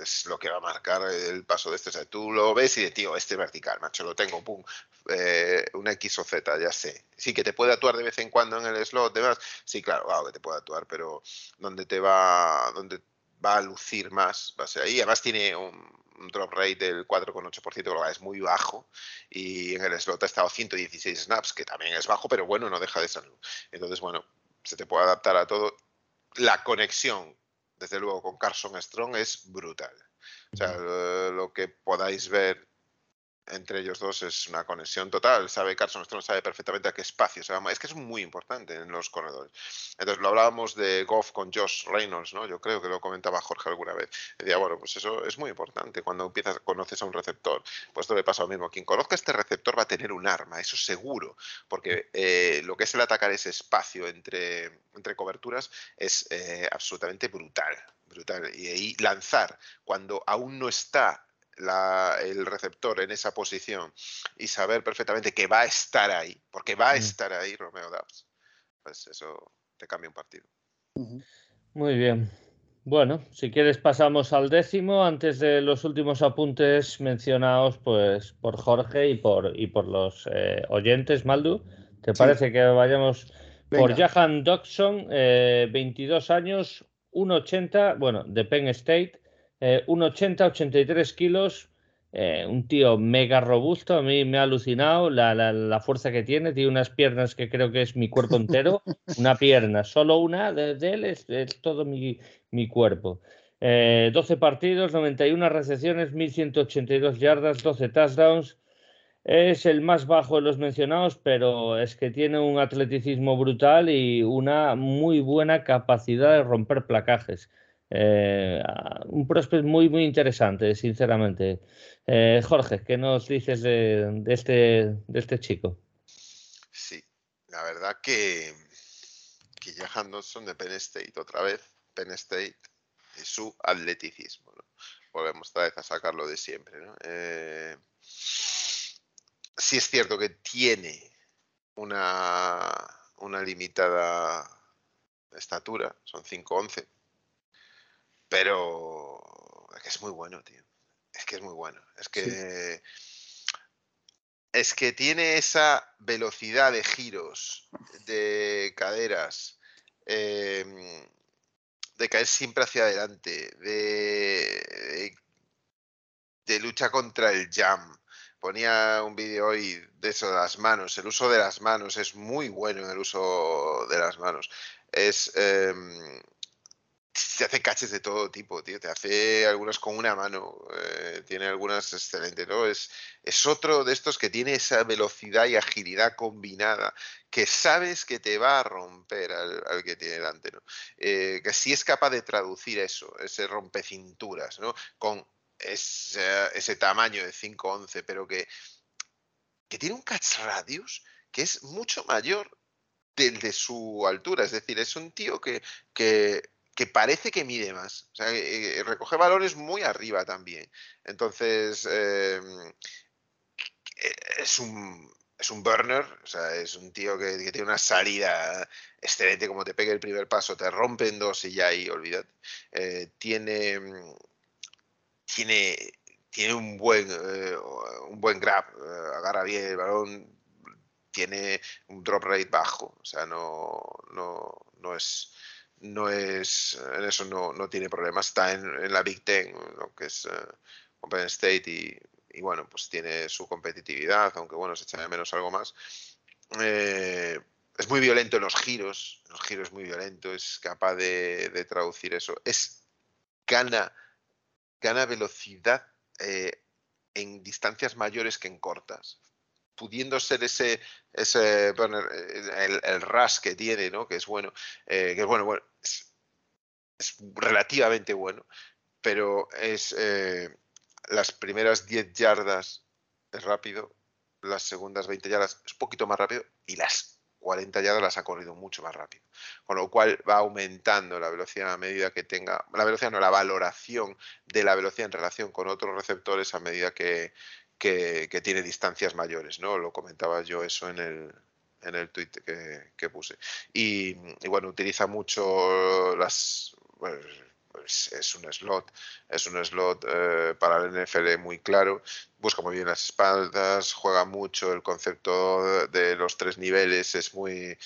es, lo que va a marcar el paso de este. O sea, tú lo ves y de tío, este vertical, macho, lo tengo, pum, eh, una X o Z, ya sé. Sí, que te puede actuar de vez en cuando en el slot, demás. Sí, claro, wow, que te puede actuar, pero donde te va, donde va a lucir más, va a ser ahí. Además tiene un, drop rate del 4,8%, lo es muy bajo. Y en el slot ha estado 116 snaps, que también es bajo, pero bueno, no deja de serlo. Entonces, bueno, se te puede adaptar a todo. La conexión, desde luego, con Carson Strong es brutal. O sea, lo que podáis ver entre ellos dos es una conexión total. Sabe Carson Strong sabe perfectamente a qué espacio se va. Es que es muy importante en los corredores. Entonces lo hablábamos de Goff con Josh Reynolds, ¿no? Yo creo que lo comentaba Jorge alguna vez. Decía, bueno, pues eso es muy importante cuando empiezas, conoces a un receptor. Pues esto le pasa lo mismo. Quien conozca este receptor va a tener un arma, eso seguro, porque eh, lo que es el atacar ese espacio entre, entre coberturas es eh, absolutamente brutal. Brutal. Y ahí lanzar cuando aún no está el receptor en esa posición y saber perfectamente que va a estar ahí, porque va a mm. estar ahí Romeo Dubs, pues eso te cambia un partido. Muy bien. Bueno, si quieres pasamos al décimo antes de los últimos apuntes mencionados pues por Jorge y por y por los eh, oyentes, Maldu. ¿Te parece que vayamos por Jahan Dodson, 22 eh, años, 1,80, bueno, de Penn State, eh, 1,80, 83 kilos, eh, un tío mega robusto, a mí me ha alucinado la, fuerza que tiene, tiene unas piernas que creo que es mi cuerpo entero, una pierna, solo una de, él es, todo mi, cuerpo. 12 eh, partidos, 91 recepciones, 1182 yardas, 12 touchdowns. Es el más bajo de los mencionados, pero es que tiene un atleticismo brutal y una muy buena capacidad de romper placajes. Eh, un prospecto muy, muy interesante, sinceramente. Eh, Jorge, ¿qué nos dices de, este, de este chico? Sí, la verdad que, que Jahan Dodson de Penn State, otra vez, Penn State y su atleticismo. Volvemos otra vez a sacarlo de siempre. ¿no? Eh, sí es cierto que tiene una, una limitada estatura, son 5'11", pero es que es muy bueno, tío. Es que es muy bueno. Es que. Es que tiene esa velocidad de giros, de caderas, em, de caer siempre hacia adelante, de, de, lucha contra el jam. Ponía un vídeo hoy de eso de las manos. El uso de las manos es muy bueno el uso de las manos. Es. Em, te hace caches de todo tipo, tío. Te hace algunas con una mano. Eh, tiene algunas excelentes, ¿no? Es, es otro de estos que tiene esa velocidad y agilidad combinada que sabes que te va a romper al, que tiene delante, ¿no? Eh, que sí es capaz de traducir eso, ese rompecinturas, ¿no? Con ese, ese tamaño de 5.11, pero que, que tiene un catch radius que es mucho mayor del de su altura. Es decir, es un tío que, que que parece que mide más. O sea, eh, recoge balones muy arriba también. Entonces, em, es un, es un burner, o sea, es un tío que, tiene una salida excelente, como te pegue el primer paso, te rompe en dos y ya ahí, olvídate. Eh, tiene, tiene, tiene un buen, eh, un buen grab, agarra bien el balón, tiene un drop rate bajo, o sea, no, no, no es no es, en eso no, no tiene problemas. Está en, la Big Ten, lo que es uh, Open State, y, y, bueno, pues tiene su competitividad, aunque bueno, se echa de menos algo más. Eh, es muy violento en los giros, en los giros muy violento, es capaz de, de traducir eso. Es gana, gana velocidad eh, en distancias mayores que en cortas pudiendo ser ese, ese el, el rush que tiene, ¿no? Que es bueno, que es bueno, bueno es, relativamente bueno, pero es eh, las primeras 10 yardas es rápido, las segundas 20 yardas es un poquito más rápido y las 40 yardas las ha corrido mucho más rápido. Con lo cual va aumentando la velocidad a medida que tenga, la velocidad no, la valoración de la velocidad en relación con otros receptores a medida que, que, tiene distancias mayores, ¿no? Lo comentaba yo eso en el, en el tweet que, puse. Y, bueno, utiliza mucho las... Pues, es un slot, es un slot eh, para el NFL muy claro, busca muy bien las espaldas, juega mucho el concepto de los tres niveles, es muy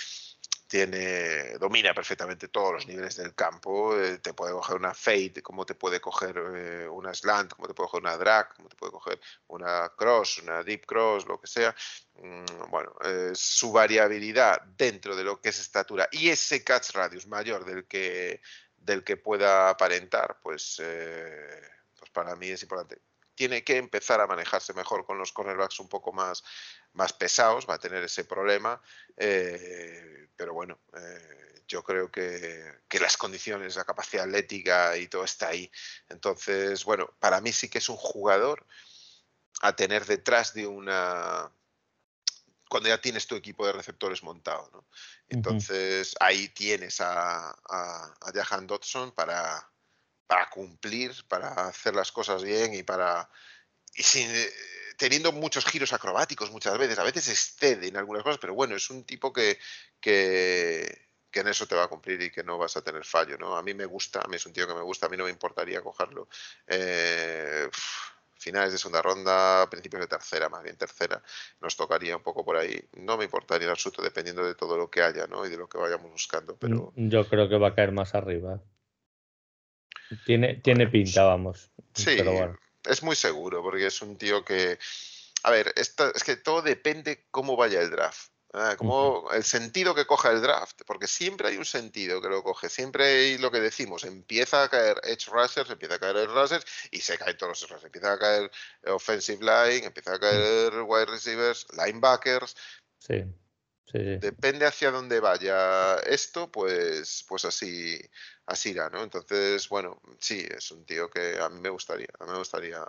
tiene, domina perfectamente todos los niveles del campo, eh, te puede coger una fade, como te puede coger eh, una slant, como te puede coger una drag, como te puede coger una cross, una deep cross, lo que sea. Mm, bueno, su variabilidad dentro de lo que es estatura y ese catch radius mayor del que, del que pueda aparentar, pues, eh, pues para mí es importante tiene que empezar a manejarse mejor con los cornerbacks un poco más, más pesados, va a tener ese problema, eh, pero bueno, eh, yo creo que, las condiciones, la capacidad atlética y todo está ahí. Entonces, bueno, para mí sí que es un jugador a tener detrás de una cuando ya tienes tu equipo de receptores montado. ¿no? Entonces ahí tienes a, a, a Jahan Dodson para, para cumplir, para hacer las cosas bien y para... Y sin, eh, teniendo muchos giros acrobáticos muchas veces, a veces excede en algunas cosas, pero bueno, es un tipo que, que, que, en eso te va a cumplir y que no vas a tener fallo, ¿no? A mí me gusta, a mí es un tío que me gusta, a mí no me importaría cogerlo. Eh, finales de segunda ronda, principios de tercera, más bien tercera, nos tocaría un poco por ahí. No me importaría en absoluto, dependiendo de todo lo que haya, ¿no? Y de lo que vayamos buscando, pero... Yo creo que va a caer más arriba. Tiene, tiene pinta, vamos. Sí, es muy seguro, porque es un tío que. A ver, es que todo depende cómo vaya el draft. como el sentido que coja el draft, porque siempre hay un sentido que lo coge, siempre hay lo que decimos, empieza a caer edge rushers, empieza a caer edge rushers y se caen todos los rushers, empieza a caer offensive line, empieza a caer wide receivers, linebackers. Sí. Sí, Depende hacia dónde vaya esto, pues, pues así, así irá, ¿no? Entonces, bueno, sí, es un tío que a mí me gustaría, a mí me gustaría,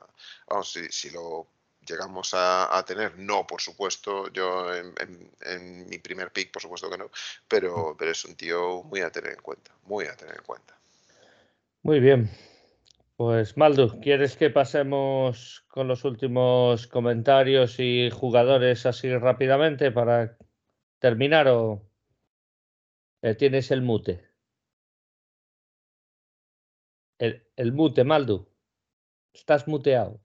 vamos, si, si lo llegamos a, tener, no, por supuesto, yo en, mi primer pick, por supuesto que no, pero, pero es un tío muy a tener en cuenta, muy a tener en cuenta. Muy bien. Pues Maldu, ¿quieres que pasemos con los últimos comentarios y jugadores así rápidamente para terminar o eh, tienes el mute? El, el mute, Maldu. Estás muteado.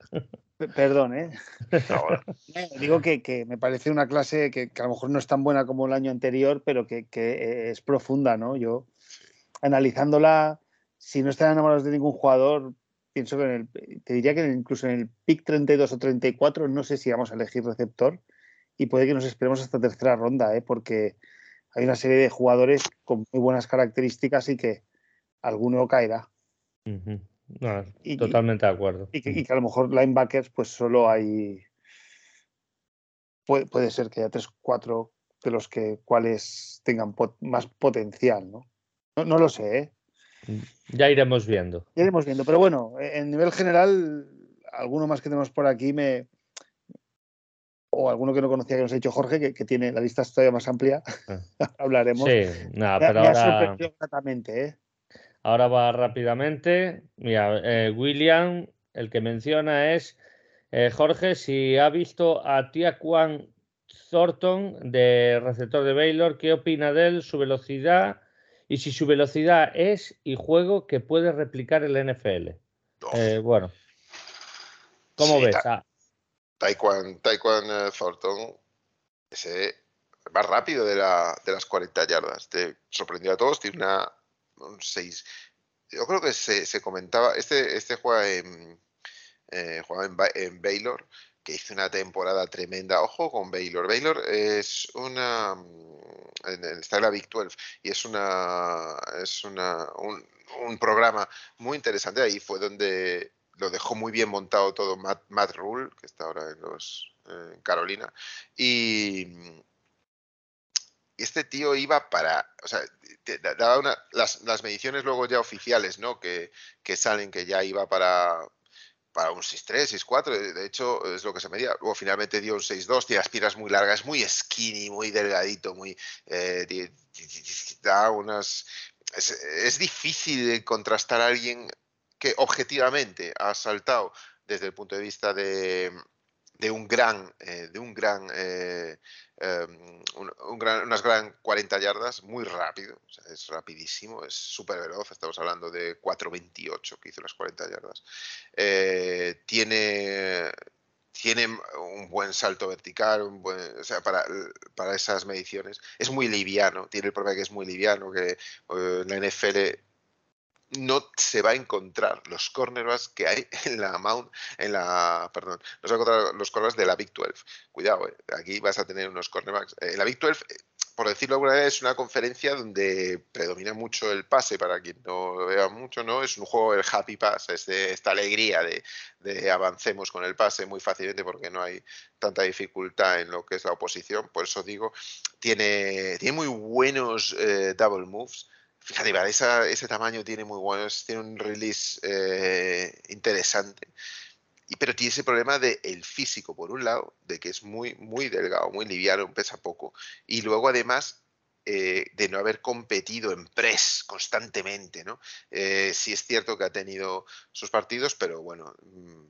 Perdón, ¿eh? Digo que, me parece una clase que, a lo mejor no es tan buena como el año anterior, pero que, es profunda, ¿no? Yo, analizándola, si no están enamorados de ningún jugador, pienso que en el, te diría que incluso en el pick 32 o 34, no sé si vamos a elegir receptor y puede que nos esperemos hasta tercera ronda, ¿eh? porque hay una serie de jugadores con muy buenas características y que alguno caerá. Totalmente de acuerdo. Y que, a lo mejor linebackers, pues solo hay. Puede, puede ser que haya tres, cuatro de los que cuales tengan más potencial, ¿no? ¿no? lo sé, ¿eh? Ya iremos viendo. Ya iremos viendo, pero bueno, en nivel general, alguno más que tenemos por aquí me. O alguno que no conocía que nos ha dicho Jorge, que, tiene la lista todavía más amplia. Ah. Hablaremos. Sí, nada, pero ahora. ¿eh? Ahora va rápidamente. Mira, eh, William, el que menciona es eh, Jorge, si ha visto a Tiaquan Thornton de receptor de Baylor, ¿qué opina de él, su velocidad y si su velocidad es y juego que puede replicar el NFL? Eh, bueno, ¿cómo ves? Ah. Taekwondo, Taekwondo Thornton, ese más rápido de, la, de las 40 yardas. Te sorprendió a todos, tiene una un 6. Yo creo que se, se comentaba, este, este juega en, eh, juega en, en Baylor que hizo una temporada tremenda. Ojo con Baylor. Baylor es una. Está en la Big 12 y es una. Es una, un, programa muy interesante. Ahí fue donde lo dejó muy bien montado todo Matt, Matt Rule, que está ahora en los en Carolina. Y, este tío iba para, o sea, daba una, las, las, mediciones luego ya oficiales, ¿no? Que, que salen que ya iba para, para un 6-3, 6-4, de hecho es lo que se medía. Luego finalmente dio un 6-2, tiene las piernas muy largas, muy skinny, muy delgadito, muy... Eh, da unas... Es, difícil contrastar a alguien que objetivamente ha saltado desde el punto de vista de, de un gran, eh, de un gran, eh, em, unas gran 40 yardas, muy rápido, es rapidísimo, es súper veloz, estamos hablando de 4.28 que hizo las 40 yardas. Eh, tiene, tiene un buen salto vertical, un buen, o sea, para, para esas mediciones. Es muy liviano, tiene el problema que es muy liviano, que en la NFL no se va a encontrar los cornerbacks que hay en la Mount, en la, perdón, no se va a encontrar los cornerbacks de la Big 12. Cuidado, eh, aquí vas a tener unos cornerbacks. En la Big 12, eh, por decirlo de alguna manera, es una conferencia donde predomina mucho el pase, para quien no lo vea mucho, ¿no? Es un juego del happy pass, es de esta alegría de, avancemos con el pase muy fácilmente porque no hay tanta dificultad en lo que es la oposición. Por eso digo, tiene, tiene muy buenos eh, double moves Fíjate, ese tamaño tiene muy buenos, tiene un release eh, interesante. Y, pero tiene ese problema del el físico, por un lado, de que es muy, muy delgado, muy liviano, pesa poco. Y luego, además, eh, de no haber competido en press constantemente, ¿no? Eh, sí es cierto que ha tenido sus partidos, pero bueno, mm,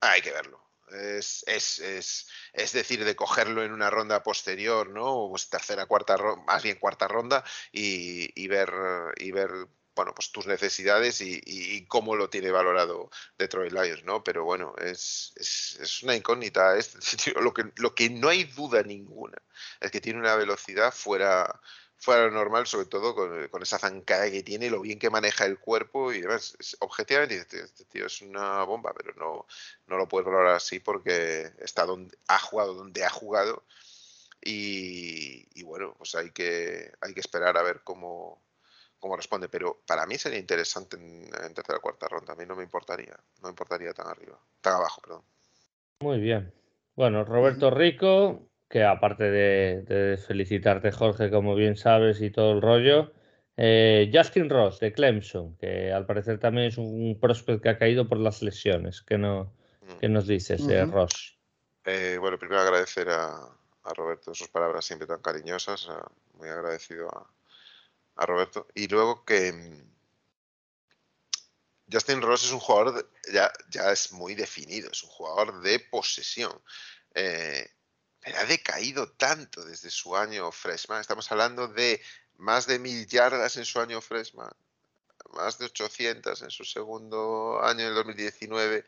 hay que verlo. Es, es, es, es, decir, de cogerlo en una ronda posterior, ¿no? Pues tercera, cuarta, más bien cuarta ronda y, y, ver, y ver bueno, pues tus necesidades y, cómo lo tiene valorado Detroit Lions, ¿no? Pero bueno, es, es, una incógnita. Es, lo, que, lo que no hay duda ninguna es que tiene una velocidad fuera, fuera lo normal, sobre todo con, esa zancada que tiene, lo bien que maneja el cuerpo y demás. objetivamente, este, este, tío es una bomba, pero no, no lo puedes valorar así porque está donde ha jugado donde ha jugado. Y, bueno, pues hay que, hay que esperar a ver cómo, cómo responde. Pero para mí sería interesante en, en tercera o cuarta ronda. A mí no me importaría, no me importaría tan arriba, tan abajo, perdón. Muy bien. Bueno, Roberto Rico, que aparte de, felicitarte, Jorge, como bien sabes, y todo el rollo, eh, Justin Ross de Clemson, que al parecer también es un prospect que ha caído por las lesiones. ¿Qué, no, qué nos dices, de Ross? Eh, bueno, primero agradecer a, Roberto sus palabras siempre tan cariñosas, muy agradecido a, Roberto. Y luego que mm, Justin Ross es un jugador, ya, ya es muy definido, es un jugador de posesión. Eh, ha decaído tanto desde su año freshman. Estamos hablando de más de mil yardas en su año freshman, más de 800 en su segundo año, en el 2019,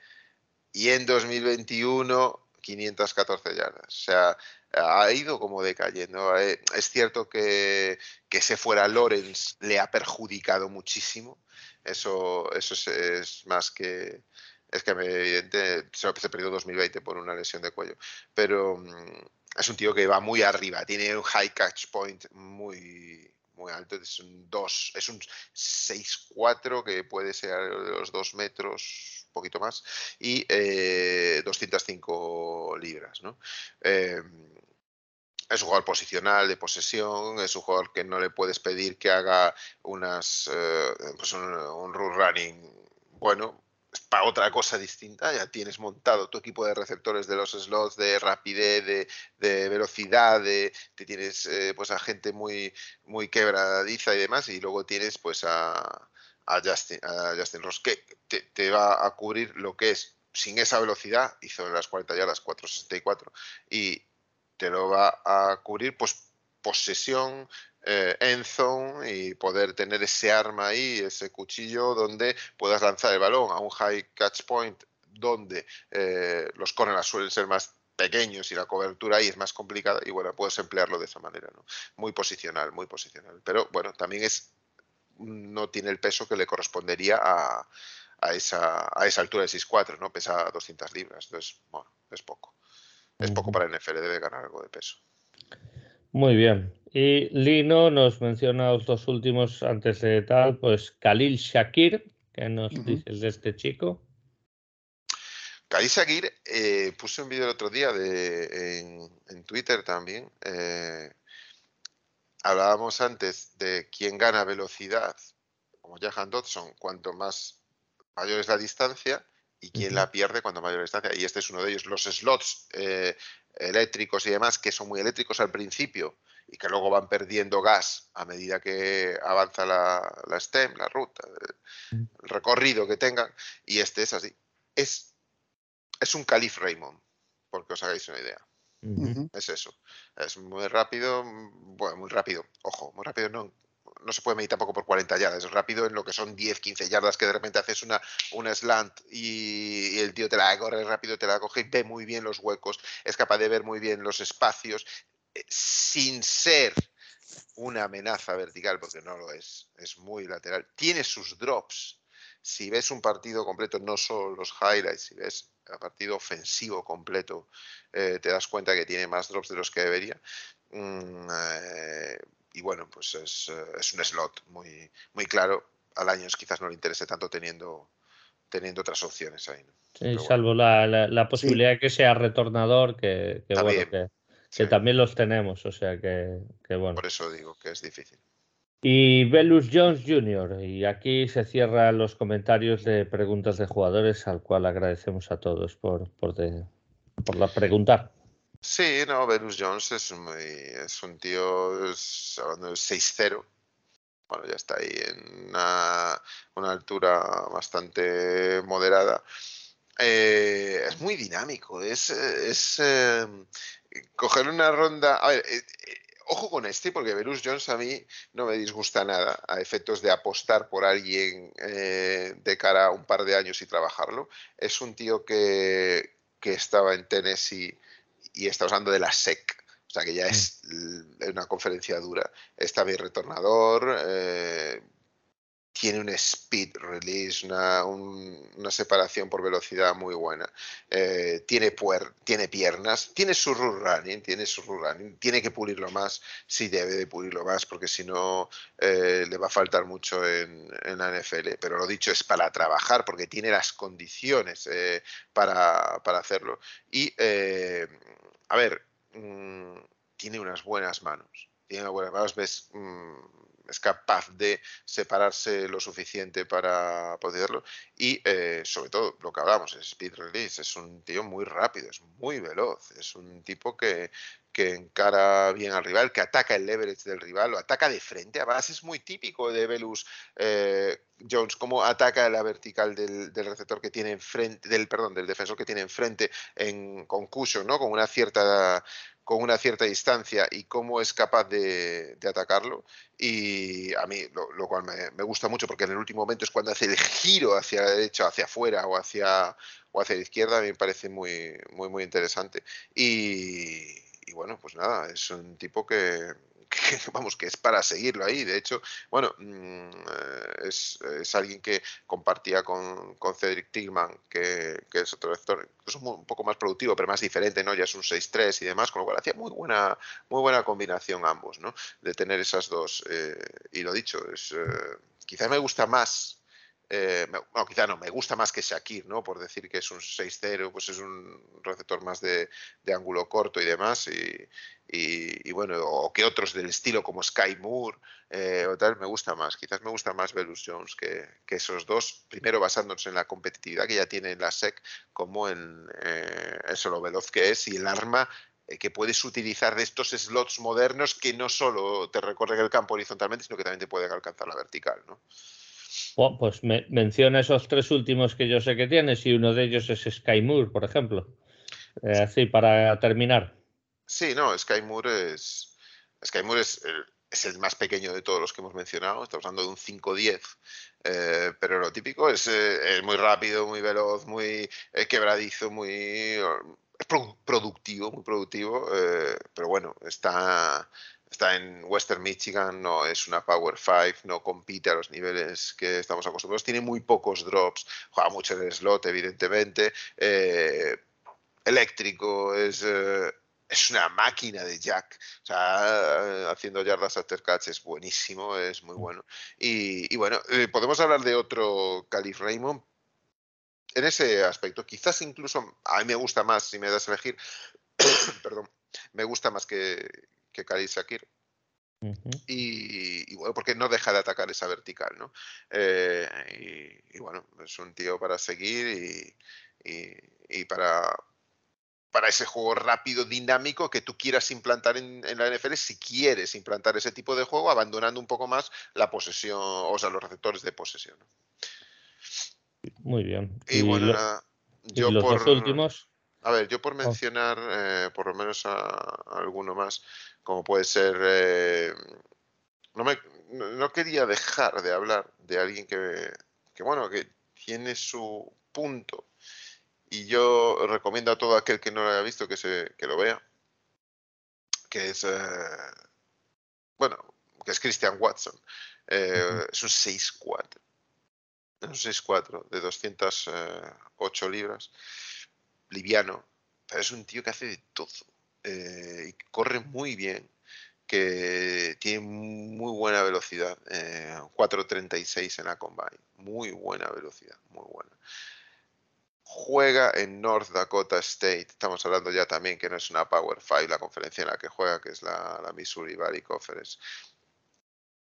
y en 2021, 514 yardas. O sea, ha ido como decayendo. Eh, es cierto que, que se fuera Lawrence le ha perjudicado muchísimo. Eso, eso es, más que, es que evidente, se, se perdió 2020 por una lesión de cuello. Pero mm, es un tío que va muy arriba, tiene un high catch point muy, muy alto, es un 2, es un 6-4 que puede ser de los 2 metros, un poquito más, y 205 eh, libras, ¿no? Em, es un jugador posicional, de posesión, es un jugador que no le puedes pedir que haga unas, eh, pues un, un running bueno, para otra cosa distinta, ya tienes montado tu equipo de receptores de los slots, de rapidez, de, velocidad, de, te tienes eh, pues a gente muy, muy quebradiza y demás, y luego tienes pues a, a, Justin, a Justin Ross, que te, va a cubrir lo que es sin esa velocidad, hizo las 40 yardas 4.64, y te lo va a cubrir pues posesión, eh, en zone y poder tener ese arma ahí, ese cuchillo donde puedas lanzar el balón a un high catch point donde eh, los corners suelen ser más pequeños y la cobertura ahí es más complicada y bueno, puedes emplearlo de esa manera, ¿no? Muy posicional, muy posicional. Pero bueno, también es no tiene el peso que le correspondería a, a esa, a esa altura de 6'4, ¿no? Pesa 200 libras, entonces, bueno, es poco. Es poco para el NFL, debe ganar algo de peso. Muy bien. Y Lino nos menciona los dos últimos antes de tal, pues Khalil Shakir, ¿qué nos dices de este chico? Khalil Shakir, eh, puse un vídeo el otro día de, en, Twitter también. Eh, hablábamos antes de quién gana velocidad, como Jahan Dodson, cuanto más mayor es la distancia, y quién la pierde cuando mayor es la distancia. Y este es uno de ellos. Los slots eh, eléctricos y demás, que son muy eléctricos al principio y que luego van perdiendo gas a medida que avanza la, la STEM, la ruta, el, recorrido que tengan, y este es así. Es, es un Calif Raymond, porque os hagáis una idea. Es eso. Es muy rápido, bueno, muy rápido. Ojo, muy rápido no, no se puede medir tampoco por 40 yardas. Es rápido en lo que son 10, 15 yardas que de repente haces una, una slant y, el tío te la corre rápido, te la coge y ve muy bien los huecos, es capaz de ver muy bien los espacios sin ser una amenaza vertical, porque no lo es, es muy lateral. Tiene sus drops. Si ves un partido completo, no solo los highlights, si ves el partido ofensivo completo, eh, te das cuenta que tiene más drops de los que debería. Mm, eh, y bueno, pues es, eh, es, un slot muy, muy claro. Al año quizás no le interese tanto teniendo, teniendo otras opciones ahí. Sí, salvo la, la, posibilidad de que sea retornador, que, que bueno, que, también los tenemos, o sea que, que, bueno. Por eso digo que es difícil. Y Velus Jones Jr. Y aquí se cierran los comentarios de preguntas de jugadores, al cual agradecemos a todos por, por, de, por la preguntar. Sí, no, Venus Jones es, muy, es un tío, es, hablando de 6-0, bueno, ya está ahí en una, una altura bastante moderada. Eh, es muy dinámico, es, es eh, coger una ronda. A ver, eh, ojo con este, porque Venus Jones a mí no me disgusta nada a efectos de apostar por alguien de cara a un par de años y trabajarlo. Es un tío que, que estaba en Tennessee y está usando de la SEC. O sea que ya mm. es una conferencia dura. Está bien retornador, eh, tiene un speed release, una, una, separación por velocidad muy buena. Eh, tiene, tiene piernas, tiene su run running, tiene su running. Tiene que pulirlo más, sí debe de pulirlo más, porque si no eh, le va a faltar mucho en, la NFL. Pero lo dicho es para trabajar, porque tiene las condiciones para, para, hacerlo. Y a ver, mm, tiene unas buenas manos. Tiene unas buenas manos, ves, mm, es capaz de separarse lo suficiente para poderlo. Y eh, sobre todo, lo que hablamos, speed release. Es un tío muy rápido, es muy veloz. Es un tipo que, que encara bien al rival, que ataca el leverage del rival, lo ataca de frente. Además, es muy típico de Velus eh, Jones, cómo ataca la vertical del, receptor que tiene enfrente, del, perdón, del defensor que tiene enfrente en, con ¿no? Con una cierta con una cierta distancia y cómo es capaz de, atacarlo. Y a mí, lo, cual me, me, gusta mucho, porque en el último momento es cuando hace el giro hacia la derecha, hacia afuera o hacia, o hacia la izquierda, a mí me parece muy, muy, muy interesante. Y, y bueno, pues nada, es un tipo que, vamos, que es para seguirlo ahí. De hecho, bueno, mm, eh, es, alguien que compartía con, con Cedric Tillman, que, es otro vector, es un, poco más productivo, pero más diferente, ¿no? Ya es un 6-3 y demás, con lo cual hacía muy buena, muy buena combinación ambos, ¿no? De tener esas dos. Eh, y lo dicho, es, quizás me gusta más eh, quizá no, me gusta más que Shakir, ¿no? Por decir que es un 6-0, pues es un receptor más de, ángulo corto y demás, y, bueno, o que otros del estilo como Sky Moore eh, o tal, me gusta más. Quizás me gusta más Velus Jones que, esos dos, primero basándose en la competitividad que ya tiene la SEC, como en eh, eso lo veloz que es y el arma eh, que puedes utilizar de estos slots modernos que no solo te recorren el campo horizontalmente, sino que también te pueden alcanzar la vertical, ¿no? Pues me, menciona esos tres últimos que yo sé que tienes y uno de ellos es Sky Moore, por ejemplo. Eh, así, para terminar. Sí, no, Sky Moore es, es el, es el más pequeño de todos los que hemos mencionado, estamos hablando de un 5-10, eh, pero lo típico es, eh, muy rápido, muy veloz, muy quebradizo, muy productivo, muy productivo, pero bueno, está, está en Western Michigan, no es una Power 5, no compite a los niveles que estamos acostumbrados, tiene muy pocos drops, juega mucho en el slot, evidentemente, eh, eléctrico, es, eh, es una máquina de jack, o sea, haciendo yardas after catch es buenísimo, es muy bueno. Y, bueno, eh, podemos hablar de otro Calif Raymond, en ese aspecto, quizás incluso a mí me gusta más, si me das a elegir, perdón, me gusta más que, que Khalid Shakir. y, bueno, porque no deja de atacar esa vertical, ¿no? Eh, y, bueno, es un tío para seguir y, para, para ese juego rápido, dinámico que tú quieras implantar en, la NFL, si quieres implantar ese tipo de juego, abandonando un poco más la posesión, o sea, los receptores de posesión. Muy bien. Y, bueno, yo los por, dos últimos. A ver, yo por oh. mencionar eh, por lo menos a, alguno más, como puede ser... Eh, no, me, no quería dejar de hablar de alguien que, que, bueno, que tiene su punto y yo recomiendo a todo aquel que no lo haya visto que, se, que lo vea, que es, eh, bueno, que es Christian Watson. Es un 6'4". Es un 6'4", de 208 libras liviano, pero es un tío que hace de todo. Eh, y corre muy bien, que tiene muy buena velocidad, 4.36 eh, en la combine, muy buena velocidad, muy buena. Juega en North Dakota State, estamos hablando ya también que no es una Power 5 la conferencia en la que juega, que es la, Missouri Valley Conference.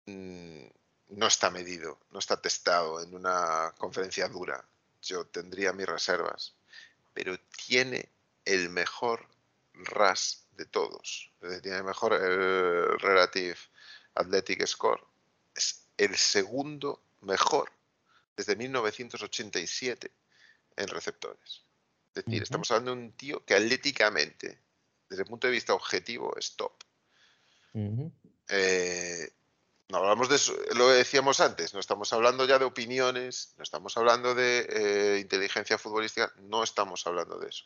Mm, no está medido, no está testado en una conferencia dura. Yo tendría mis reservas, pero tiene el mejor RAS de todos. tiene el mejor el Relative Athletic Score. Es el segundo mejor desde 1987 en receptores. Es decir, estamos hablando de un tío que atléticamente, desde el punto de vista objetivo, es top. No hablamos de eso, lo decíamos antes, no estamos hablando ya de opiniones, no estamos hablando de eh, inteligencia futbolística, no estamos hablando de eso.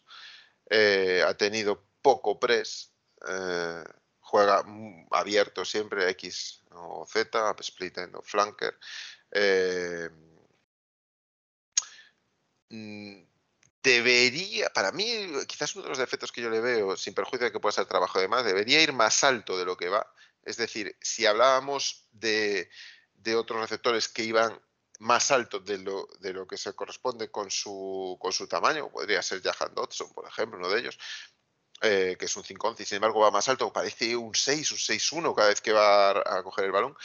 Eh, ha tenido poco press, eh, juega abierto siempre X o Z, split end o flanker. Mm, debería, para mí, quizás uno de los defectos que yo le veo, sin perjuicio de que pueda ser trabajo de más, debería ir más alto de lo que va es decir, si hablábamos de, otros receptores que iban más alto de lo, de lo que se corresponde con su, con su tamaño, podría ser Jahan Dodson, por ejemplo, uno de ellos, eh, que es un 5'11 y sin embargo va más alto, parece un 6, un 6'1 cada vez que va a, coger el balón.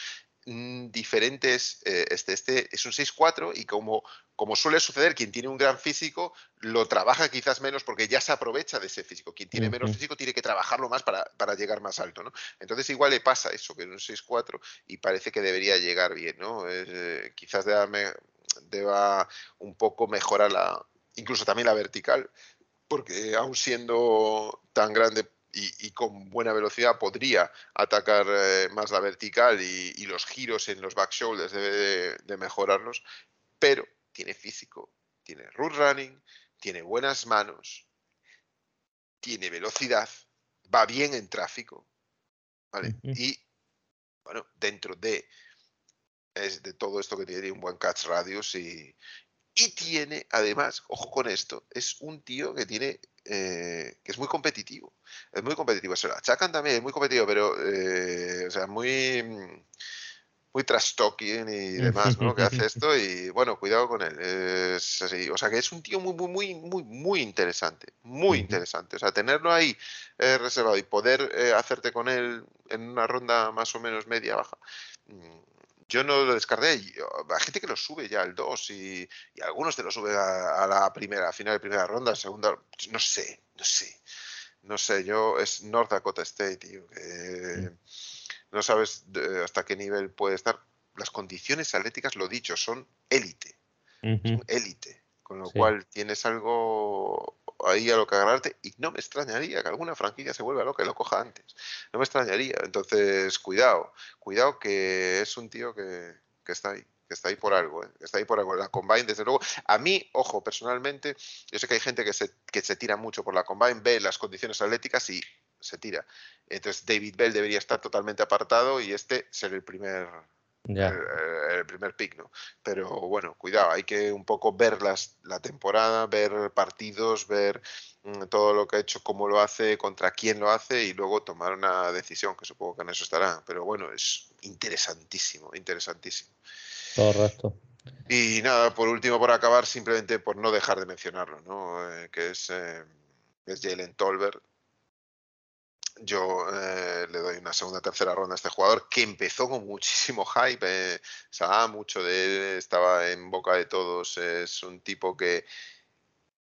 Mm, diferentes. Eh, este, este es un 6-4 y como, como suele suceder, quien tiene un gran físico lo trabaja quizás menos porque ya se aprovecha de ese físico. Quien tiene menos físico tiene que trabajarlo más para, llegar más alto. ¿no? Entonces igual le pasa eso, que es un 6-4 y parece que debería llegar bien. ¿no? Eh, quizás deba un poco mejorar la, incluso también la vertical, porque aún siendo tan grande y, con buena velocidad podría atacar eh, más la vertical y, los giros en los back shoulders debe de, mejorarlos, pero tiene físico, tiene root running, tiene buenas manos, tiene velocidad, va bien en tráfico, ¿vale? Y bueno, dentro de, de todo esto que tiene un buen catch radius y, y tiene, además, ojo con esto, es un tío que tiene eh, que es muy competitivo. Es muy competitivo. Se lo achacan también, es muy competitivo, pero eh, o sea, muy muy trash talking y demás, ¿no? que hace esto y bueno, cuidado con él. Es así. O sea, que es un tío muy, muy, muy, muy, muy interesante. Muy interesante. O sea, tenerlo ahí eh, reservado y poder hacerte con él en una ronda más o menos media baja. Mm, yo no lo descargué. Hay gente que lo sube ya al 2 y, algunos te lo suben a, la primera, a final de primera ronda, segunda. No sé, no sé. No sé, yo es North Dakota State, tío. No sabes hasta qué nivel puede estar. Las condiciones atléticas, lo dicho, son élite. Son élite. Con lo cual tienes algo ahí a lo que agarrarte y no me extrañaría que alguna franquicia se vuelva loca y lo coja antes. No me extrañaría. Entonces, cuidado, cuidado que es un tío que, está ahí que está ahí por algo, ¿eh? está ahí por algo. La Combine, desde luego, a mí, ojo, personalmente, yo sé que hay gente que se, que se tira mucho por la Combine, ve las condiciones atléticas y se tira. Entonces, David Bell debería estar totalmente apartado y este ser el primer el, primer pick, ¿no? Pero bueno, cuidado, hay que un poco ver las, la temporada, ver partidos, ver mm, todo lo que ha hecho, cómo lo hace, contra quién lo hace y luego tomar una decisión, que supongo que en eso estará. Pero bueno, es interesantísimo, interesantísimo. Correcto. Y nada, por último, por acabar, simplemente por no dejar de mencionarlo, ¿no? Eh, que es, eh, es Jalen Tolbert, yo eh, le doy una segunda tercera ronda a este jugador que empezó con muchísimo hype, eh, mucho de él, estaba en boca de todos, es un tipo que,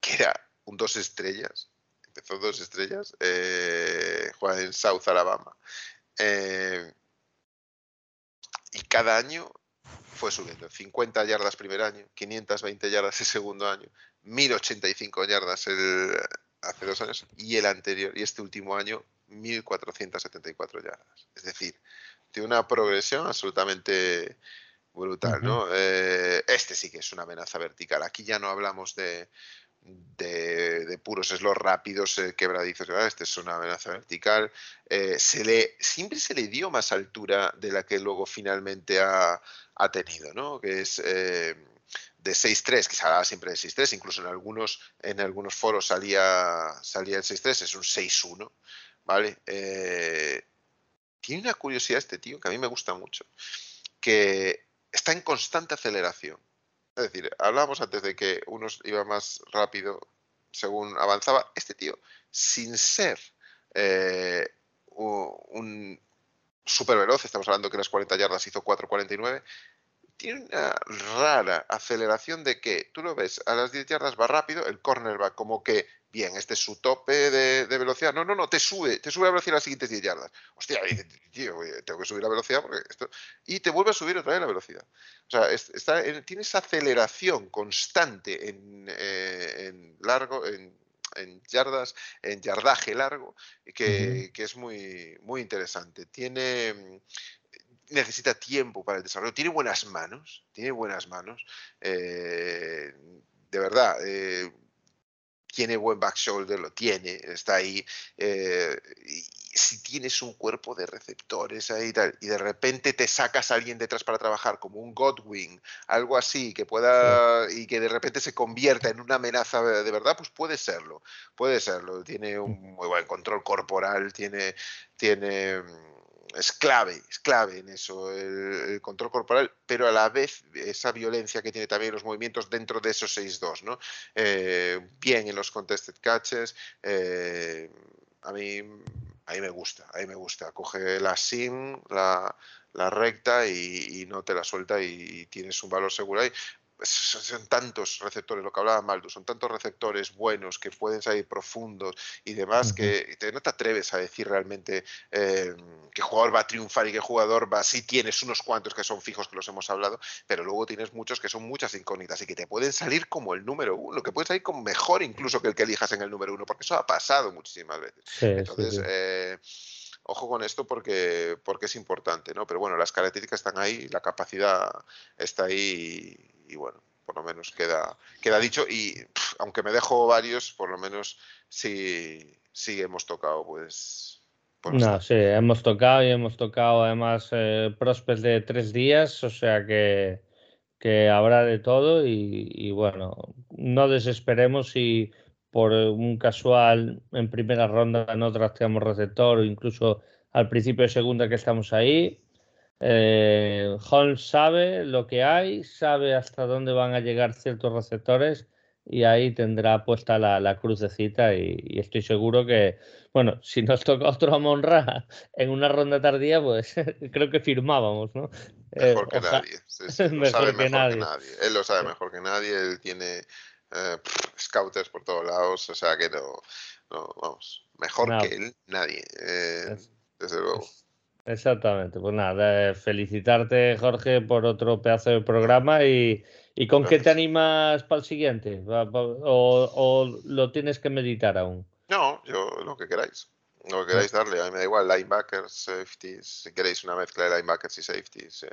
que era un dos estrellas, empezó dos estrellas, eh, juega en South Alabama. Eh, y cada año fue subiendo, 50 yardas primer año, 520 yardas el segundo año, 1085 yardas el, hace dos años y el anterior y este último año 1.474 yardas. Es decir, tiene una progresión absolutamente brutal, ¿no? Eh, este sí que es una amenaza vertical. Aquí ya no hablamos de, de, puros slots rápidos, eh, quebradizos. Este es una amenaza vertical. Eh, se le, siempre se le dio más altura de la que luego finalmente ha, ha tenido, ¿no? Que es de 6-3, que se hablaba siempre de 6-3, incluso en algunos, en algunos foros salía, salía el 6-3, es un 6-1. ¿Vale? Eh, tiene una curiosidad este tío que a mí me gusta mucho, que está en constante aceleración. Es decir, hablábamos antes de que unos iba más rápido según avanzaba. Este tío, sin ser eh, un super veloz, estamos hablando que las 40 yardas hizo 4.49, tiene una rara aceleración de que tú lo ves a las 10 yardas va rápido, el cornerback como que, bien, este es su tope de, velocidad. No, no, no, te sube, te sube la velocidad a las siguientes 10 yardas. Hostia, tío, tengo que subir la velocidad porque esto. Y te vuelve a subir otra vez la velocidad. O sea, está, tiene esa aceleración constante en, eh, en largo, en, yardas, en yardaje largo, que, que, es muy, muy interesante. Tiene necesita tiempo para el desarrollo. Tiene buenas manos, tiene buenas manos. Eh, de verdad, eh, tiene buen back shoulder, lo tiene, está ahí. Eh, si tienes un cuerpo de receptores ahí y de repente te sacas a alguien detrás para trabajar, como un Godwin, algo así, que pueda y que de repente se convierta en una amenaza de verdad, pues puede serlo, puede serlo. Tiene un muy buen control corporal, tiene, tiene es clave, es clave en eso, el, control corporal, pero a la vez esa violencia que tiene también los movimientos dentro de esos 6-2, ¿no? Eh, bien en los contested catches, eh, a mí a mí me gusta, a mí me gusta. Coge la sim, la, recta y, y, no te la suelta y, tienes un valor seguro ahí son tantos receptores, lo que hablaba Maldo, son tantos receptores buenos que pueden salir profundos y demás que no te atreves a decir realmente eh, qué jugador va a triunfar y qué jugador va. Sí tienes unos cuantos que son fijos que los hemos hablado, pero luego tienes muchos que son muchas incógnitas y que te pueden salir como el número uno, que pueden salir como mejor incluso que el que elijas en el número uno, porque eso ha pasado muchísimas veces. Entonces, eh, ojo con esto porque, porque es importante, ¿no? Pero bueno, las características están ahí, la capacidad está ahí y, bueno, por lo menos queda, queda dicho y aunque me dejo varios, por lo menos sí, sí hemos tocado pues no, sí, hemos tocado y hemos tocado además eh, prospects de tres días, o sea que, que habrá de todo y, bueno, no desesperemos si por un casual en primera ronda no trasteamos receptor o incluso al principio de segunda que estamos ahí. Eh, Holmes sabe lo que hay, sabe hasta dónde van a llegar ciertos receptores y ahí tendrá puesta la, la crucecita y, estoy seguro que, bueno, si nos toca otro Amon Ra en una ronda tardía, pues creo que firmábamos, ¿no? Mejor que nadie. mejor, que, nadie. Él lo sabe mejor que nadie, él tiene eh, scouters por todos lados, o sea que no, vamos, mejor que él, nadie, eh, desde luego. Exactamente, pues nada, felicitarte Jorge por otro pedazo de programa y, ¿Y con qué te animas para el siguiente? ¿O, lo tienes que meditar aún? No, yo lo que queráis. Lo que queráis darle, a mí me da igual, linebackers, safeties, si queréis una mezcla de linebackers y safeties. Eh.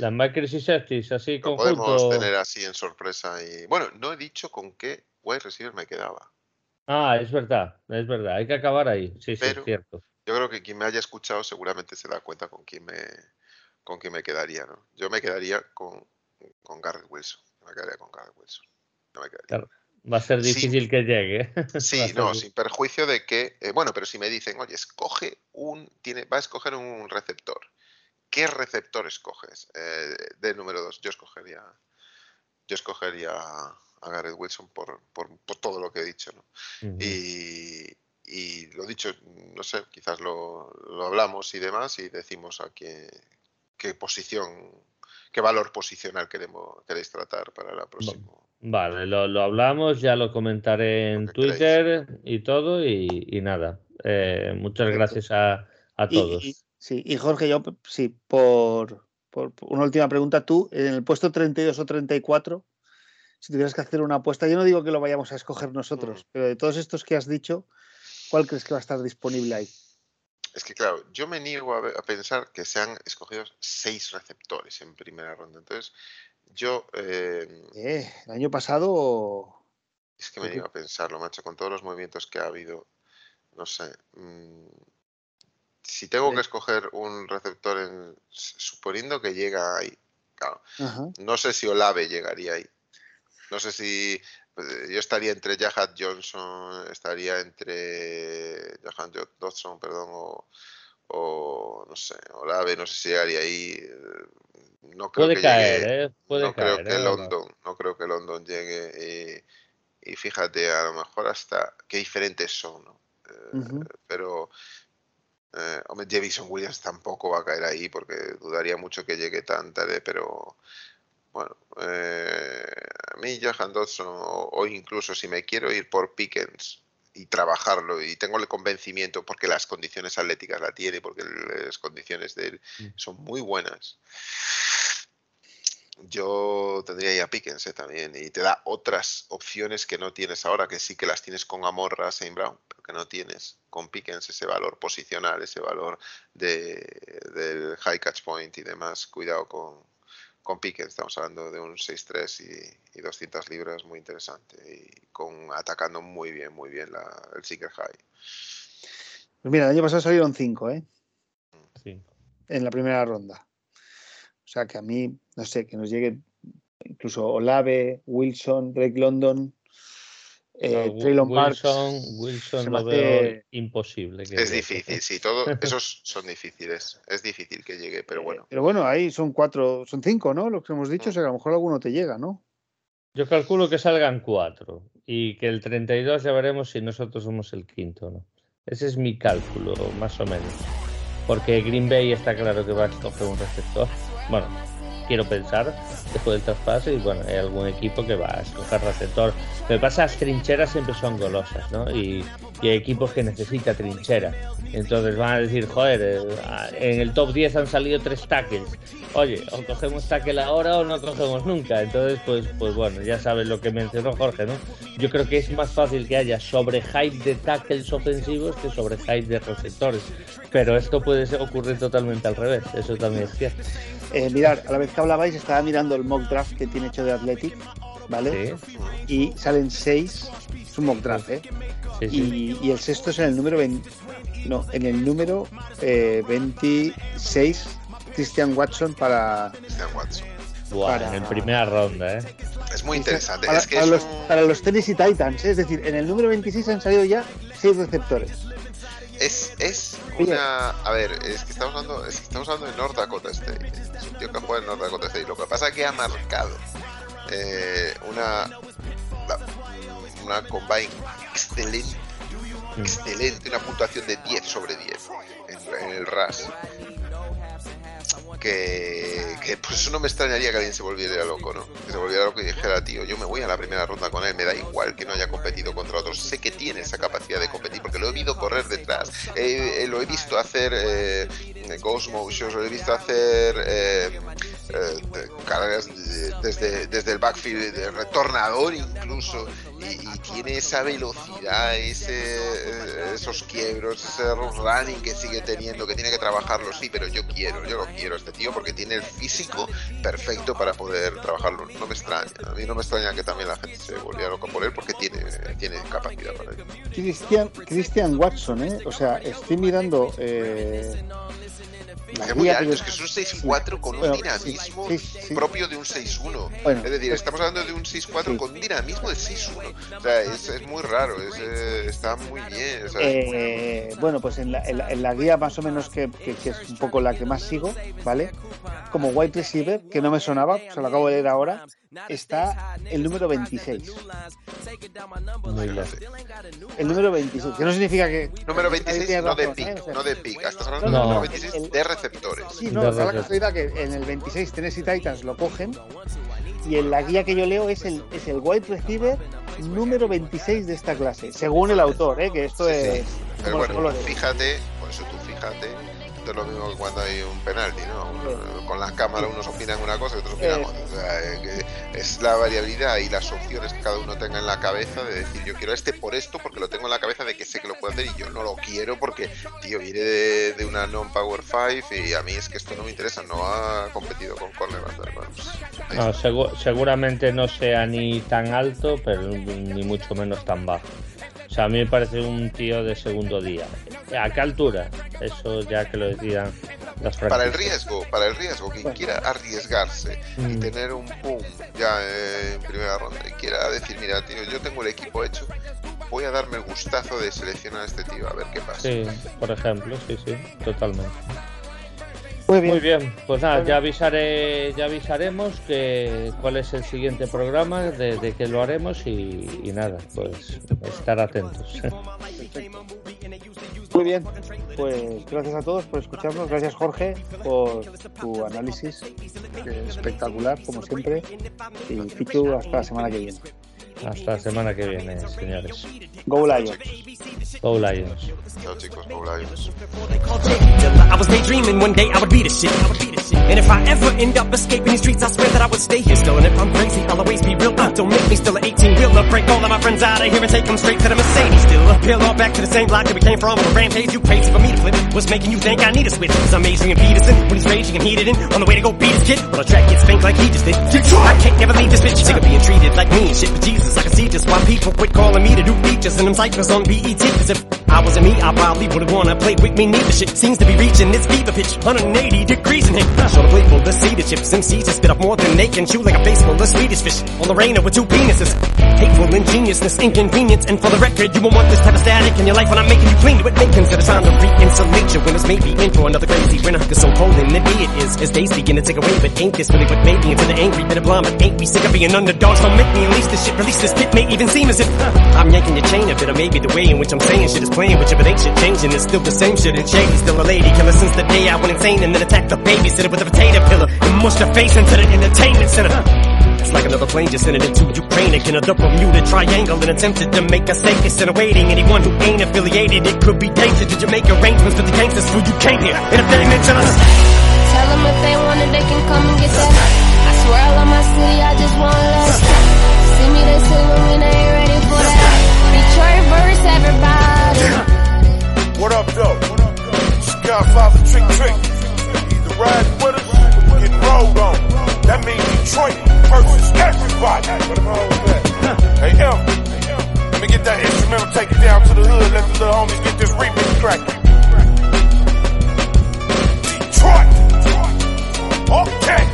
Linebackers y safeties, así lo podemos tener así en sorpresa. y Bueno, no he dicho con qué wide receiver me quedaba. Ah, es verdad, es verdad, hay que acabar ahí, sí, sí, es cierto. Yo creo que quien me haya escuchado seguramente se da cuenta con quién me, con quién me quedaría, ¿no? Yo me quedaría con con Garrett Wilson. Me quedaría con Garrett Wilson. No me quedaría. Va a ser difícil que llegue. Sí, no, sin perjuicio de que, eh, bueno, pero si me dicen, oye, escoge un, tiene, va a escoger un receptor. ¿Qué receptor escoges? Eh, de número dos, yo escogería, yo escogería a Garrett Wilson por, por, todo lo que he dicho, ¿no? y, y, lo dicho, no sé, quizás lo, lo, hablamos y demás y decimos a qué, qué posición qué valor posicional queremos, queréis tratar para la próxima. Vale, lo, hablamos, ya lo comentaré en Twitter y todo, y, nada. Eh, muchas gracias a, todos. sí, y Jorge, yo sí, por, una última pregunta, tú, en el puesto 32 o 34, si tuvieras que hacer una apuesta, yo no digo que lo vayamos a escoger nosotros, mm. pero de todos estos que has dicho, ¿cuál crees que va a estar disponible ahí? Es que, claro, yo me niego a, pensar que sean escogidos seis receptores en primera ronda. Entonces, yo. Em, eh, el año pasado. Es que me niego a pensarlo, macho, con todos los movimientos que ha habido. No sé. Mm, si tengo que escoger un receptor, en, suponiendo que llega ahí, claro. No sé si Olave llegaría ahí. No sé si eh, yo estaría entre Jahat Johnson, estaría entre Jahan Dodson, perdón, o, no sé, Olave, no sé si llegaría ahí. Eh, no creo Puede que caer, ¿eh? Puede no creo que London, no creo que London llegue. Y, fíjate, a lo mejor hasta qué diferentes son, ¿no? Pero eh, hombre, Javison Williams tampoco va a caer ahí porque dudaría mucho que llegue tan tarde, pero bueno, eh, a mí Johan Dodson o, incluso si me quiero ir por Pickens y trabajarlo y tengo el convencimiento porque las condiciones atléticas la tiene, porque las condiciones de él mm. son muy buenas. Yo tendría ya Pickens eh, también y te da otras opciones que no tienes ahora, que sí que las tienes con Amorra, Saint Brown, pero que no tienes con Pickens ese valor posicional, ese valor de, del high catch point y demás. Cuidado con, con Pickens, estamos hablando de un 6-3 y, 200 libras muy interesante y con atacando muy bien, muy bien el Seeker High. Pues mira, el año pasado salieron 5, ¿eh? Sí. En la primera ronda. O sea que a mí, no sé, que nos llegue incluso Olave, Wilson, Drake London, eh, Wilson, Wilson lo veo imposible. es difícil, sí, todos esos son difíciles. Es difícil que llegue, pero eh, bueno. Pero bueno, ahí son cuatro, son cinco, ¿no? Lo que hemos dicho, o sea, a lo mejor alguno te llega, ¿no? Yo calculo que salgan cuatro y que el 32 ya veremos si nosotros somos el quinto, ¿no? Ese es mi cálculo, más o menos. Porque Green Bay está claro que va a escoger un receptor. Bueno, quiero pensar, después del traspaso, y bueno, hay algún equipo que va a escoger receptor. Lo que pasa, las trincheras siempre son golosas, ¿no? Y, hay equipos que necesitan trinchera. Entonces van a decir, joder, eh, en el top 10 han salido tres tackles. Oye, o cogemos tackle ahora o no cogemos nunca. Entonces, pues, pues bueno, ya sabes lo que mencionó Jorge, ¿no? Yo creo que es más fácil que haya sobre hype de tackles ofensivos que sobre hype de receptores. Pero esto puede ocurrir totalmente al revés, eso también es cierto. Eh, mirar, a la vez que hablabais, estaba mirando el mock draft que tiene hecho de Athletic, ¿vale? Y salen seis, es un mock draft, ¿eh? y, el sexto es en el número 20, No, en el número 26, eh, Christian Watson para. Christian Watson. para... en primera ronda, ¿eh? Es muy interesante. Para, es que los, para los Tennessee Titans, ¿eh? es decir, en el número 26 han salido ya 6 receptores. Es, es una. A ver, es que estamos hablando, es que estamos hablando de North Dakota State. Es un tío que juega en North Dakota State. Lo que pasa es que ha marcado eh, una. Una combine excelente. Excelente, una puntuación de 10 sobre 10 en, en el RAS que, que pues eso no me extrañaría que alguien se volviera loco, ¿no? Que se volviera loco y dijera, tío, yo me voy a la primera ronda con él, me da igual que no haya competido contra otros. Sé que tiene esa capacidad de competir porque lo he visto correr detrás, lo he visto hacer eh, Ghost Motions, lo he visto hacer eh, eh carreras desde, desde el backfield, de retornador incluso, y, tiene esa velocidad, ese, esos quiebros, ese running que sigue teniendo, que tiene que trabajarlo, sí, pero yo quiero, yo lo quiero este tío porque tiene el físico perfecto para poder trabajarlo. No me extraña, a mí no me extraña que también la gente se volviera loca por él porque tiene, tiene capacidad para ello. Christian, Christian Watson, ¿eh? o sea, estoy mirando. Eh muy es que es un 6-4 con un dinamismo propio de un 6-1. es decir, estamos hablando de un 6-4 con dinamismo de 6-1. O sea, es, es, muy raro, es, eh, está muy bien. eh, bueno, pues en la, en, la, guía más o menos que, que, que, es un poco la que más sigo, ¿vale? Como wide receiver, que no me sonaba, se lo acabo de leer ahora, está el número 26. El número 26, que no significa que. Número 26 no de pick, ¿eh? no de pick. Estás hablando no, número 26 de receptores. Sí, no, da la casualidad que en el 26 Tennessee Titans lo cogen y en la guía que yo leo es el, es el wide receiver número 26 de esta clase, según el autor, ¿eh? que esto es. Pero bueno, fíjate, por eso tú fíjate es lo mismo que cuando hay un penalti, ¿no? Con las cámaras unos opinan una cosa y otros opinan otra. O sea, es la variabilidad y las opciones que cada uno tenga en la cabeza de decir yo quiero este por esto porque lo tengo en la cabeza de que sé que lo puedo hacer y yo no lo quiero porque, tío, viene de, una non-power 5 y a mí es que esto no me interesa, no ha competido con cornerbacks. Bueno, no, seguramente no sea ni tan alto, pero ni mucho menos tan bajo. O sea, a mí me parece un tío de segundo día. ¿A qué altura? Eso ya que lo decían las Para el riesgo, para el riesgo, quien quiera arriesgarse y mm. tener un boom ya en primera ronda y quiera decir, mira, tío, yo tengo el equipo hecho, voy a darme el gustazo de seleccionar a este tío, a ver qué pasa. Sí, por ejemplo, sí, sí, totalmente. Muy bien. pues nada, ya avisaré, ya avisaremos que cuál es el siguiente programa, de, de qué lo haremos y, nada, pues estar atentos. Muy bien, pues gracias a todos por escucharnos, gracias Jorge por tu análisis espectacular como siempre y Pichu hasta la semana que viene. Hasta la semana que viene, señores. Go Lions. Go Lions. Chao chicos, Go Lions. I was daydreaming one day I would be the shit. And if I ever end up escaping these streets, I swear that I would stay here still. And if I'm crazy, I'll always be real. Uh, don't make me still an 18 wheeler. Break all of my friends out of here and take them straight to the Mercedes still. Peel all back to the same block that we came from. On a rampage, you crazy for me to flip. What's making you think I need a switch? Cause I'm Adrian Peterson when he's raging and heated in. On the way to go beat his kid. Well, the track gets spanked like he just did. I can't never leave this bitch. Sick of being treated like me and shit. But Jesus, I can see just why people quit calling me to do features and them cyphers on BET. Cause if I wasn't me, I probably would've wanna play with me. Neither shit seems to be reaching its fever pitch. 180 degrees in here. Show the plate full of cedar chips. MCs just spit up more than they can chew like a face full of Swedish fish. On the rainer with two penises. Hateful ingeniousness, inconvenience. And for the record, you won't want this type of static in your life when I'm making you clean to it. Make consider trying to re-insulate your winners. Maybe in for another crazy winter. Cause so cold and the be it is. As days begin to take away, but ain't this really what made me into the angry bit of blonde? But ain't we sick of being underdogs? Don't make me unleash this shit. Release this pit may even seem as if uh, I'm yanking your chain a bit. Or maybe the way in which I'm saying shit is playing clean, but your ain't changing. It's still the same shit and shady. Still a lady killer since the day I went insane and then attacked the babysitter with a potato pillar and mushed her face into the entertainment center. It's like another plane just sent it into Ukraine again. a double Bermuda Triangle and attempted to make a stake instead of waiting. Anyone who ain't affiliated, it could be dangerous Did you make arrangements with the gangsters who you came here? And if they mention us, tell them if they want they can come and get that. I swear I love my city, I just want less. See me, they sleep with me, ain't ready for that. Detroit verse, everybody. What up, though? Skyfire for Trick Trick. Either ride with us or get rolled on. That means Detroit versus everybody. Hey, M. Let me get that instrumental, take it down to the hood, let the little homies get this remix cracking. Detroit! Okay!